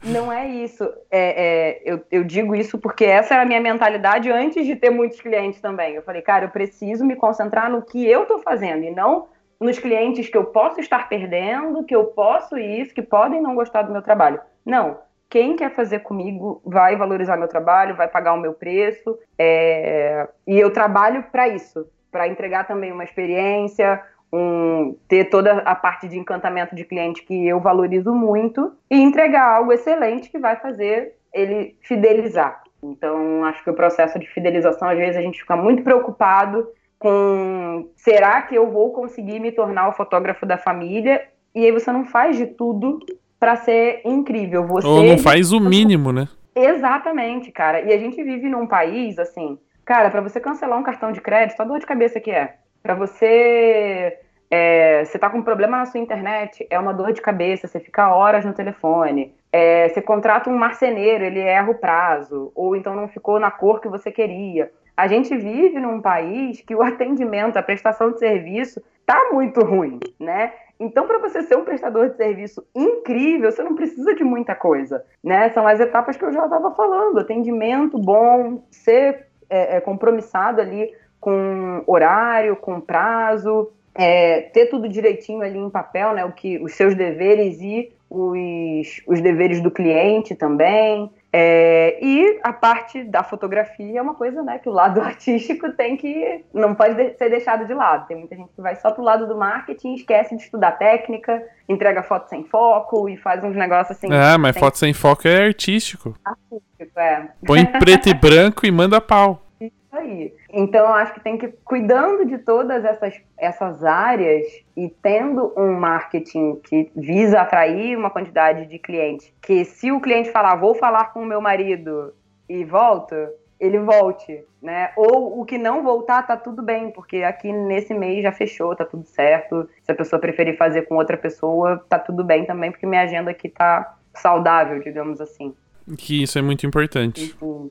Não é isso. É, é, eu, eu digo isso porque essa era a minha mentalidade antes de ter muitos clientes também. Eu falei, cara, eu preciso me concentrar no que eu tô fazendo e não nos clientes que eu posso estar perdendo, que eu posso isso, que podem não gostar do meu trabalho. Não, quem quer fazer comigo vai valorizar meu trabalho, vai pagar o meu preço. É... E eu trabalho para isso, para entregar também uma experiência, um... ter toda a parte de encantamento de cliente que eu valorizo muito e entregar algo excelente que vai fazer ele fidelizar. Então, acho que o processo de fidelização, às vezes, a gente fica muito preocupado com será que eu vou conseguir me tornar o fotógrafo da família? E aí você não faz de tudo para ser incrível. Você Ou não faz o mínimo, né? Exatamente, cara. E a gente vive num país assim, cara, para você cancelar um cartão de crédito, a dor de cabeça que é. Para você é, você tá com um problema na sua internet, é uma dor de cabeça, você fica horas no telefone. É, você contrata um marceneiro, ele erra o prazo, ou então não ficou na cor que você queria. A gente vive num país que o atendimento, a prestação de serviço tá muito ruim, né? Então, para você ser um prestador de serviço incrível, você não precisa de muita coisa, né? São as etapas que eu já estava falando: atendimento bom, ser é, é, compromissado ali com horário, com prazo, é, ter tudo direitinho ali em papel, né? O que, os seus deveres e os, os deveres do cliente também. É, e a parte da fotografia é uma coisa, né, que o lado artístico tem que não pode de ser deixado de lado. Tem muita gente que vai só pro lado do marketing, esquece de estudar técnica, entrega foto sem foco e faz uns negócios assim. Ah, mas foto sem foco é artístico. Artístico, é. Põe preto e branco e manda pau. Isso aí. Então, eu acho que tem que cuidando de todas essas, essas áreas e tendo um marketing que visa atrair uma quantidade de clientes, que se o cliente falar, vou falar com o meu marido e volta, ele volte, né? Ou o que não voltar, tá tudo bem, porque aqui nesse mês já fechou, tá tudo certo. Se a pessoa preferir fazer com outra pessoa, tá tudo bem também, porque minha agenda aqui tá saudável, digamos assim. Que isso é muito importante. Uhum.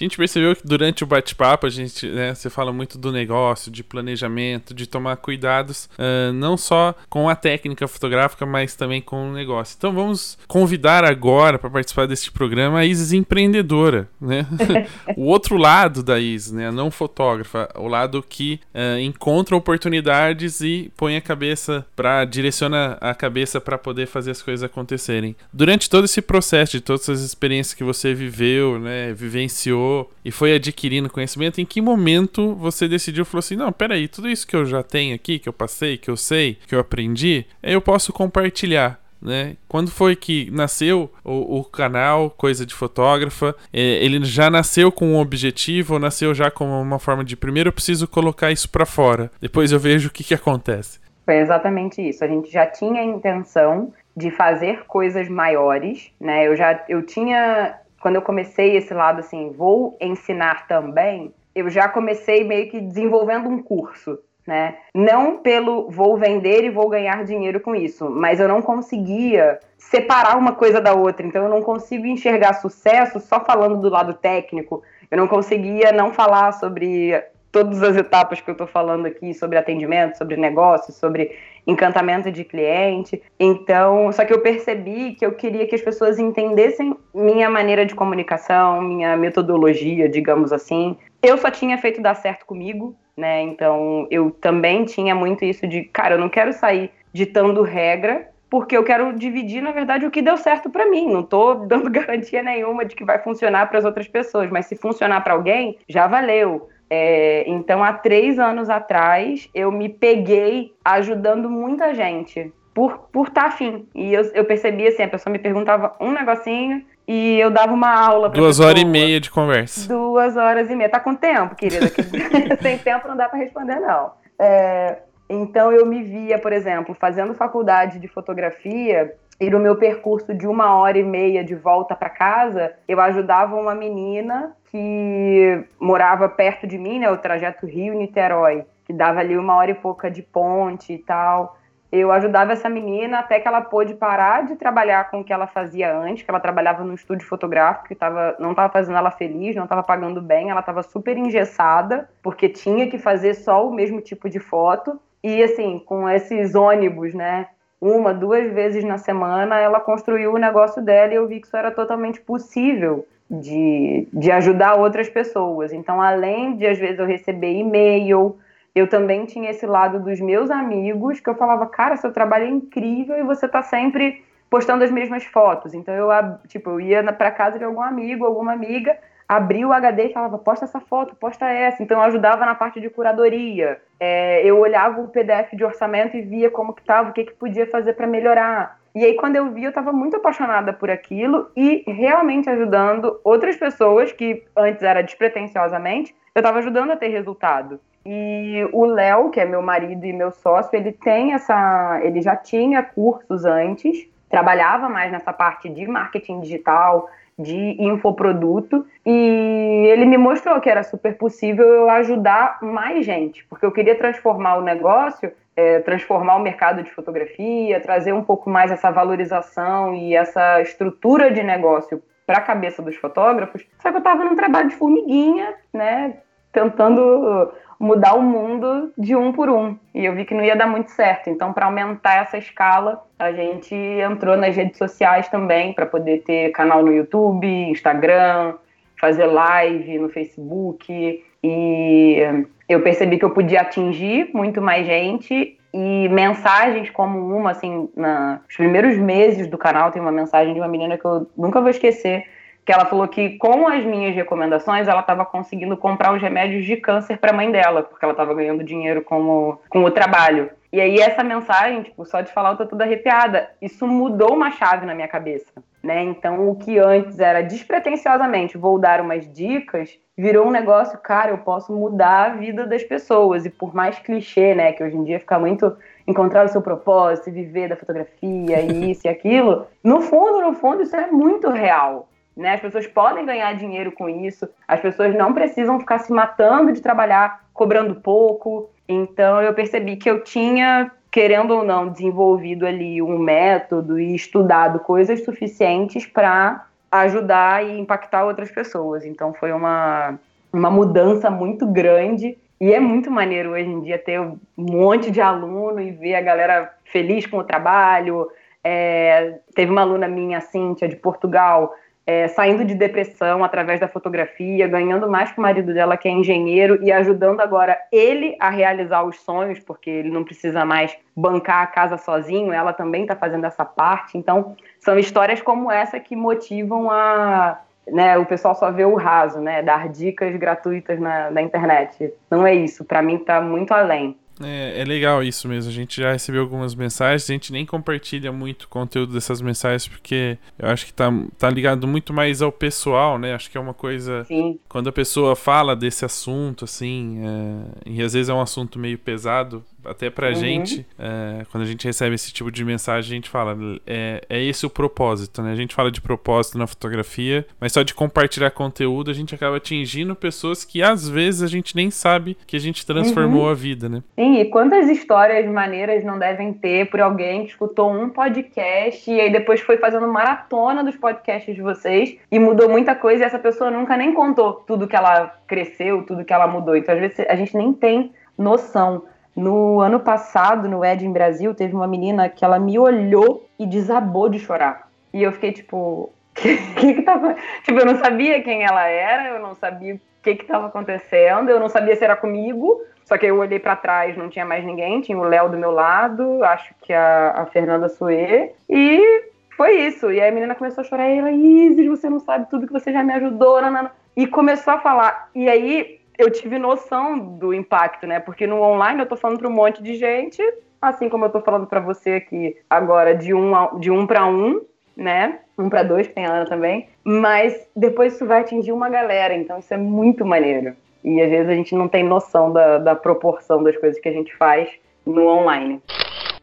A gente percebeu que durante o bate-papo a gente, né, você fala muito do negócio, de planejamento, de tomar cuidados, uh, não só com a técnica fotográfica, mas também com o negócio. Então vamos convidar agora para participar deste programa a Isis empreendedora, né? o outro lado da Isis, né, não fotógrafa, o lado que uh, encontra oportunidades e põe a cabeça para direciona a cabeça para poder fazer as coisas acontecerem. Durante todo esse processo de todas as experiências que você viveu, né, vivenciou e foi adquirindo conhecimento, em que momento você decidiu, falou assim, não, peraí, tudo isso que eu já tenho aqui, que eu passei, que eu sei, que eu aprendi, eu posso compartilhar. Né? Quando foi que nasceu o, o canal Coisa de Fotógrafa? É, ele já nasceu com um objetivo ou nasceu já com uma forma de primeiro eu preciso colocar isso para fora, depois eu vejo o que, que acontece? Foi exatamente isso. A gente já tinha a intenção de fazer coisas maiores, né? Eu já eu tinha quando eu comecei esse lado assim, vou ensinar também, eu já comecei meio que desenvolvendo um curso, né? Não pelo vou vender e vou ganhar dinheiro com isso, mas eu não conseguia separar uma coisa da outra. Então eu não consigo enxergar sucesso só falando do lado técnico. Eu não conseguia não falar sobre todas as etapas que eu estou falando aqui sobre atendimento, sobre negócio, sobre encantamento de cliente. Então, só que eu percebi que eu queria que as pessoas entendessem minha maneira de comunicação, minha metodologia, digamos assim. Eu só tinha feito dar certo comigo, né? Então, eu também tinha muito isso de, cara, eu não quero sair ditando regra, porque eu quero dividir, na verdade, o que deu certo para mim. Não tô dando garantia nenhuma de que vai funcionar para as outras pessoas, mas se funcionar para alguém, já valeu. É, então, há três anos atrás, eu me peguei ajudando muita gente por por estar tá afim. E eu, eu percebi assim, a pessoa me perguntava um negocinho e eu dava uma aula pra Duas pessoa. horas e meia de conversa. Duas horas e meia. Tá com tempo, querida? Sem tempo não dá para responder, não. É, então, eu me via, por exemplo, fazendo faculdade de fotografia e no meu percurso de uma hora e meia de volta para casa, eu ajudava uma menina que morava perto de mim, né, o trajeto Rio-Niterói, que dava ali uma hora e pouca de ponte e tal. Eu ajudava essa menina até que ela pôde parar de trabalhar com o que ela fazia antes, que ela trabalhava no estúdio fotográfico, que tava, não estava fazendo ela feliz, não estava pagando bem, ela estava super engessada, porque tinha que fazer só o mesmo tipo de foto. E assim, com esses ônibus, né, uma, duas vezes na semana, ela construiu o negócio dela e eu vi que isso era totalmente possível de, de ajudar outras pessoas. Então, além de às vezes eu receber e-mail, eu também tinha esse lado dos meus amigos que eu falava, cara, seu trabalho é incrível e você tá sempre postando as mesmas fotos. Então eu, tipo, eu ia para casa de algum amigo, alguma amiga, abria o HD e falava, posta essa foto, posta essa. Então eu ajudava na parte de curadoria. É, eu olhava o PDF de orçamento e via como que estava, o que, que podia fazer para melhorar. E aí, quando eu vi, eu estava muito apaixonada por aquilo e realmente ajudando outras pessoas que antes era despretensiosamente, eu estava ajudando a ter resultado. E o Léo, que é meu marido e meu sócio, ele tem essa. Ele já tinha cursos antes, trabalhava mais nessa parte de marketing digital, de infoproduto e ele me mostrou que era super possível eu ajudar mais gente, porque eu queria transformar o negócio, é, transformar o mercado de fotografia, trazer um pouco mais essa valorização e essa estrutura de negócio para a cabeça dos fotógrafos. Só que eu estava num trabalho de formiguinha, né, tentando mudar o mundo de um por um. E eu vi que não ia dar muito certo. Então, para aumentar essa escala, a gente entrou nas redes sociais também para poder ter canal no YouTube, Instagram, fazer live no Facebook. E eu percebi que eu podia atingir muito mais gente e mensagens como uma, assim, nos primeiros meses do canal, tem uma mensagem de uma menina que eu nunca vou esquecer, que ela falou que com as minhas recomendações ela estava conseguindo comprar os remédios de câncer para a mãe dela, porque ela estava ganhando dinheiro com o, com o trabalho. E aí essa mensagem, tipo, só de falar eu tô toda arrepiada. Isso mudou uma chave na minha cabeça, né? Então o que antes era despretensiosamente vou dar umas dicas, virou um negócio, cara, eu posso mudar a vida das pessoas. E por mais clichê, né, que hoje em dia fica muito encontrar o seu propósito, viver da fotografia, e isso e aquilo, no fundo, no fundo, isso é muito real. Né? As pessoas podem ganhar dinheiro com isso, as pessoas não precisam ficar se matando de trabalhar cobrando pouco. Então eu percebi que eu tinha, querendo ou não, desenvolvido ali um método e estudado coisas suficientes para ajudar e impactar outras pessoas. Então foi uma, uma mudança muito grande e é muito maneiro hoje em dia ter um monte de aluno e ver a galera feliz com o trabalho. É, teve uma aluna minha, Cíntia, de Portugal, é, saindo de depressão através da fotografia, ganhando mais que o marido dela, que é engenheiro, e ajudando agora ele a realizar os sonhos, porque ele não precisa mais bancar a casa sozinho, ela também está fazendo essa parte. Então, são histórias como essa que motivam a. Né, o pessoal só vê o raso, né? Dar dicas gratuitas na, na internet. Não é isso, para mim está muito além. É, é, legal isso mesmo. A gente já recebeu algumas mensagens, a gente nem compartilha muito o conteúdo dessas mensagens, porque eu acho que tá, tá ligado muito mais ao pessoal, né? Acho que é uma coisa. Sim. Quando a pessoa fala desse assunto, assim, é, e às vezes é um assunto meio pesado, até pra uhum. gente, é, quando a gente recebe esse tipo de mensagem, a gente fala, é, é esse o propósito, né? A gente fala de propósito na fotografia, mas só de compartilhar conteúdo a gente acaba atingindo pessoas que às vezes a gente nem sabe que a gente transformou uhum. a vida, né? Sim, e quantas histórias maneiras não devem ter por alguém que escutou um podcast e aí depois foi fazendo maratona dos podcasts de vocês e mudou muita coisa e essa pessoa nunca nem contou tudo que ela cresceu, tudo que ela mudou. Então, às vezes, a gente nem tem noção. No ano passado, no Ed Brasil, teve uma menina que ela me olhou e desabou de chorar. E eu fiquei tipo, que, que que tava... Tipo, eu não sabia quem ela era, eu não sabia o que que tava acontecendo, eu não sabia se era comigo, só que eu olhei para trás, não tinha mais ninguém, tinha o Léo do meu lado, acho que a, a Fernanda Suê, e foi isso. E aí a menina começou a chorar, e ela, Isis, você não sabe tudo que você já me ajudou, nanana. e começou a falar. E aí eu tive noção do impacto, né? Porque no online eu tô falando para um monte de gente, assim como eu tô falando para você aqui agora de um, de um para um, né? Um para dois, tem a Ana também. Mas depois isso vai atingir uma galera, então isso é muito maneiro. E às vezes a gente não tem noção da, da proporção das coisas que a gente faz no online.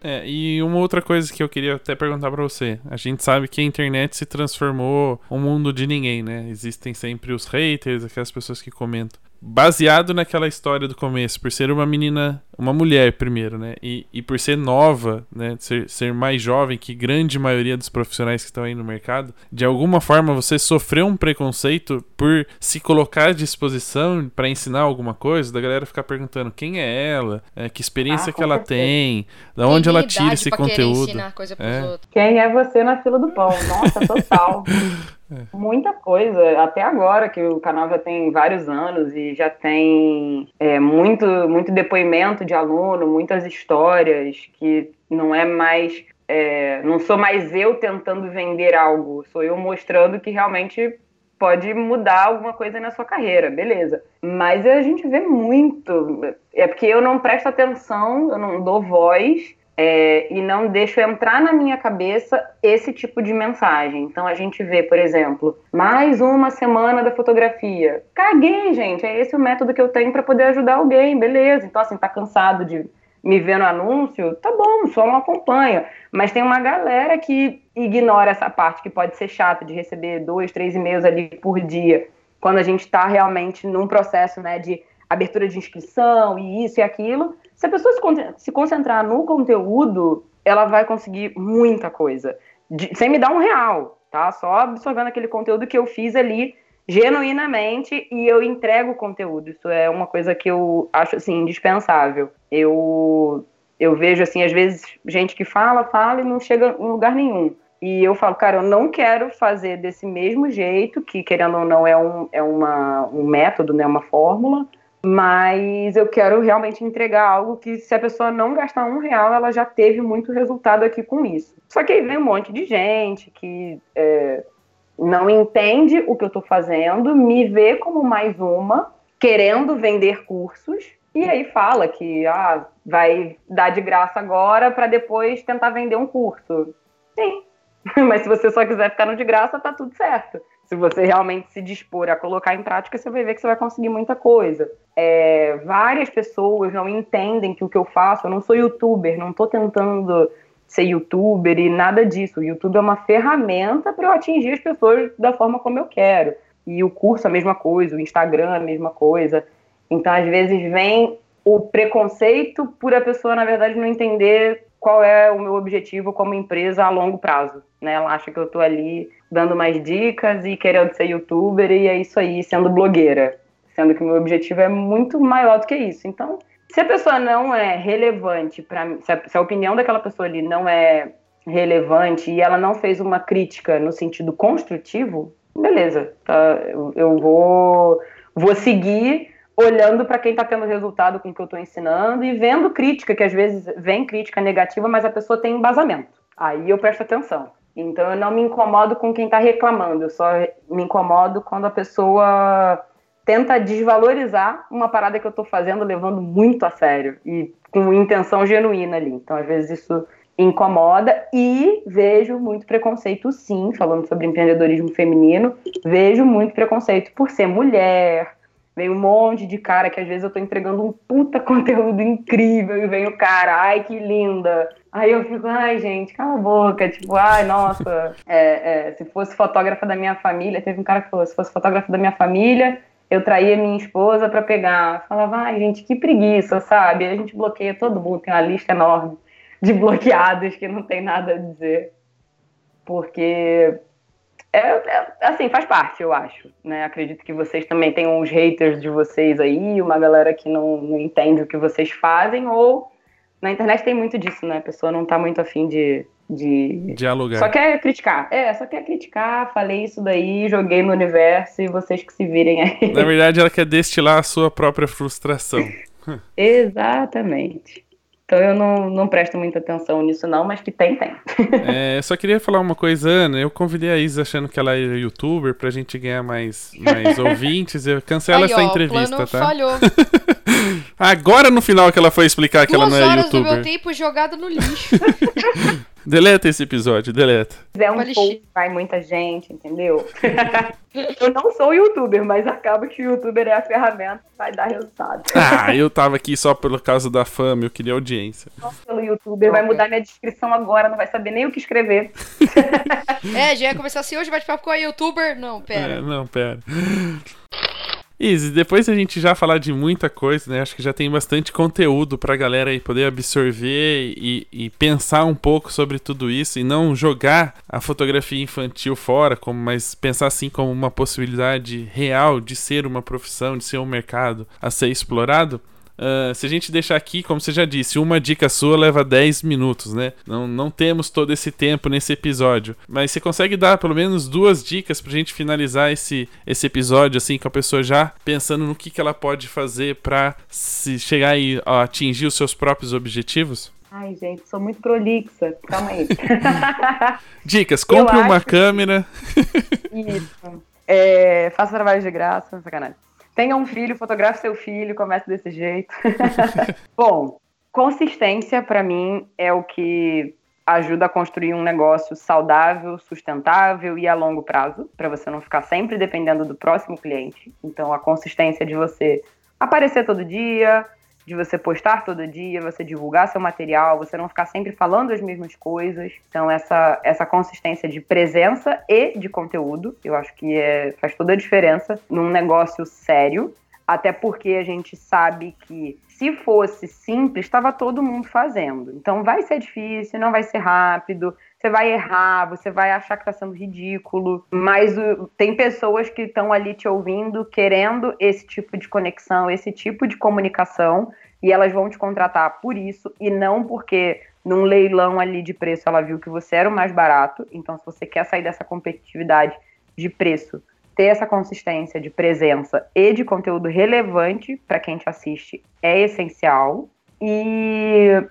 É, e uma outra coisa que eu queria até perguntar para você. A gente sabe que a internet se transformou um mundo de ninguém, né? Existem sempre os haters, aquelas pessoas que comentam baseado naquela história do começo, por ser uma menina, uma mulher primeiro, né? E, e por ser nova, né? Ser, ser mais jovem que grande maioria dos profissionais que estão aí no mercado, de alguma forma você sofreu um preconceito por se colocar à disposição para ensinar alguma coisa, da galera ficar perguntando quem é ela, é, que experiência ah, que ela tem, da onde ela tira esse conteúdo. É. Quem é você na fila do pão? Nossa, total. É. Muita coisa, até agora que o canal já tem vários anos e já tem é, muito, muito depoimento de aluno, muitas histórias que não é mais, é, não sou mais eu tentando vender algo, sou eu mostrando que realmente pode mudar alguma coisa na sua carreira, beleza. Mas a gente vê muito, é porque eu não presto atenção, eu não dou voz é, e não deixo entrar na minha cabeça esse tipo de mensagem. Então a gente vê, por exemplo, mais uma semana da fotografia. Caguei, gente. É esse o método que eu tenho para poder ajudar alguém, beleza. Então, assim, tá cansado de me ver no anúncio? Tá bom, só não acompanha. Mas tem uma galera que ignora essa parte que pode ser chata de receber dois, três e-mails ali por dia, quando a gente está realmente num processo né, de abertura de inscrição e isso e aquilo se a pessoa se concentrar no conteúdo, ela vai conseguir muita coisa. De, sem me dar um real, tá? Só absorvendo aquele conteúdo que eu fiz ali genuinamente e eu entrego o conteúdo. Isso é uma coisa que eu acho assim indispensável. Eu eu vejo assim às vezes gente que fala, fala e não chega em lugar nenhum. E eu falo, cara, eu não quero fazer desse mesmo jeito, que querendo ou não é um, é uma, um método, né, uma fórmula, mas eu quero realmente entregar algo que, se a pessoa não gastar um real, ela já teve muito resultado aqui com isso. Só que aí vem um monte de gente que é, não entende o que eu estou fazendo, me vê como mais uma, querendo vender cursos, e aí fala que ah, vai dar de graça agora para depois tentar vender um curso. Sim. Mas se você só quiser ficar no de graça, tá tudo certo. Se você realmente se dispor a colocar em prática, você vai ver que você vai conseguir muita coisa. É, várias pessoas não entendem que o que eu faço, eu não sou youtuber, não estou tentando ser youtuber e nada disso. O YouTube é uma ferramenta para eu atingir as pessoas da forma como eu quero. E o curso é a mesma coisa, o Instagram é a mesma coisa. Então, às vezes, vem o preconceito por a pessoa, na verdade, não entender qual é o meu objetivo como empresa a longo prazo. Né? Ela acha que eu estou ali dando mais dicas e querendo ser youtuber e é isso aí, sendo blogueira. Sendo que o meu objetivo é muito maior do que isso. Então, se a pessoa não é relevante para mim, se a, se a opinião daquela pessoa ali não é relevante e ela não fez uma crítica no sentido construtivo, beleza, tá? eu, eu vou, vou seguir olhando para quem está tendo resultado com o que eu estou ensinando e vendo crítica, que às vezes vem crítica negativa, mas a pessoa tem embasamento. Aí eu presto atenção. Então eu não me incomodo com quem está reclamando, eu só me incomodo quando a pessoa tenta desvalorizar uma parada que eu estou fazendo, levando muito a sério e com intenção genuína ali. Então às vezes isso incomoda e vejo muito preconceito sim, falando sobre empreendedorismo feminino, vejo muito preconceito por ser mulher, Vem um monte de cara que às vezes eu tô entregando um puta conteúdo incrível e vem o cara, ai que linda. Aí eu fico, ai gente, cala a boca, tipo, ai nossa, é, é, se fosse fotógrafa da minha família, teve um cara que falou, se fosse fotógrafa da minha família, eu traía minha esposa para pegar. Falava, ai gente, que preguiça, sabe? A gente bloqueia todo mundo, tem uma lista enorme de bloqueados que não tem nada a dizer. Porque é, é, assim, faz parte, eu acho. Né? Acredito que vocês também têm uns haters de vocês aí, uma galera que não, não entende o que vocês fazem, ou na internet tem muito disso, né? A pessoa não tá muito afim de, de. Dialogar. Só quer criticar. É, só quer criticar, falei isso daí, joguei no universo e vocês que se virem aí. Na verdade, ela quer destilar a sua própria frustração. Exatamente. Então eu não, não presto muita atenção nisso, não, mas que tem, tem. É, eu só queria falar uma coisa, Ana. Eu convidei a Isa achando que ela era youtuber pra gente ganhar mais, mais ouvintes. Eu cancela Aí, essa ó, entrevista, o plano tá? falhou. Agora no final que ela foi explicar que Duas ela não é horas do meu youtuber. tempo jogado no lixo. Deleta esse episódio, deleta. É um Chico. vai muita gente, entendeu? eu não sou youtuber, mas acaba que o youtuber é a ferramenta que vai dar resultado. Ah, eu tava aqui só por causa da fama, eu queria audiência. Nossa, pelo youtuber, vai mudar minha descrição agora, não vai saber nem o que escrever. é, já ia começar assim, hoje bate-papo com a youtuber. Não, pera. É, não, pera. Izzy, depois a gente já falar de muita coisa, né? Acho que já tem bastante conteúdo pra galera aí poder absorver e, e pensar um pouco sobre tudo isso e não jogar a fotografia infantil fora, como, mas pensar assim como uma possibilidade real de ser uma profissão, de ser um mercado a ser explorado. Ah, se a gente deixar aqui, como você já disse, uma dica sua leva 10 minutos, né? Não, não temos todo esse tempo nesse episódio. Mas você consegue dar pelo menos duas dicas pra gente finalizar esse, esse episódio, assim, com a pessoa já pensando no que, que ela pode fazer pra se chegar e ó, atingir os seus próprios objetivos? Ai, gente, sou muito prolixa. Calma aí. Dicas, compre Eu uma acho câmera. Isso. É, faça trabalho de graça, sacanagem. Tenha um filho, fotografe seu filho, comece desse jeito. Bom, consistência para mim é o que ajuda a construir um negócio saudável, sustentável e a longo prazo, para você não ficar sempre dependendo do próximo cliente. Então, a consistência de você aparecer todo dia, de você postar todo dia, você divulgar seu material, você não ficar sempre falando as mesmas coisas. Então, essa, essa consistência de presença e de conteúdo, eu acho que é, faz toda a diferença num negócio sério. Até porque a gente sabe que se fosse simples, estava todo mundo fazendo. Então vai ser difícil, não vai ser rápido, você vai errar, você vai achar que está sendo ridículo. Mas o- tem pessoas que estão ali te ouvindo, querendo esse tipo de conexão, esse tipo de comunicação, e elas vão te contratar por isso, e não porque num leilão ali de preço ela viu que você era o mais barato. Então, se você quer sair dessa competitividade de preço, ter essa consistência de presença e de conteúdo relevante para quem te assiste é essencial. E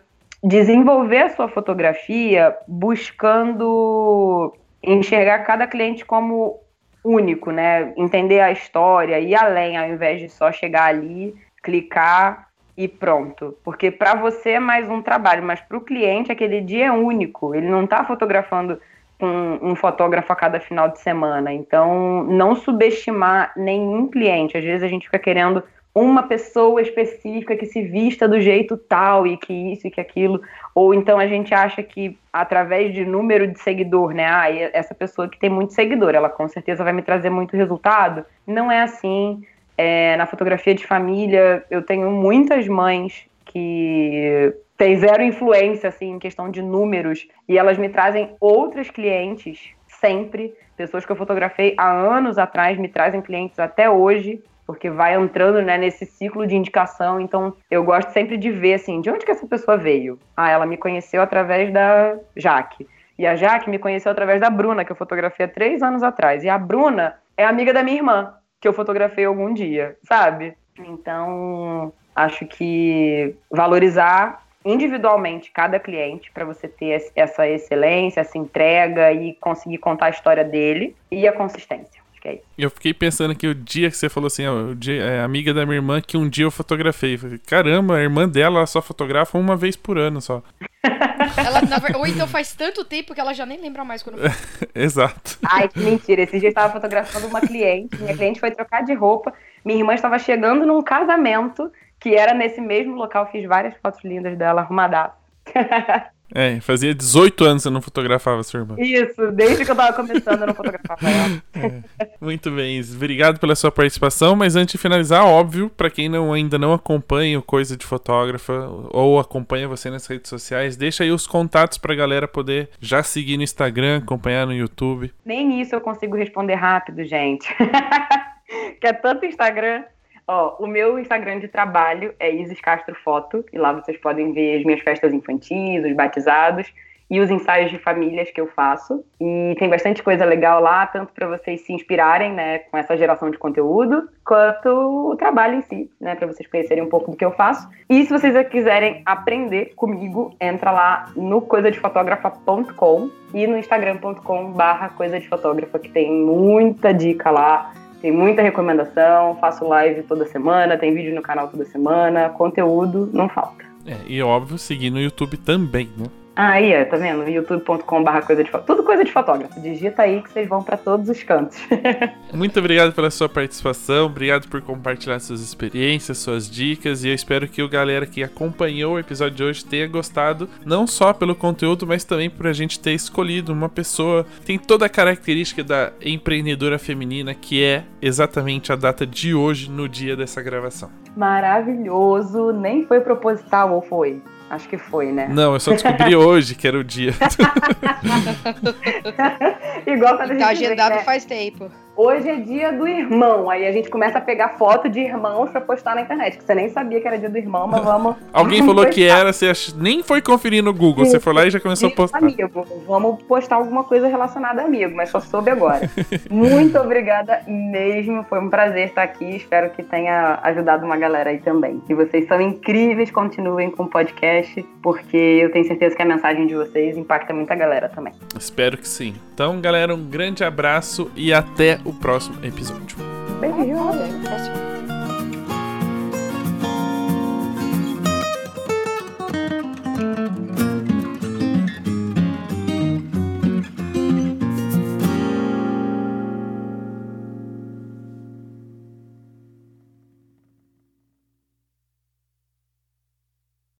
desenvolver a sua fotografia buscando enxergar cada cliente como único, né? Entender a história, ir além, ao invés de só chegar ali, clicar e pronto. Porque para você é mais um trabalho, mas para o cliente aquele dia é único. Ele não está fotografando com um fotógrafo a cada final de semana. Então, não subestimar nenhum cliente. Às vezes a gente fica querendo uma pessoa específica que se vista do jeito tal e que isso e que aquilo, ou então a gente acha que através de número de seguidor, né, ah, essa pessoa que tem muito seguidor, ela com certeza vai me trazer muito resultado. Não é assim. É, na fotografia de família, eu tenho muitas mães que têm zero influência assim em questão de números e elas me trazem outras clientes sempre. Pessoas que eu fotografei há anos atrás me trazem clientes até hoje porque vai entrando né, nesse ciclo de indicação. Então, eu gosto sempre de ver assim, de onde que essa pessoa veio. Ah, ela me conheceu através da Jaque. E a Jaque me conheceu através da Bruna, que eu fotografei há três anos atrás. E a Bruna é amiga da minha irmã, que eu fotografei algum dia, sabe? Então, acho que valorizar individualmente cada cliente para você ter essa excelência, essa entrega e conseguir contar a história dele e a consistência que é isso. Eu fiquei pensando que o dia que você falou assim, ó, o dia, é amiga da minha irmã que um dia eu fotografei. Falei, Caramba, a irmã dela só fotografa uma vez por ano só. Ela, na, ou então faz tanto tempo que ela já nem lembra mais quando. Exato. Ai, que mentira. Esse dia eu estava fotografando uma cliente. Minha cliente foi trocar de roupa. Minha irmã estava chegando num casamento que era nesse mesmo local. Fiz várias fotos lindas dela arrumada. É, fazia 18 anos que eu não fotografava sua irmã. Isso, desde que eu tava começando eu não fotografava ela. É. Muito bem, obrigado pela sua participação, mas antes de finalizar, óbvio, para quem não, ainda não acompanha o Coisa de Fotógrafa ou acompanha você nas redes sociais, deixa aí os contatos pra galera poder já seguir no Instagram, acompanhar no YouTube. Nem isso eu consigo responder rápido, gente. que é tanto Instagram Ó, o meu Instagram de trabalho é Isis Castro Foto, e lá vocês podem ver as minhas festas infantis, os batizados e os ensaios de famílias que eu faço. E tem bastante coisa legal lá, tanto para vocês se inspirarem, né, com essa geração de conteúdo, quanto o trabalho em si, né, para vocês conhecerem um pouco do que eu faço. E se vocês quiserem aprender comigo, entra lá no coisadefotografa.com e no instagram.com/barra que tem muita dica lá tem muita recomendação, faço live toda semana, tem vídeo no canal toda semana, conteúdo não falta. É, e óbvio, seguir no YouTube também, né? Aí, é, tá vendo? youtube.com.br coisa de fotógrafo. Tudo coisa de fotógrafo. Digita aí que vocês vão para todos os cantos. Muito obrigado pela sua participação, obrigado por compartilhar suas experiências, suas dicas e eu espero que o galera que acompanhou o episódio de hoje tenha gostado, não só pelo conteúdo, mas também por a gente ter escolhido uma pessoa que tem toda a característica da empreendedora feminina, que é exatamente a data de hoje, no dia dessa gravação. Maravilhoso, nem foi proposital ou foi? Acho que foi, né? Não, eu só descobri hoje que era o dia. Igual quando a gente tá agendado vê, né? faz tempo hoje é dia do irmão. Aí a gente começa a pegar foto de irmãos pra postar na internet. Que você nem sabia que era dia do irmão, mas vamos. Alguém vamos falou postar. que era, você nem foi conferir no Google. Sim, você foi lá e já começou a postar. Amigo, vamos postar alguma coisa relacionada a amigo, mas só soube agora. Muito obrigada mesmo. Foi um prazer estar aqui. Espero que tenha ajudado uma galera aí também. Que vocês são incríveis, continuem com o podcast, porque eu tenho certeza que a mensagem de vocês impacta muita galera também. Espero que sim. Então, galera, um grande abraço e até o próximo episódio. Beijo.